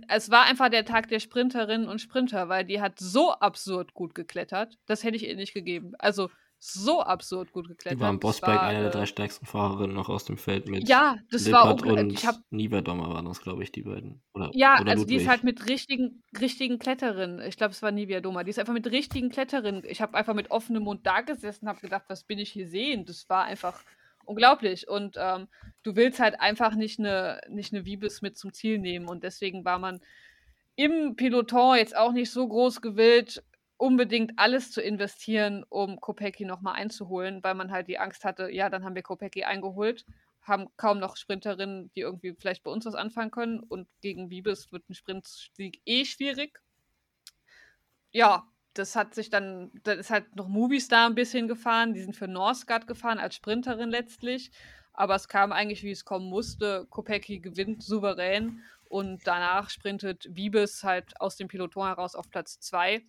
es war einfach der Tag der Sprinterinnen und Sprinter, weil die hat so absurd gut geklettert, das hätte ich ihr nicht gegeben. Also so absurd gut geklettert. Die war am Das Bossberg war, eine der drei stärksten Fahrerinnen noch aus dem Feld mit Ja, das war Lippert unglaublich. und Ich hab, Nieverdommer waren das, glaube ich, die beiden. Oder, ja, oder also die ist Ludwig. halt mit richtigen, richtigen Kletterinnen. Ich glaube, es war Nivea Doma. Die ist einfach mit richtigen Kletterinnen. Ich habe einfach mit offenem Mund da gesessen und habe gedacht, was bin ich hier sehen? Das war einfach unglaublich. Und ähm, du willst halt einfach nicht eine, nicht eine Wiebes mit zum Ziel nehmen. Und deswegen war man im Peloton jetzt auch nicht so groß gewillt, unbedingt alles zu investieren, um Kopecki nochmal einzuholen, weil man halt die Angst hatte, ja, dann haben wir Kopecki eingeholt, haben kaum noch Sprinterinnen, die irgendwie vielleicht bei uns was anfangen können. Und gegen Wiebes wird ein Sprintsieg eh schwierig. Ja, das hat sich dann, da ist halt noch Movistar ein bisschen gefahren, die sind für Norsgaard gefahren als Sprinterin letztlich, aber es kam eigentlich, wie es kommen musste, Kopecki gewinnt souverän. Und danach sprintet Wiebes halt aus dem Peloton heraus auf Platz 2.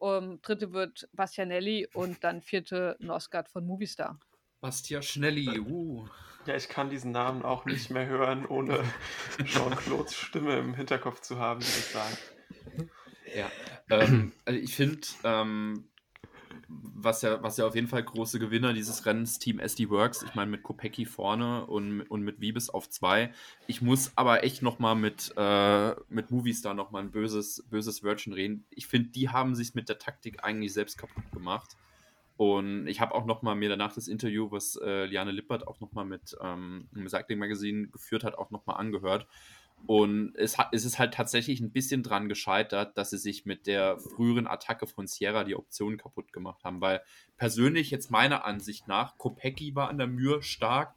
Um, dritte wird Bastianelli und dann vierte Norsgaard von Movistar. Bastia Schnelli, uh. Ja, ich kann diesen Namen auch nicht mehr hören, ohne Jean-Claudes Stimme im Hinterkopf zu haben, die das sagt. Ja, ähm, also ich finde, ähm, was, ja, was ja auf jeden Fall große Gewinner dieses Rennens Team SD Works, ich meine mit Kopecki vorne und, und mit Wiebes auf zwei. Ich muss aber echt nochmal mit, äh, mit Movistar nochmal ein böses, böses Wörtchen reden. Ich finde, die haben sich mit der Taktik eigentlich selbst kaputt gemacht. Und ich habe auch nochmal mir danach das Interview, was äh, Liane Lippert auch nochmal mit ähm, im Cycling Magazine geführt hat, auch nochmal angehört. Und es, es ist halt tatsächlich ein bisschen dran gescheitert, dass sie sich mit der früheren Attacke von Sierra die Optionen kaputt gemacht haben. Weil persönlich jetzt meiner Ansicht nach, Kopecki war an der Mühe stark,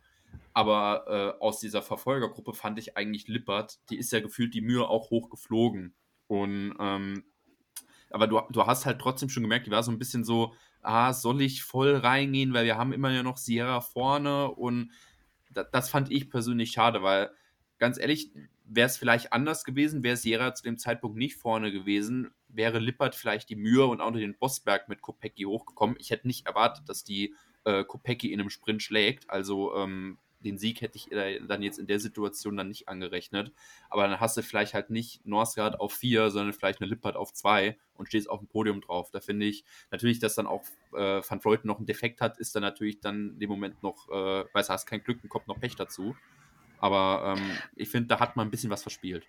aber äh, aus dieser Verfolgergruppe fand ich eigentlich Lippert, die ist ja gefühlt die Mühe auch hochgeflogen. Und ähm, aber du, du hast halt trotzdem schon gemerkt, die war so ein bisschen so, ah, soll ich voll reingehen, weil wir haben immer ja noch Sierra vorne und da, das fand ich persönlich schade, weil ganz ehrlich, wäre es vielleicht anders gewesen, wäre Sierra zu dem Zeitpunkt nicht vorne gewesen, wäre Lippert vielleicht die Mühe und auch noch den Bossberg mit Kopecki hochgekommen. Ich hätte nicht erwartet, dass die äh, Kopecki in einem Sprint schlägt, also ähm, den Sieg hätte ich äh, dann jetzt in der Situation dann nicht angerechnet. Aber dann hast du vielleicht halt nicht Norsgaard auf vier, sondern vielleicht eine Lippert auf zwei und stehst auf dem Podium drauf. Da finde ich natürlich, dass dann auch äh, Van Fleuten noch einen Defekt hat, ist dann natürlich dann in dem Moment noch, äh, du, hast kein Glück und kommt noch Pech dazu. Aber ähm, ich finde, da hat man ein bisschen was verspielt.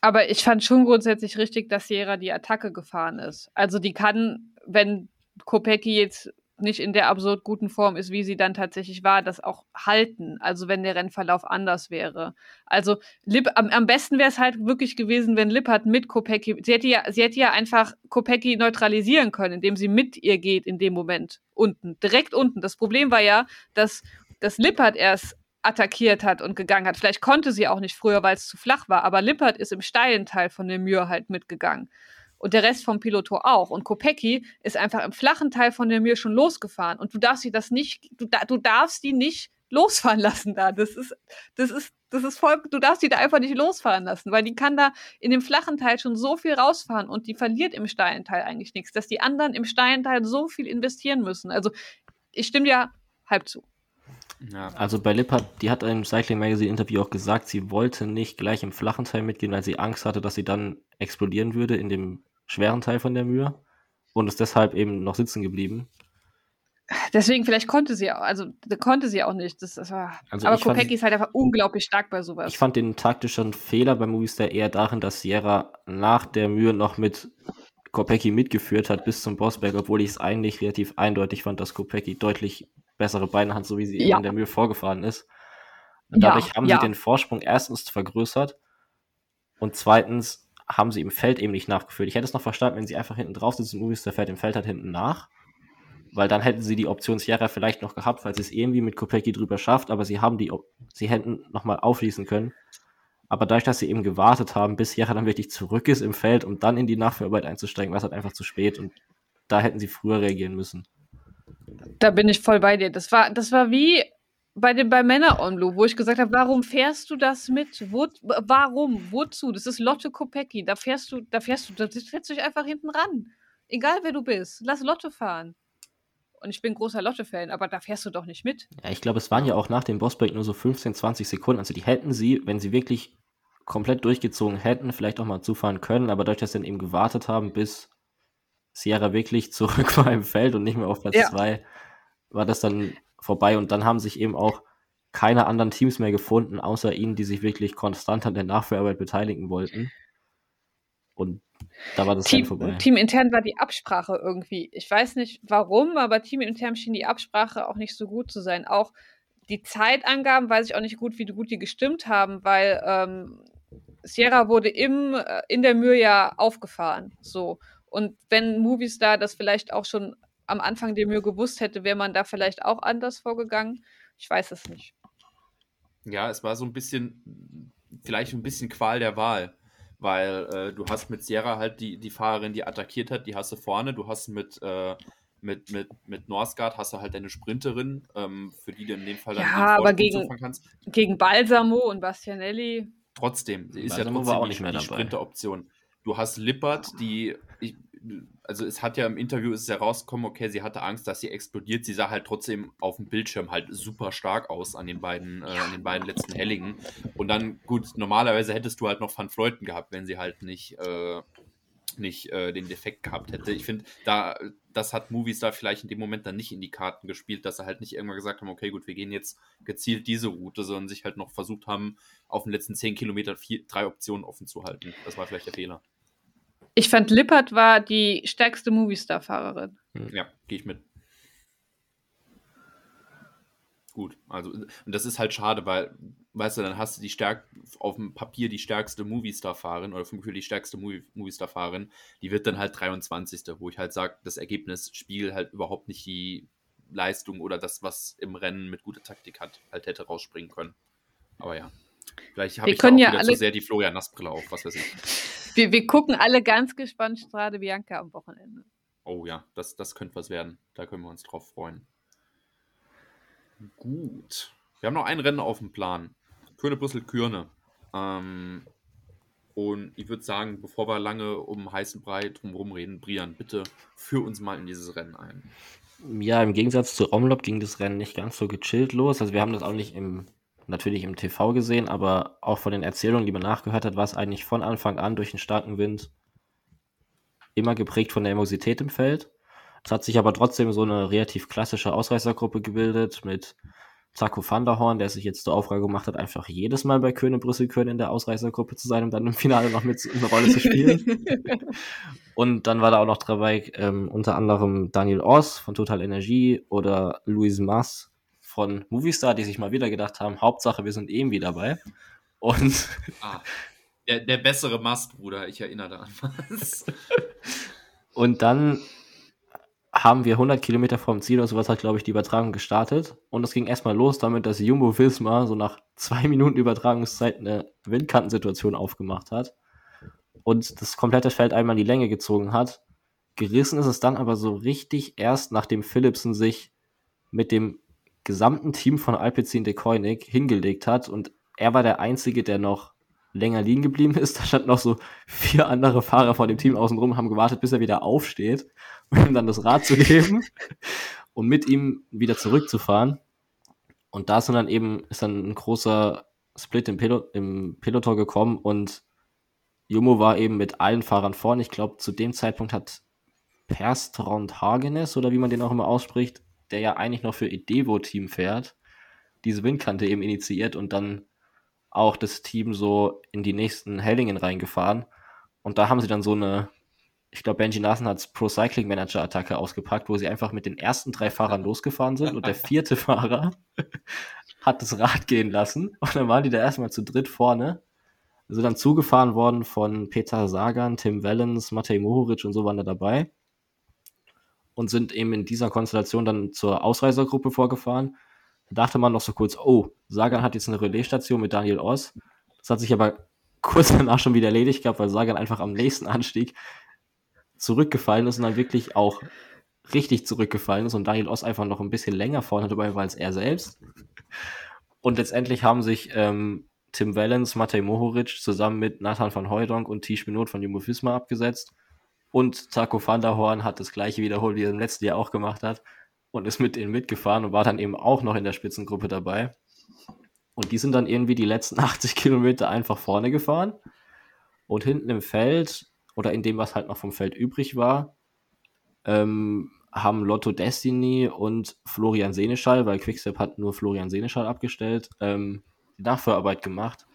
Aber ich fand schon grundsätzlich richtig, dass Sierra die Attacke gefahren ist. Also die kann, wenn Kopecki jetzt nicht in der absurd guten Form ist, wie sie dann tatsächlich war, das auch halten. Also wenn der Rennverlauf anders wäre. Also Lipp, am, am besten wäre es halt wirklich gewesen, wenn Lippert mit Kopecki, sie hätte ja, sie hätte ja einfach Kopecki neutralisieren können, indem sie mit ihr geht in dem Moment unten, direkt unten. Das Problem war ja, dass, dass Lippert erst attackiert hat und gegangen hat. Vielleicht konnte sie auch nicht früher, weil es zu flach war, aber Lippert ist im steilen Teil von der Mühe halt mitgegangen. Und der Rest vom Piloto auch. Und Kopecki ist einfach im flachen Teil von der Mühe schon losgefahren. Und du darfst sie das nicht, du, du darfst die nicht losfahren <laughs> lassen da. Das ist, das ist, das ist voll, du darfst die da einfach nicht losfahren lassen, weil die kann da in dem flachen Teil schon so viel rausfahren und die verliert im steilen Teil eigentlich nichts, dass die anderen im steilen Teil so viel investieren müssen. Also ich stimme dir halb zu. Ja. Also bei Lippert, die hat im Cycling Magazine Interview auch gesagt, sie wollte nicht gleich im flachen Teil mitgehen, weil sie Angst hatte, dass sie dann explodieren würde in dem schweren Teil von der Mühe und ist deshalb eben noch sitzen geblieben. Deswegen, vielleicht konnte sie auch, also konnte sie auch nicht. Das, das war, also aber Kopecki ist halt einfach unglaublich stark bei sowas. Ich fand den taktischen Fehler bei Movistar eher darin, dass Sierra nach der Mühe noch mit Kopecki mitgeführt hat bis zum Bossberg, obwohl ich es eigentlich relativ eindeutig fand, dass Kopecki deutlich bessere Beine hat, so wie sie ja. in der Mühe vorgefahren ist. Und dadurch ja, haben ja. sie den Vorsprung erstens vergrößert und zweitens haben sie im Feld eben nicht nachgeführt. Ich hätte es noch verstanden, wenn sie einfach hinten drauf sitzen und Movistar fährt im Feld halt hinten nach weil dann hätten sie die Option Sierra vielleicht noch gehabt, falls sie es irgendwie mit Kopecki drüber schafft, aber sie haben die, sie hätten nochmal aufschließen können. Aber dadurch, dass sie eben gewartet haben, bis Sierra dann wirklich zurück ist im Feld, um dann in die Nachführarbeit einzusteigen, war es halt einfach zu spät und da hätten sie früher reagieren müssen. Da bin ich voll bei dir. Das war, das war wie bei dem bei Männer on Blue, wo ich gesagt habe, warum fährst du das mit? Wo, warum? Wozu? Das ist Lotte Kopecki. Da fährst du, da fährst du, da setzt du dich einfach hinten ran. Egal wer du bist. Lass Lotte fahren. Und ich bin großer Lotte-Fan, aber da fährst du doch nicht mit. Ja, ich glaube, es waren ja auch nach dem Bossbreak nur so 15, 20 Sekunden. Also die hätten sie, wenn sie wirklich komplett durchgezogen hätten, vielleicht auch mal zufahren können, aber dadurch, dass sie dann eben gewartet haben, bis Sierra wirklich <laughs> zurück war im Feld und nicht mehr auf Platz 2, ja. war das dann vorbei. Und dann haben sich eben auch keine anderen Teams mehr gefunden, außer ihnen, die sich wirklich konstant an der Nachführarbeit beteiligen wollten. Und da war das Team, vorbei. Teamintern war die Absprache irgendwie. Ich weiß nicht warum, aber teamintern schien die Absprache auch nicht so gut zu sein. Auch die Zeitangaben weiß ich auch nicht gut, wie gut die gestimmt haben, weil ähm, Sierra wurde im, äh, in der Mühe ja aufgefahren. So. Und wenn Movistar das vielleicht auch schon am Anfang der Mühe gewusst hätte, wäre man da vielleicht auch anders vorgegangen. Ich weiß es nicht. Ja, es war so ein bisschen, vielleicht ein bisschen Qual der Wahl weil äh, du hast mit Sierra halt die, die Fahrerin, die attackiert hat, die hast du vorne, du hast mit, äh, mit, mit, mit Norsgaard hast du halt deine Sprinterin, ähm, für die du in dem Fall dann ja, aber gegen, kannst. gegen Balsamo und Bastianelli. Trotzdem, sie ist Balsamo ja trotzdem auch nicht mehr die Sprinteroption. Du hast Lippert, die, ich, also es hat ja im Interview ist es herausgekommen, okay, sie hatte Angst, dass sie explodiert. Sie sah halt trotzdem auf dem Bildschirm halt super stark aus an den beiden, äh, an den beiden letzten Hellingen. Und dann, gut, normalerweise hättest du halt noch Van Fleuten gehabt, wenn sie halt nicht, äh, nicht äh, den Defekt gehabt hätte. Ich finde, da, das hat Movies da vielleicht in dem Moment dann nicht in die Karten gespielt, dass sie halt nicht irgendwann gesagt haben, okay, gut, wir gehen jetzt gezielt diese Route, sondern sich halt noch versucht haben, auf den letzten zehn Kilometern vier, drei Optionen offen zu halten. Das war vielleicht der Fehler. Ich fand, Lippert war die stärkste Movistar-Fahrerin. Hm. Ja, gehe ich mit. Gut, also, und das ist halt schade, weil, weißt du, dann hast du die stärk auf dem Papier die stärkste Movistar-Fahrerin oder vom Gefühl die stärkste Movistar-Fahrerin, die wird dann halt 23. Wo ich halt sage, das Ergebnis spielt halt überhaupt nicht die Leistung oder das, was im Rennen mit guter Taktik hat, halt hätte rausspringen können. Aber ja. Vielleicht habe ich da auch ja wieder zu sehr die Florian Nassbrille auf, was weiß ich. <laughs> Wir, wir gucken alle ganz gespannt Strade Bianca am Wochenende. Oh ja, das, das könnte was werden. Da können wir uns drauf freuen. Gut. Wir haben noch ein Rennen auf dem Plan. Kürne Brüssel Kürne. Ähm, und ich würde sagen, bevor wir lange um heißen Brei drumherum reden, Brian, bitte führ uns mal in dieses Rennen ein. Ja, im Gegensatz zu Omlop ging das Rennen nicht ganz so gechillt los. Also wir haben das auch nicht im natürlich im TV gesehen, aber auch von den Erzählungen, die man nachgehört hat, war es eigentlich von Anfang an durch den starken Wind immer geprägt von der Emosität im Feld. Es hat sich aber trotzdem so eine relativ klassische Ausreißergruppe gebildet mit Zaco van der Horn, der sich jetzt zur Aufgabe gemacht hat, einfach jedes Mal bei Köhne Brüssel Köhne in der Ausreißergruppe zu sein, um dann im Finale noch mit eine Rolle zu spielen. <laughs> und dann war da auch noch dabei ähm, unter anderem Daniel Oss von Total Energie oder Luis Mas von Movistar, die sich mal wieder gedacht haben, Hauptsache, wir sind irgendwie dabei. Und ah, der, der bessere Mastbruder, ich erinnere da an was. <laughs> Und dann haben wir 100 Kilometer vom Ziel oder sowas hat, glaube ich, die Übertragung gestartet. Und es ging erstmal los damit, dass Jumbo Visma so nach zwei Minuten Übertragungszeit eine Windkantensituation aufgemacht hat und das komplette Feld einmal in die Länge gezogen hat. Gerissen ist es dann aber so richtig erst, nachdem Philipsen sich mit dem gesamten Team von Alpecin de Koenig hingelegt hat und er war der Einzige, der noch länger liegen geblieben ist. <laughs> Da standen noch so vier andere Fahrer von dem Team außenrum, haben gewartet, bis er wieder aufsteht, <laughs> um ihm dann das Rad zu geben <laughs> und mit ihm wieder zurückzufahren. Und da ist dann eben, ist dann ein großer Split im, Pelot im Peloton gekommen und Jumbo war eben mit allen Fahrern vorne. Ich glaube, zu dem Zeitpunkt hat Perstrand Hagenes oder wie man den auch immer ausspricht, der ja eigentlich noch für Edevo-Team fährt, diese Windkante eben initiiert und dann auch das Team so in die nächsten Hellingen reingefahren. Und da haben sie dann so eine, ich glaube, Benji Nassen hat Pro Cycling Manager Attacke ausgepackt, wo sie einfach mit den ersten drei Fahrern losgefahren sind und der <laughs> vierte Fahrer hat das Rad gehen lassen und dann waren die da erstmal zu dritt vorne. Sind dann zugefahren worden von Peter Sagan, Tim Wellens, Matej Mohoric und so waren da dabei. Und sind eben in dieser Konstellation dann zur Ausreisergruppe vorgefahren. Da dachte man noch so kurz, oh, Sagan hat jetzt eine Relaisstation mit Daniel Oss. Das hat sich aber kurz <laughs> danach schon wieder erledigt gehabt, weil Sagan einfach am nächsten Anstieg zurückgefallen ist und dann wirklich auch richtig zurückgefallen ist und Daniel Oss einfach noch ein bisschen länger vorne dabei war als er selbst. Und letztendlich haben sich ähm, Tim Wellens, Matej Mohoric zusammen mit Nathan van Hooydonk und Tisch Benot von Jumbo Visma abgesetzt. Und Taco van der Horn hat das gleiche wiederholt, wie er im letzten Jahr auch gemacht hat. Und ist mit denen mitgefahren und war dann eben auch noch in der Spitzengruppe dabei. Und die sind dann irgendwie die letzten <laughs> 80 Kilometer einfach vorne gefahren. Und hinten im Feld oder in dem, was halt noch vom Feld übrig war, ähm, haben Lotto Destiny und Florian Seneschall, weil Quickstep hat nur Florian Seneschall abgestellt, ähm, die Nachführarbeit gemacht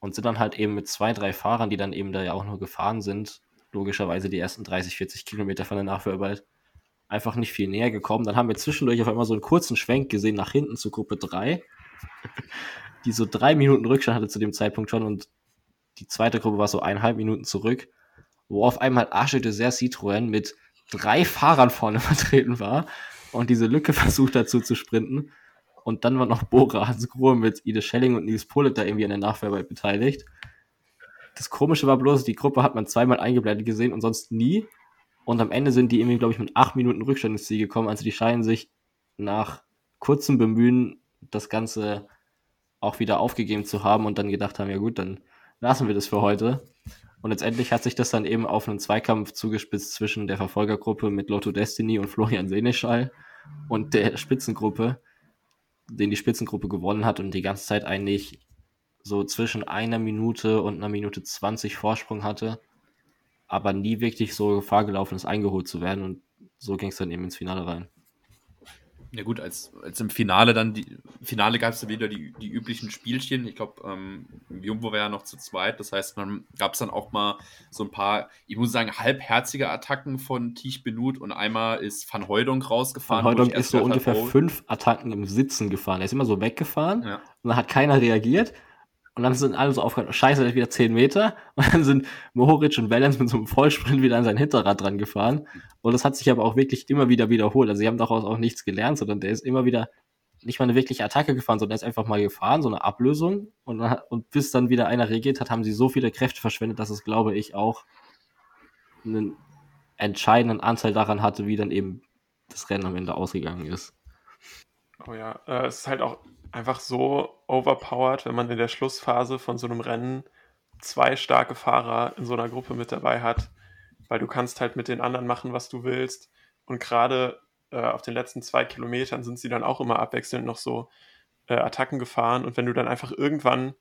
und sind dann halt eben mit zwei, drei Fahrern, die dann eben da ja auch nur gefahren sind, logischerweise die ersten 30, 40 Kilometer von der Nachführarbeit, einfach nicht viel näher gekommen. Dann haben wir zwischendurch auf einmal so einen kurzen Schwenk gesehen nach hinten zu Gruppe 3, die so drei Minuten Rückstand hatte zu dem Zeitpunkt schon und die zweite Gruppe war so eineinhalb Minuten zurück, wo auf einmal Arche de Ser Citroën mit drei Fahrern vorne <laughs> vertreten war und diese Lücke <laughs> versucht dazu zu sprinten. Und dann war noch Bora Hansgrohe mit Ide Schelling und Nils Polet da irgendwie an der Nachwehrarbeit beteiligt. Das Komische war bloß, die Gruppe hat man zweimal eingeblendet gesehen und sonst nie. Und am Ende sind die irgendwie, glaube ich, mit acht Minuten Rückstand ins Ziel gekommen. Also die scheinen sich nach kurzem Bemühen das Ganze auch wieder aufgegeben zu haben und dann gedacht haben, ja gut, dann lassen wir das für heute. Und letztendlich hat sich das dann eben auf einen Zweikampf zugespitzt zwischen der Verfolgergruppe mit Lotto Destiny und Florian Seneschall und der Spitzengruppe, den die Spitzengruppe gewonnen hat und die ganze Zeit eigentlich so zwischen einer Minute und einer Minute 20 Vorsprung hatte, aber nie wirklich so Gefahr gelaufen ist, eingeholt zu werden. Und so ging es dann eben ins Finale rein. Ja gut, als, als im Finale dann, die Finale gab es dann wieder die, die üblichen Spielchen. Ich glaube, ähm, Jumbo war ja noch zu zweit. Das heißt, man gab es dann auch mal so ein paar, ich muss sagen, halbherzige Attacken von Tiech Benut und einmal ist Van Heudonk rausgefahren. Van Heudonk ist so ungefähr hat, fünf Attacken im Sitzen gefahren. Er ist immer so weggefahren ja. und dann hat keiner reagiert. Und dann sind alle so aufgehört, scheiße, der ist wieder 10 Meter. <laughs> Und dann sind Mohoric und Valens mit so einem Vollsprint wieder an sein Hinterrad dran gefahren. Und das hat sich aber auch wirklich immer wieder wiederholt. Also sie haben daraus auch nichts gelernt, sondern der ist immer wieder nicht mal eine wirkliche Attacke gefahren, sondern er ist einfach mal gefahren, so eine Ablösung. Und, dann, und bis dann wieder einer reagiert hat, haben sie so viele Kräfte verschwendet, dass es, glaube ich, auch einen entscheidenden Anteil daran hatte, wie dann eben das Rennen am Ende ausgegangen ist. Oh ja, äh, es ist halt auch einfach so overpowered, wenn man in der Schlussphase von so einem Rennen zwei starke Fahrer in so einer Gruppe mit dabei hat, weil du kannst halt mit den anderen machen, was du willst. Und gerade äh, auf den letzten zwei Kilometern sind sie dann auch immer abwechselnd noch so äh, Attacken gefahren. Und wenn du dann einfach irgendwann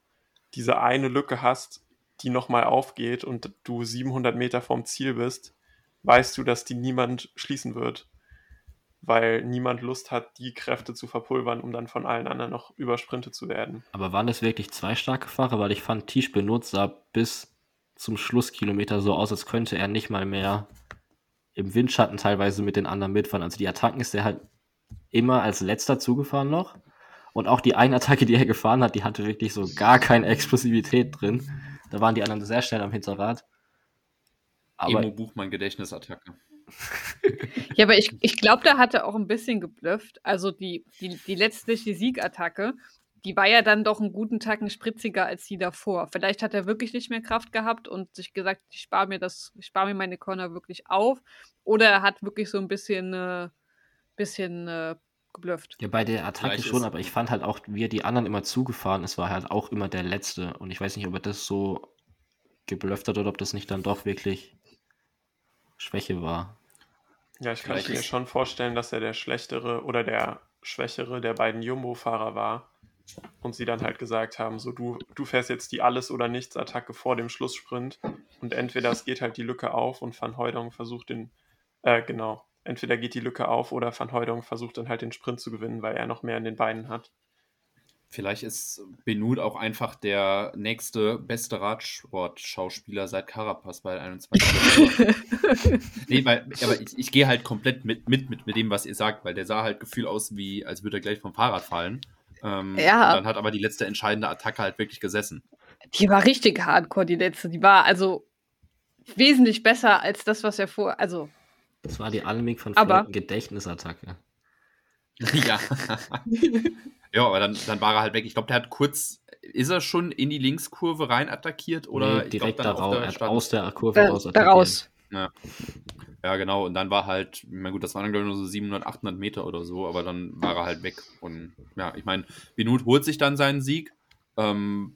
diese eine Lücke hast, die nochmal aufgeht und du 700 Meter vom Ziel bist, weißt du, dass die niemand schließen wird weil niemand Lust hat, die Kräfte zu verpulvern, um dann von allen anderen noch übersprintet zu werden. Aber waren das wirklich zwei starke Fahrer? Weil ich fand, Tisch benutzt sah bis zum Schlusskilometer so aus, als könnte er nicht mal mehr im Windschatten teilweise mit den anderen mitfahren. Also die Attacken ist er halt immer als letzter zugefahren noch. Und auch die eine Attacke, die er gefahren hat, die hatte wirklich so gar keine Explosivität drin. Da waren die anderen sehr schnell am Hinterrad. Aber Emo Buchmann Gedächtnisattacke. Ja, aber ich, ich glaube, da hat er auch ein bisschen geblufft. Also die, die, die letztliche Siegattacke, die war ja dann doch einen guten Tacken spritziger als die davor. Vielleicht hat er wirklich nicht mehr Kraft gehabt und sich gesagt, ich spare mir das, ich spare mir meine Corner wirklich auf. Oder er hat wirklich so ein bisschen, äh, bisschen äh, geblufft. Ja, bei der Attacke Vielleicht schon, aber ich fand halt auch, wie er die anderen immer zugefahren ist, war halt auch immer der Letzte. Und ich weiß nicht, ob er das so geblufft hat oder ob das nicht dann doch wirklich Schwäche war. Ja, ich Vielleicht könnte mir schon vorstellen, dass er der schlechtere oder der schwächere der beiden Jumbo-Fahrer war. Und sie dann halt gesagt haben, so du, du fährst jetzt die Alles- oder Nichts-Attacke vor dem Schlusssprint. Und entweder es geht halt die Lücke auf und Van Heudong versucht den, äh, genau, entweder geht die Lücke auf oder Van Heudong versucht dann halt den Sprint zu gewinnen, weil er noch mehr in den Beinen hat. Vielleicht ist Benut auch einfach der nächste beste Radsport-Schauspieler seit Carapaz bei 21. <laughs> nee, weil, aber ich, ich gehe halt komplett mit, mit, mit, mit dem, was ihr sagt, weil der sah halt gefühl aus, wie als würde er gleich vom Fahrrad fallen. Ähm, Ja. und Dann hat aber die letzte entscheidende Attacke halt wirklich gesessen. Die war richtig hardcore, die letzte. Die war also wesentlich besser als das, was er vor. Also, Das war die Almig von Aber- Gedächtnisattacke. <laughs> ja. <laughs> ja, aber dann, dann war er halt weg. Ich glaube, der hat kurz, ist er schon in die Linkskurve rein attackiert oder nee, ich direkt glaub, dann auf daraus, der er aus der Kurve äh, raus attackiert. daraus. Ja, genau. Und dann war halt, na gut, das waren dann glaube ich nur so 700, 800 Meter oder so, aber dann war er halt weg. Und ja, ich meine, Benut holt sich dann seinen Sieg. Ähm,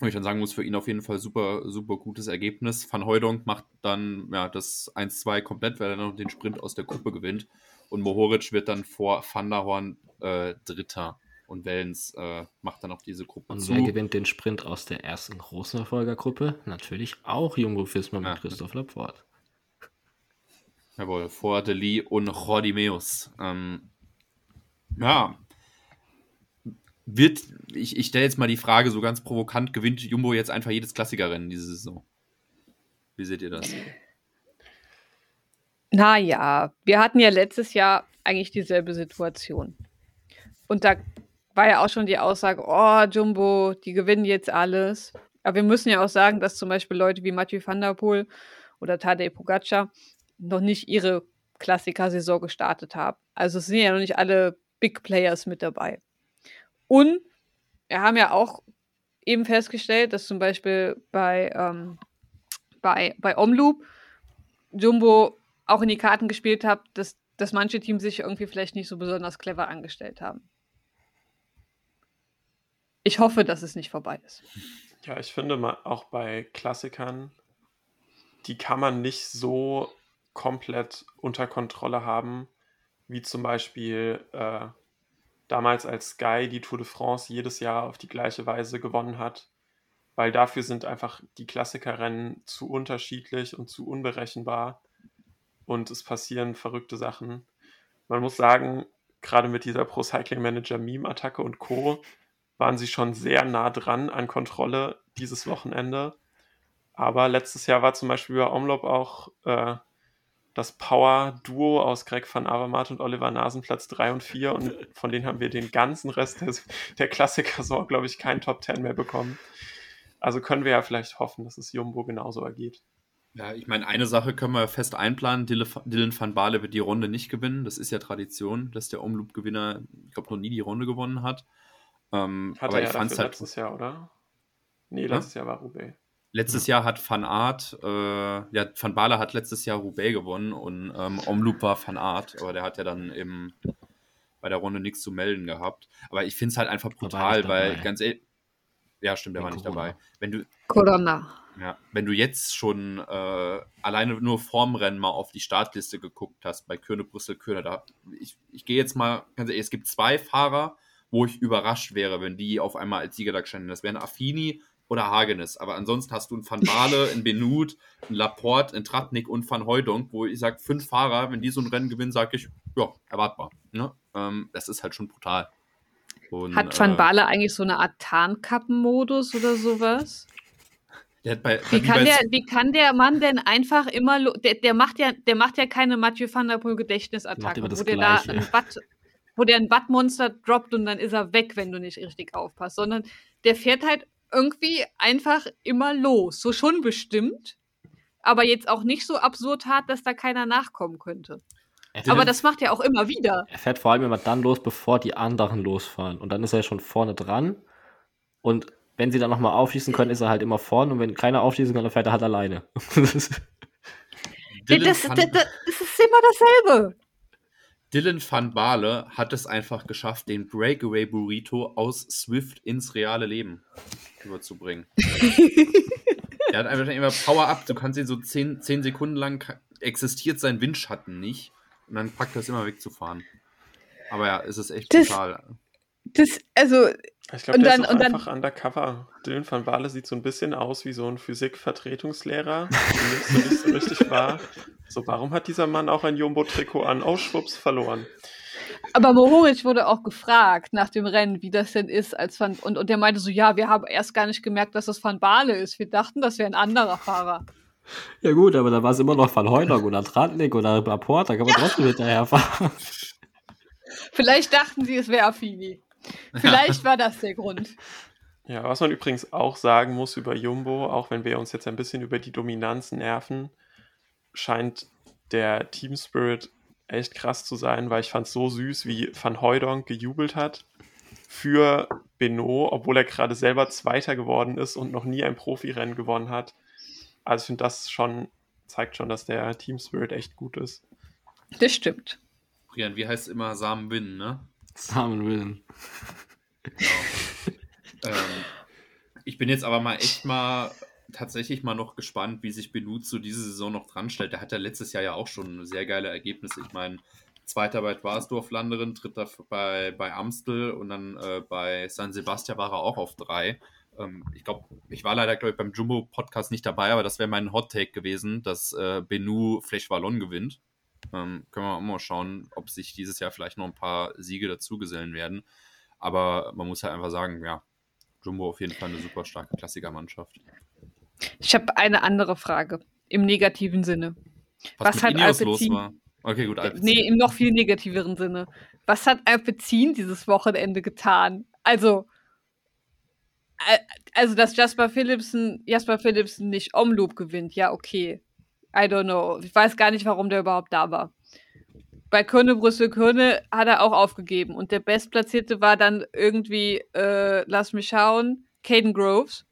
wo ich dann sagen muss, für ihn auf jeden Fall super, super gutes Ergebnis. Van Heudonk macht dann ja, das 1-2 komplett, weil er noch den Sprint aus der Gruppe gewinnt. Und Mohoric wird dann vor Van der Horn äh, Dritter. Und Wellens äh, macht dann auch diese Gruppe Und zu. wer gewinnt den Sprint aus der ersten großen Erfolgergruppe? Natürlich auch Jumbo Visma mit Ja. Christoph Laporte. Jawohl, vor Deli und Rodimeus. Ähm, ja. Wird, ich, ich stelle jetzt mal die Frage so ganz provokant, gewinnt Jumbo jetzt einfach jedes Klassikerrennen diese Saison? Wie seht ihr das? Naja, wir hatten ja letztes Jahr eigentlich dieselbe Situation. Und da war ja auch schon die Aussage, oh, Jumbo, die gewinnen jetzt alles. Aber wir müssen ja auch sagen, dass zum Beispiel Leute wie Mathieu van der Poel oder Tadej Pogacar noch nicht ihre Klassiker-Saison gestartet haben. Also es sind ja noch nicht alle Big Players mit dabei. Und wir haben ja auch eben festgestellt, dass zum Beispiel bei, ähm, bei, bei Omloop Jumbo auch in die Karten gespielt hat, dass, dass manche Teams sich irgendwie vielleicht nicht so besonders clever angestellt haben. Ich hoffe, dass es nicht vorbei ist. Ja, ich finde auch bei Klassikern, die kann man nicht so komplett unter Kontrolle haben, wie zum Beispiel äh, damals als Sky die Tour de France jedes Jahr auf die gleiche Weise gewonnen hat, weil dafür sind einfach die Klassikerrennen zu unterschiedlich und zu unberechenbar und es passieren verrückte Sachen. Man muss sagen, gerade mit dieser Pro Cycling Manager Meme-Attacke und Co. waren sie schon sehr nah dran an Kontrolle dieses Wochenende. Aber letztes Jahr war zum Beispiel bei Omlop auch äh, das Power-Duo aus Greg van Avermaet und Oliver Nasen Platz 3 und 4 und <laughs> von denen haben wir den ganzen Rest des, der Klassiker-Saison, glaube ich, keinen Top 10 mehr bekommen. Also können wir ja vielleicht hoffen, dass es Jumbo genauso ergeht. Ja, ich meine, eine Sache können wir fest einplanen. Dylan van Baale wird die Runde nicht gewinnen. Das ist ja Tradition, dass der Omloop-Gewinner, ich glaube, noch nie die Runde gewonnen hat. Ähm, Hat aber er ich ja fand es dafür halt. letztes Jahr, oder? Nee, letztes Jahr war Roubaix. Letztes Jahr hat Van Aert, äh, ja, Van Baale hat letztes Jahr Roubaix gewonnen und ähm, Omloop war Van Aert, aber der hat ja dann im, bei der Runde nichts zu melden gehabt. Aber ich finde es halt einfach brutal, weil ganz ehrlich, ja, stimmt, der war nicht dabei. Wenn du, Corona. Ja, wenn du jetzt schon äh, alleine nur vorm Rennen mal auf die Startliste geguckt hast, bei Kürne, Brüssel, Kürne, da, ich, ich gehe jetzt mal, ganz ehrlich, es gibt zwei Fahrer, wo ich überrascht wäre, wenn die auf einmal als Sieger da standen. Das wären Affini oder Hagenes. Aber ansonsten hast du einen Van Baale, einen Benut, einen Laporte, einen Tratnik und Van Heudonk, wo ich sage, fünf Fahrer, wenn die so ein Rennen gewinnen, sage ich, ja, erwartbar. Ne? Ähm, das ist halt schon brutal. Und, Hat Van äh, Baale eigentlich so eine Art Tarnkappenmodus oder sowas? Der hat bei, Wie kann, der, wie kann der Mann denn einfach immer, der, der macht ja, der macht ja keine Mathieu van der Poel Gedächtnisattacke, wo der da ein Watt, wo der ein Wattmonster droppt und dann ist er weg, wenn du nicht richtig aufpasst, sondern der fährt halt irgendwie einfach immer los, so schon bestimmt, aber jetzt auch nicht so absurd hart, dass da keiner nachkommen könnte. Er, Aber das macht er auch immer wieder. er fährt vor allem immer dann los, bevor die anderen losfahren. Und dann ist er schon vorne dran. Und wenn sie dann nochmal aufschießen können, ist er halt immer vorne. Und wenn keiner aufschießen kann, dann fährt er halt alleine. Dylan das, Van- das, das, das ist immer dasselbe. Dylan van Baale hat es einfach geschafft, den Breakaway Burrito aus Swift ins reale Leben überzubringen. <laughs> er hat einfach immer Power Up. Du kannst ihn so 10, 10 Sekunden lang existiert sein Windschatten nicht. Und dann packt er es immer wegzufahren. Aber ja, es ist echt Das- total. Das, also, Ich glaube, der dann- ist auch und dann- einfach undercover. Dylan van Baale sieht so ein bisschen aus wie so ein Physik-Vertretungslehrer. Nicht so richtig <laughs> wahr. So, warum hat dieser Mann auch ein Jumbo-Trikot an? Oh, schwupps, verloren. aber Mohoric wurde auch gefragt nach dem Rennen, wie das denn ist, als Van, und, und der meinte so, ja, wir haben erst gar nicht gemerkt, dass das Van Baale ist. Wir dachten, das wäre ein anderer Fahrer. Ja gut, aber da war es immer noch Van Heunog oder Tratnik oder Laporte, da kann man trotzdem hinterherfahren. Vielleicht dachten sie, es wäre Affini. <laughs> Vielleicht war das der Grund. Ja, was man übrigens auch sagen muss über Jumbo, auch wenn wir uns jetzt ein bisschen über die Dominanz nerven, scheint der Team Spirit echt krass zu sein, weil ich fand es so süß, wie Van Hooydonk gejubelt hat für Benoit, obwohl er gerade selber Zweiter geworden ist und noch nie ein Profirennen gewonnen hat. Also ich finde, das schon zeigt schon, dass der Team Spirit echt gut ist. Das stimmt. Brian, wie heißt immer Samen Win, ne? Simon Willen. ähm, ich bin jetzt aber mal echt mal tatsächlich mal noch gespannt, wie sich Benuzzo diese Saison noch dran stellt. Der hat ja letztes Jahr ja auch schon sehr geile Ergebnisse. Ich meine, Zweiter bei Dwarsdorf-Landerin, Dritter bei, bei Amstel und dann äh, bei San Sebastian war er auch auf drei. Ähm, ich glaube, ich war leider, glaube ich, beim Jumbo-Podcast nicht dabei, aber das wäre mein Hot-Take gewesen, dass äh, Benu Flech Wallon gewinnt. Ähm, können wir auch mal schauen, ob sich dieses Jahr vielleicht noch ein paar Siege dazugesellen werden. Aber man muss halt einfach sagen, ja, Jumbo auf jeden Fall eine super starke Klassikermannschaft. Ich habe eine andere Frage. Im negativen Sinne. Was, Was hat Ineos los Alpecin- war. Okay, gut, Alpecin. Nee, im noch viel negativeren Sinne. Was hat Alpecin dieses Wochenende getan? Also, äh, also dass Jasper Philipsen, Jasper Philipsen nicht Omloop gewinnt, ja, okay. I don't know. Ich weiß gar nicht, warum der überhaupt da war. Bei Körne Brüssel Körne hat er auch aufgegeben und der Bestplatzierte war dann irgendwie, äh, lass mich schauen, Caden Groves.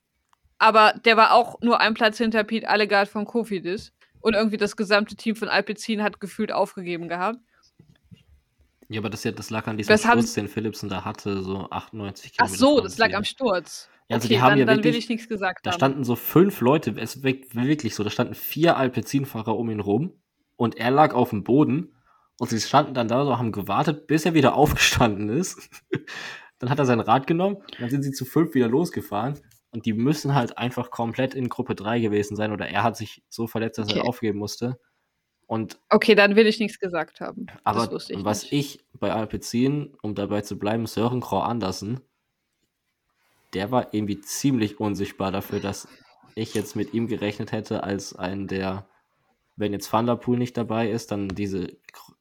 Aber der war auch nur ein Platz hinter Pete Allegard von Kofidis. Und irgendwie das gesamte Team von Alpecin hat gefühlt aufgegeben gehabt. Ja, aber das, das lag an diesem Sturz, den Philipsen da hatte, so 98 Ach Kilometer so, vorm das lag am Sturz. Ja, also okay, die haben dann, ja dann will wirklich, ich nichts gesagt da haben. standen so fünf Leute, es wirklich so, da standen vier Alpecin-Fahrer um ihn rum und er lag auf dem Boden und sie standen dann da so, haben gewartet, bis er wieder <laughs> aufgestanden ist. dann hat er sein Rad genommen, dann sind sie zu fünf wieder losgefahren und die müssen halt einfach komplett in Gruppe 3 gewesen sein oder er hat sich so verletzt, dass Okay. er aufgeben musste. Und Okay, dann will ich nichts gesagt haben. aber ich was nicht. ich bei Alpecin, um dabei zu bleiben, Sören Kroh Andersen, der war irgendwie ziemlich unsichtbar dafür, dass ich jetzt mit ihm gerechnet hätte als einen der, wenn jetzt Van der Poel nicht dabei ist, dann diese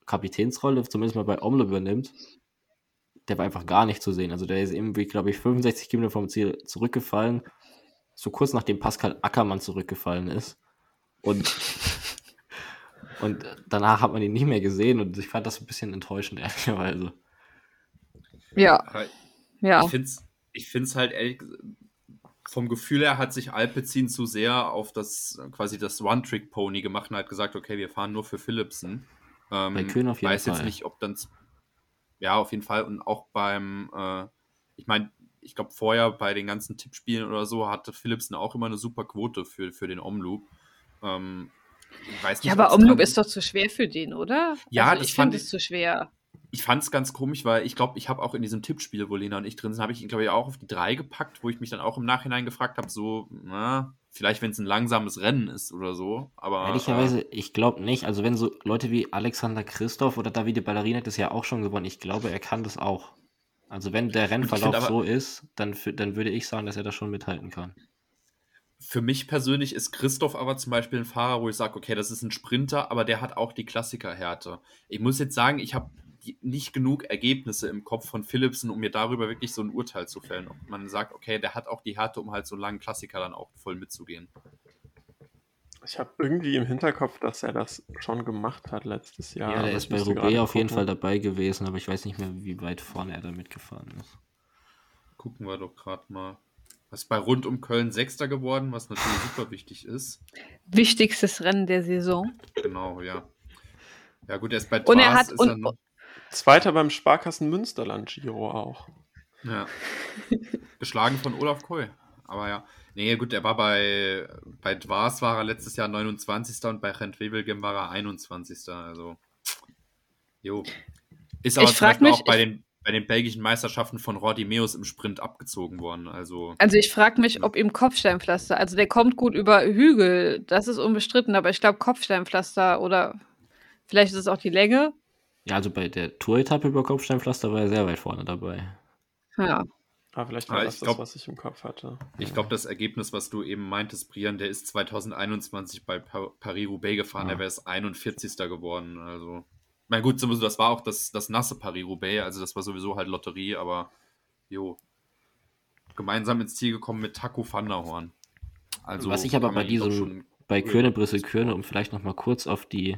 Kapitänsrolle zumindest mal bei Omle übernimmt. Der war einfach gar nicht zu sehen. Also der ist irgendwie, glaube ich, 65 Kilometer vom Ziel zurückgefallen. So kurz nachdem Pascal Ackermann zurückgefallen ist. Und, <laughs> und danach hat man ihn nicht mehr gesehen und ich fand das ein bisschen enttäuschend, ehrlicherweise. Ja, ja. Ich finde es ich find's halt ehrlich, vom Gefühl her hat sich Alpecin zu sehr auf das quasi das One-Trick-Pony gemacht und hat gesagt, okay, wir fahren nur für Philipsen. Ähm, Bei Kühn auf jeden weiß jetzt Fall. nicht, ob dann ja auf jeden Fall und auch beim äh, ich meine, ich glaube vorher bei den ganzen Tippspielen oder so hatte Philipsen auch immer eine super Quote für, für den Omloop. Ähm, ich weiß nicht, Ja, aber Omloop ist doch zu schwer für den, oder? Ja, also das ich fand finde es zu schwer. Ich fand es ganz komisch, weil ich glaube, ich habe auch in diesem Tippspiel, wo Lena und ich drin sind, habe ich ihn, glaube ich, auch auf die 3 gepackt, wo ich mich dann auch im Nachhinein gefragt habe, so, na, vielleicht wenn es ein langsames Rennen ist oder so, aber. Ehrlicherweise, ich glaube nicht. Also wenn so Leute wie Alexander Christoph oder Davide Ballerini hat das ja auch schon gewonnen. Ich glaube, er kann das auch. Also wenn der Rennverlauf aber- so ist, dann, dann würde ich sagen, dass er das schon mithalten kann. Äh, für mich persönlich ist Christoph aber zum Beispiel ein Fahrer, wo ich sage, okay, das ist ein Sprinter, aber der hat auch die Klassikerhärte. Ich muss jetzt sagen, ich habe nicht genug Ergebnisse im Kopf von Philipsen, um mir darüber wirklich so ein Urteil zu fällen. Ob man sagt, okay, der hat auch die Härte, um halt so einen langen Klassiker dann auch voll mitzugehen. Ich habe irgendwie im Hinterkopf, dass er das schon gemacht hat letztes Jahr. Ja, ich ist bei Roubaix auf jeden. Fall dabei gewesen, aber ich weiß nicht mehr, wie weit vorne er da mitgefahren ist. Gucken wir doch gerade mal. Was bei rund um Köln Sechster geworden, was natürlich super wichtig ist. Wichtigstes Rennen der Saison. Genau, ja. Ja gut, er ist bei Und er Tras hat- ist und- er noch- Zweiter beim Sparkassen Münsterland Giro auch. Ja. <laughs> Geschlagen von Olaf Koy. Aber ja. Nee, gut, er war bei, bei Dvars war er letztes Jahr 29. und bei Rent-Wevelgem war er 21. Also, jo. Ist aber Ich zum Beispiel mich- auch bei den, bei den belgischen Meisterschaften von Roddy Meus im Sprint abgezogen worden. Also, Also ich frage mich, ob ihm Kopfsteinpflaster, also der kommt gut über Hügel, das ist unbestritten, aber ich glaube Kopfsteinpflaster oder vielleicht ist es auch die Länge. Ja, also bei der Tour-Etappe über Kopfsteinpflaster war er sehr weit vorne dabei. Ja. Aber vielleicht war Ah, das ich das, glaub- was ich im Kopf hatte. ich glaube, das Ergebnis, was du eben meintest, Brian, der ist 2021 bei Pa- Paris-Roubaix gefahren. Ah. Der wäre es 41. geworden. Also, na gut, sowieso, das war auch das, das nasse Paris-Roubaix. Also, das war sowieso halt Lotterie, aber jo. Gemeinsam ins Ziel gekommen mit Taco van der Horn. Also, Was ich aber bei diesem- schon- Bei. Körne, Brüssel, Körne, um vielleicht noch mal kurz auf die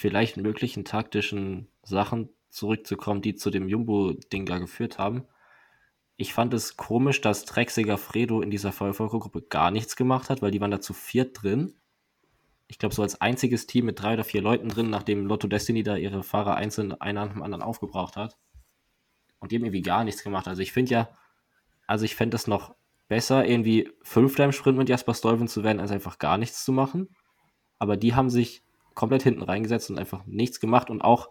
vielleicht möglichen taktischen Sachen zurückzukommen, die zu dem Jumbo-Ding da geführt haben. Ich fand es komisch, dass Trexiger Fredo in dieser Vollvolkgruppe gar nichts gemacht hat, weil die waren da zu viert drin. Ich glaube, so als einziges Team mit drei oder vier Leuten drin, nachdem Lotto Destiny da ihre Fahrer einzeln einer nach dem anderen aufgebraucht hat. Und die haben irgendwie gar nichts gemacht. Also ich finde ja, also ich fände es noch besser, irgendwie Fünfter im Sprint mit Jasper Stuyven zu werden, als einfach gar nichts zu machen. Aber die haben sich komplett hinten reingesetzt und einfach nichts gemacht. Und auch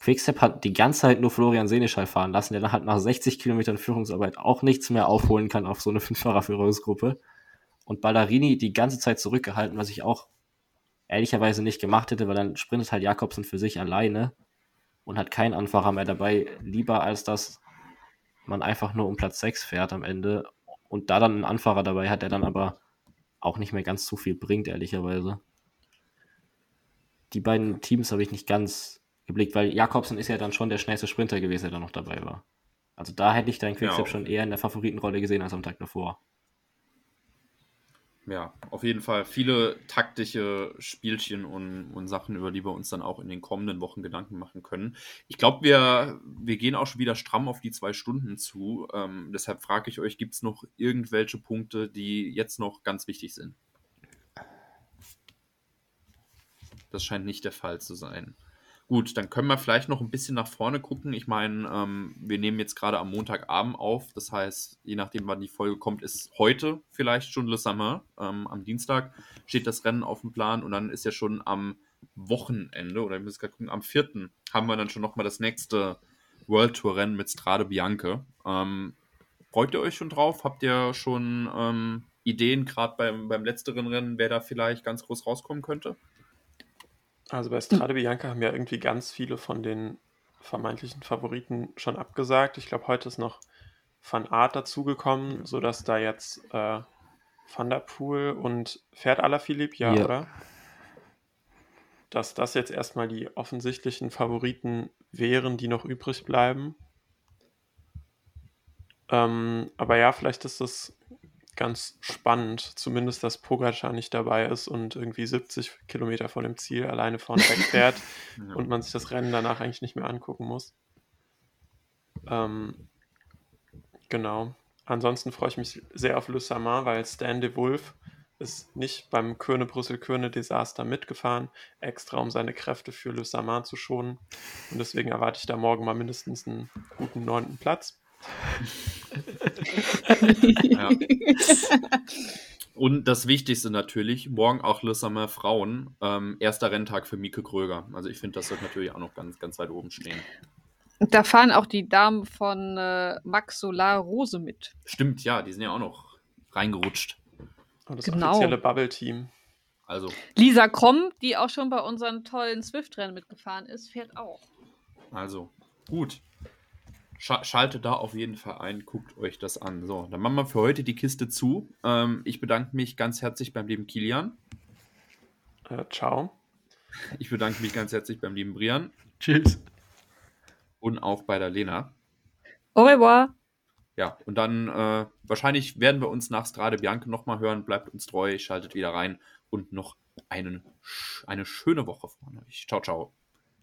Quickstep hat die ganze Zeit nur Florian Seneschall fahren lassen, der dann halt nach 60 Kilometern Führungsarbeit auch nichts mehr aufholen kann auf so eine <laughs> Fünffahrer-Führungsgruppe. Und Ballerini die ganze Zeit zurückgehalten, was ich auch ehrlicherweise nicht gemacht hätte, weil dann sprintet halt Jakobsen für sich alleine und hat keinen Anfahrer mehr dabei. Lieber als dass man einfach nur um Platz 6 fährt am Ende und da dann einen Anfahrer dabei hat, der dann aber auch nicht mehr ganz so viel bringt, ehrlicherweise. Die beiden Teams habe ich nicht ganz geblickt, weil Jakobsen ist ja dann schon der schnellste Sprinter gewesen, der da noch dabei war. Also da hätte ich deinen Quickstep Ja. schon eher in der Favoritenrolle gesehen als am Tag davor. Ja, auf jeden Fall viele taktische Spielchen und, und Sachen, über die wir uns dann auch in den kommenden Wochen Gedanken machen können. Ich glaube, wir, wir gehen auch schon wieder stramm auf die zwei Stunden zu. Ähm, deshalb frage ich euch, gibt es noch irgendwelche Punkte, die jetzt noch ganz wichtig sind? Das scheint nicht der Fall zu sein. Gut, dann können wir vielleicht noch ein bisschen nach vorne gucken. Ich meine, ähm, wir nehmen jetzt gerade am Montagabend auf. Das heißt, je nachdem, wann die Folge kommt, ist heute vielleicht schon Le Samar. Ähm, am Dienstag steht das Rennen auf dem Plan und dann ist ja schon am Wochenende, oder ich muss gerade gucken, am 4. haben wir dann schon nochmal das nächste World Tour Rennen mit Strade Bianche. Ähm, freut ihr euch schon drauf? Habt ihr schon ähm, Ideen, gerade beim, beim letzteren Rennen, wer da vielleicht ganz groß rauskommen könnte? Also bei Strade Bianca haben ja irgendwie ganz viele von den vermeintlichen Favoriten schon abgesagt. Ich glaube, heute ist noch Van Aert dazugekommen, sodass da jetzt äh, Van der Poel und fährt Alaphilippe, ja, Ja. oder? Dass das jetzt erstmal die offensichtlichen Favoriten wären, die noch übrig bleiben. Ähm, aber ja, vielleicht ist das ganz spannend, zumindest, dass Pogacar nicht dabei ist und irgendwie 70 Kilometer vor dem Ziel alleine vorne wegfährt <laughs> Ja. und man sich das Rennen danach eigentlich nicht mehr angucken muss. Ähm, genau. Ansonsten freue ich mich sehr auf Le Samar, weil Stan de Wolf ist nicht beim Körne-Brüssel-Körne-Desaster mitgefahren, extra um seine Kräfte für Le Samar zu schonen. Und deswegen erwarte ich da morgen mal mindestens einen guten neunten Platz. Ja. Und das Wichtigste natürlich, morgen auch Le Samar Frauen, ähm, erster Renntag für Mieke Kröger. Also ich finde, das sollte natürlich auch noch ganz, ganz weit oben stehen. Da fahren auch die Damen von äh, Max Solar Rose mit. Stimmt, ja, die sind ja auch noch reingerutscht. Und das Genau. offizielle Bubble-Team. Also, Lisa Kromm, die auch schon bei unseren tollen Swift-Rennen mitgefahren ist, fährt auch. also, gut. Scha schaltet da auf jeden Fall ein, guckt euch das an. So, dann machen wir für heute die Kiste zu. Ähm, ich bedanke mich ganz herzlich beim lieben Kilian. Äh, ciao. Ich bedanke mich ganz herzlich beim lieben Brian Tschüss. und auch bei der Lena. Au revoir. Ja, und dann äh, wahrscheinlich werden wir uns nach Strade Bianca nochmal hören. Bleibt uns treu, schaltet wieder rein und noch einen, eine schöne Woche von euch. Ciao, ciao.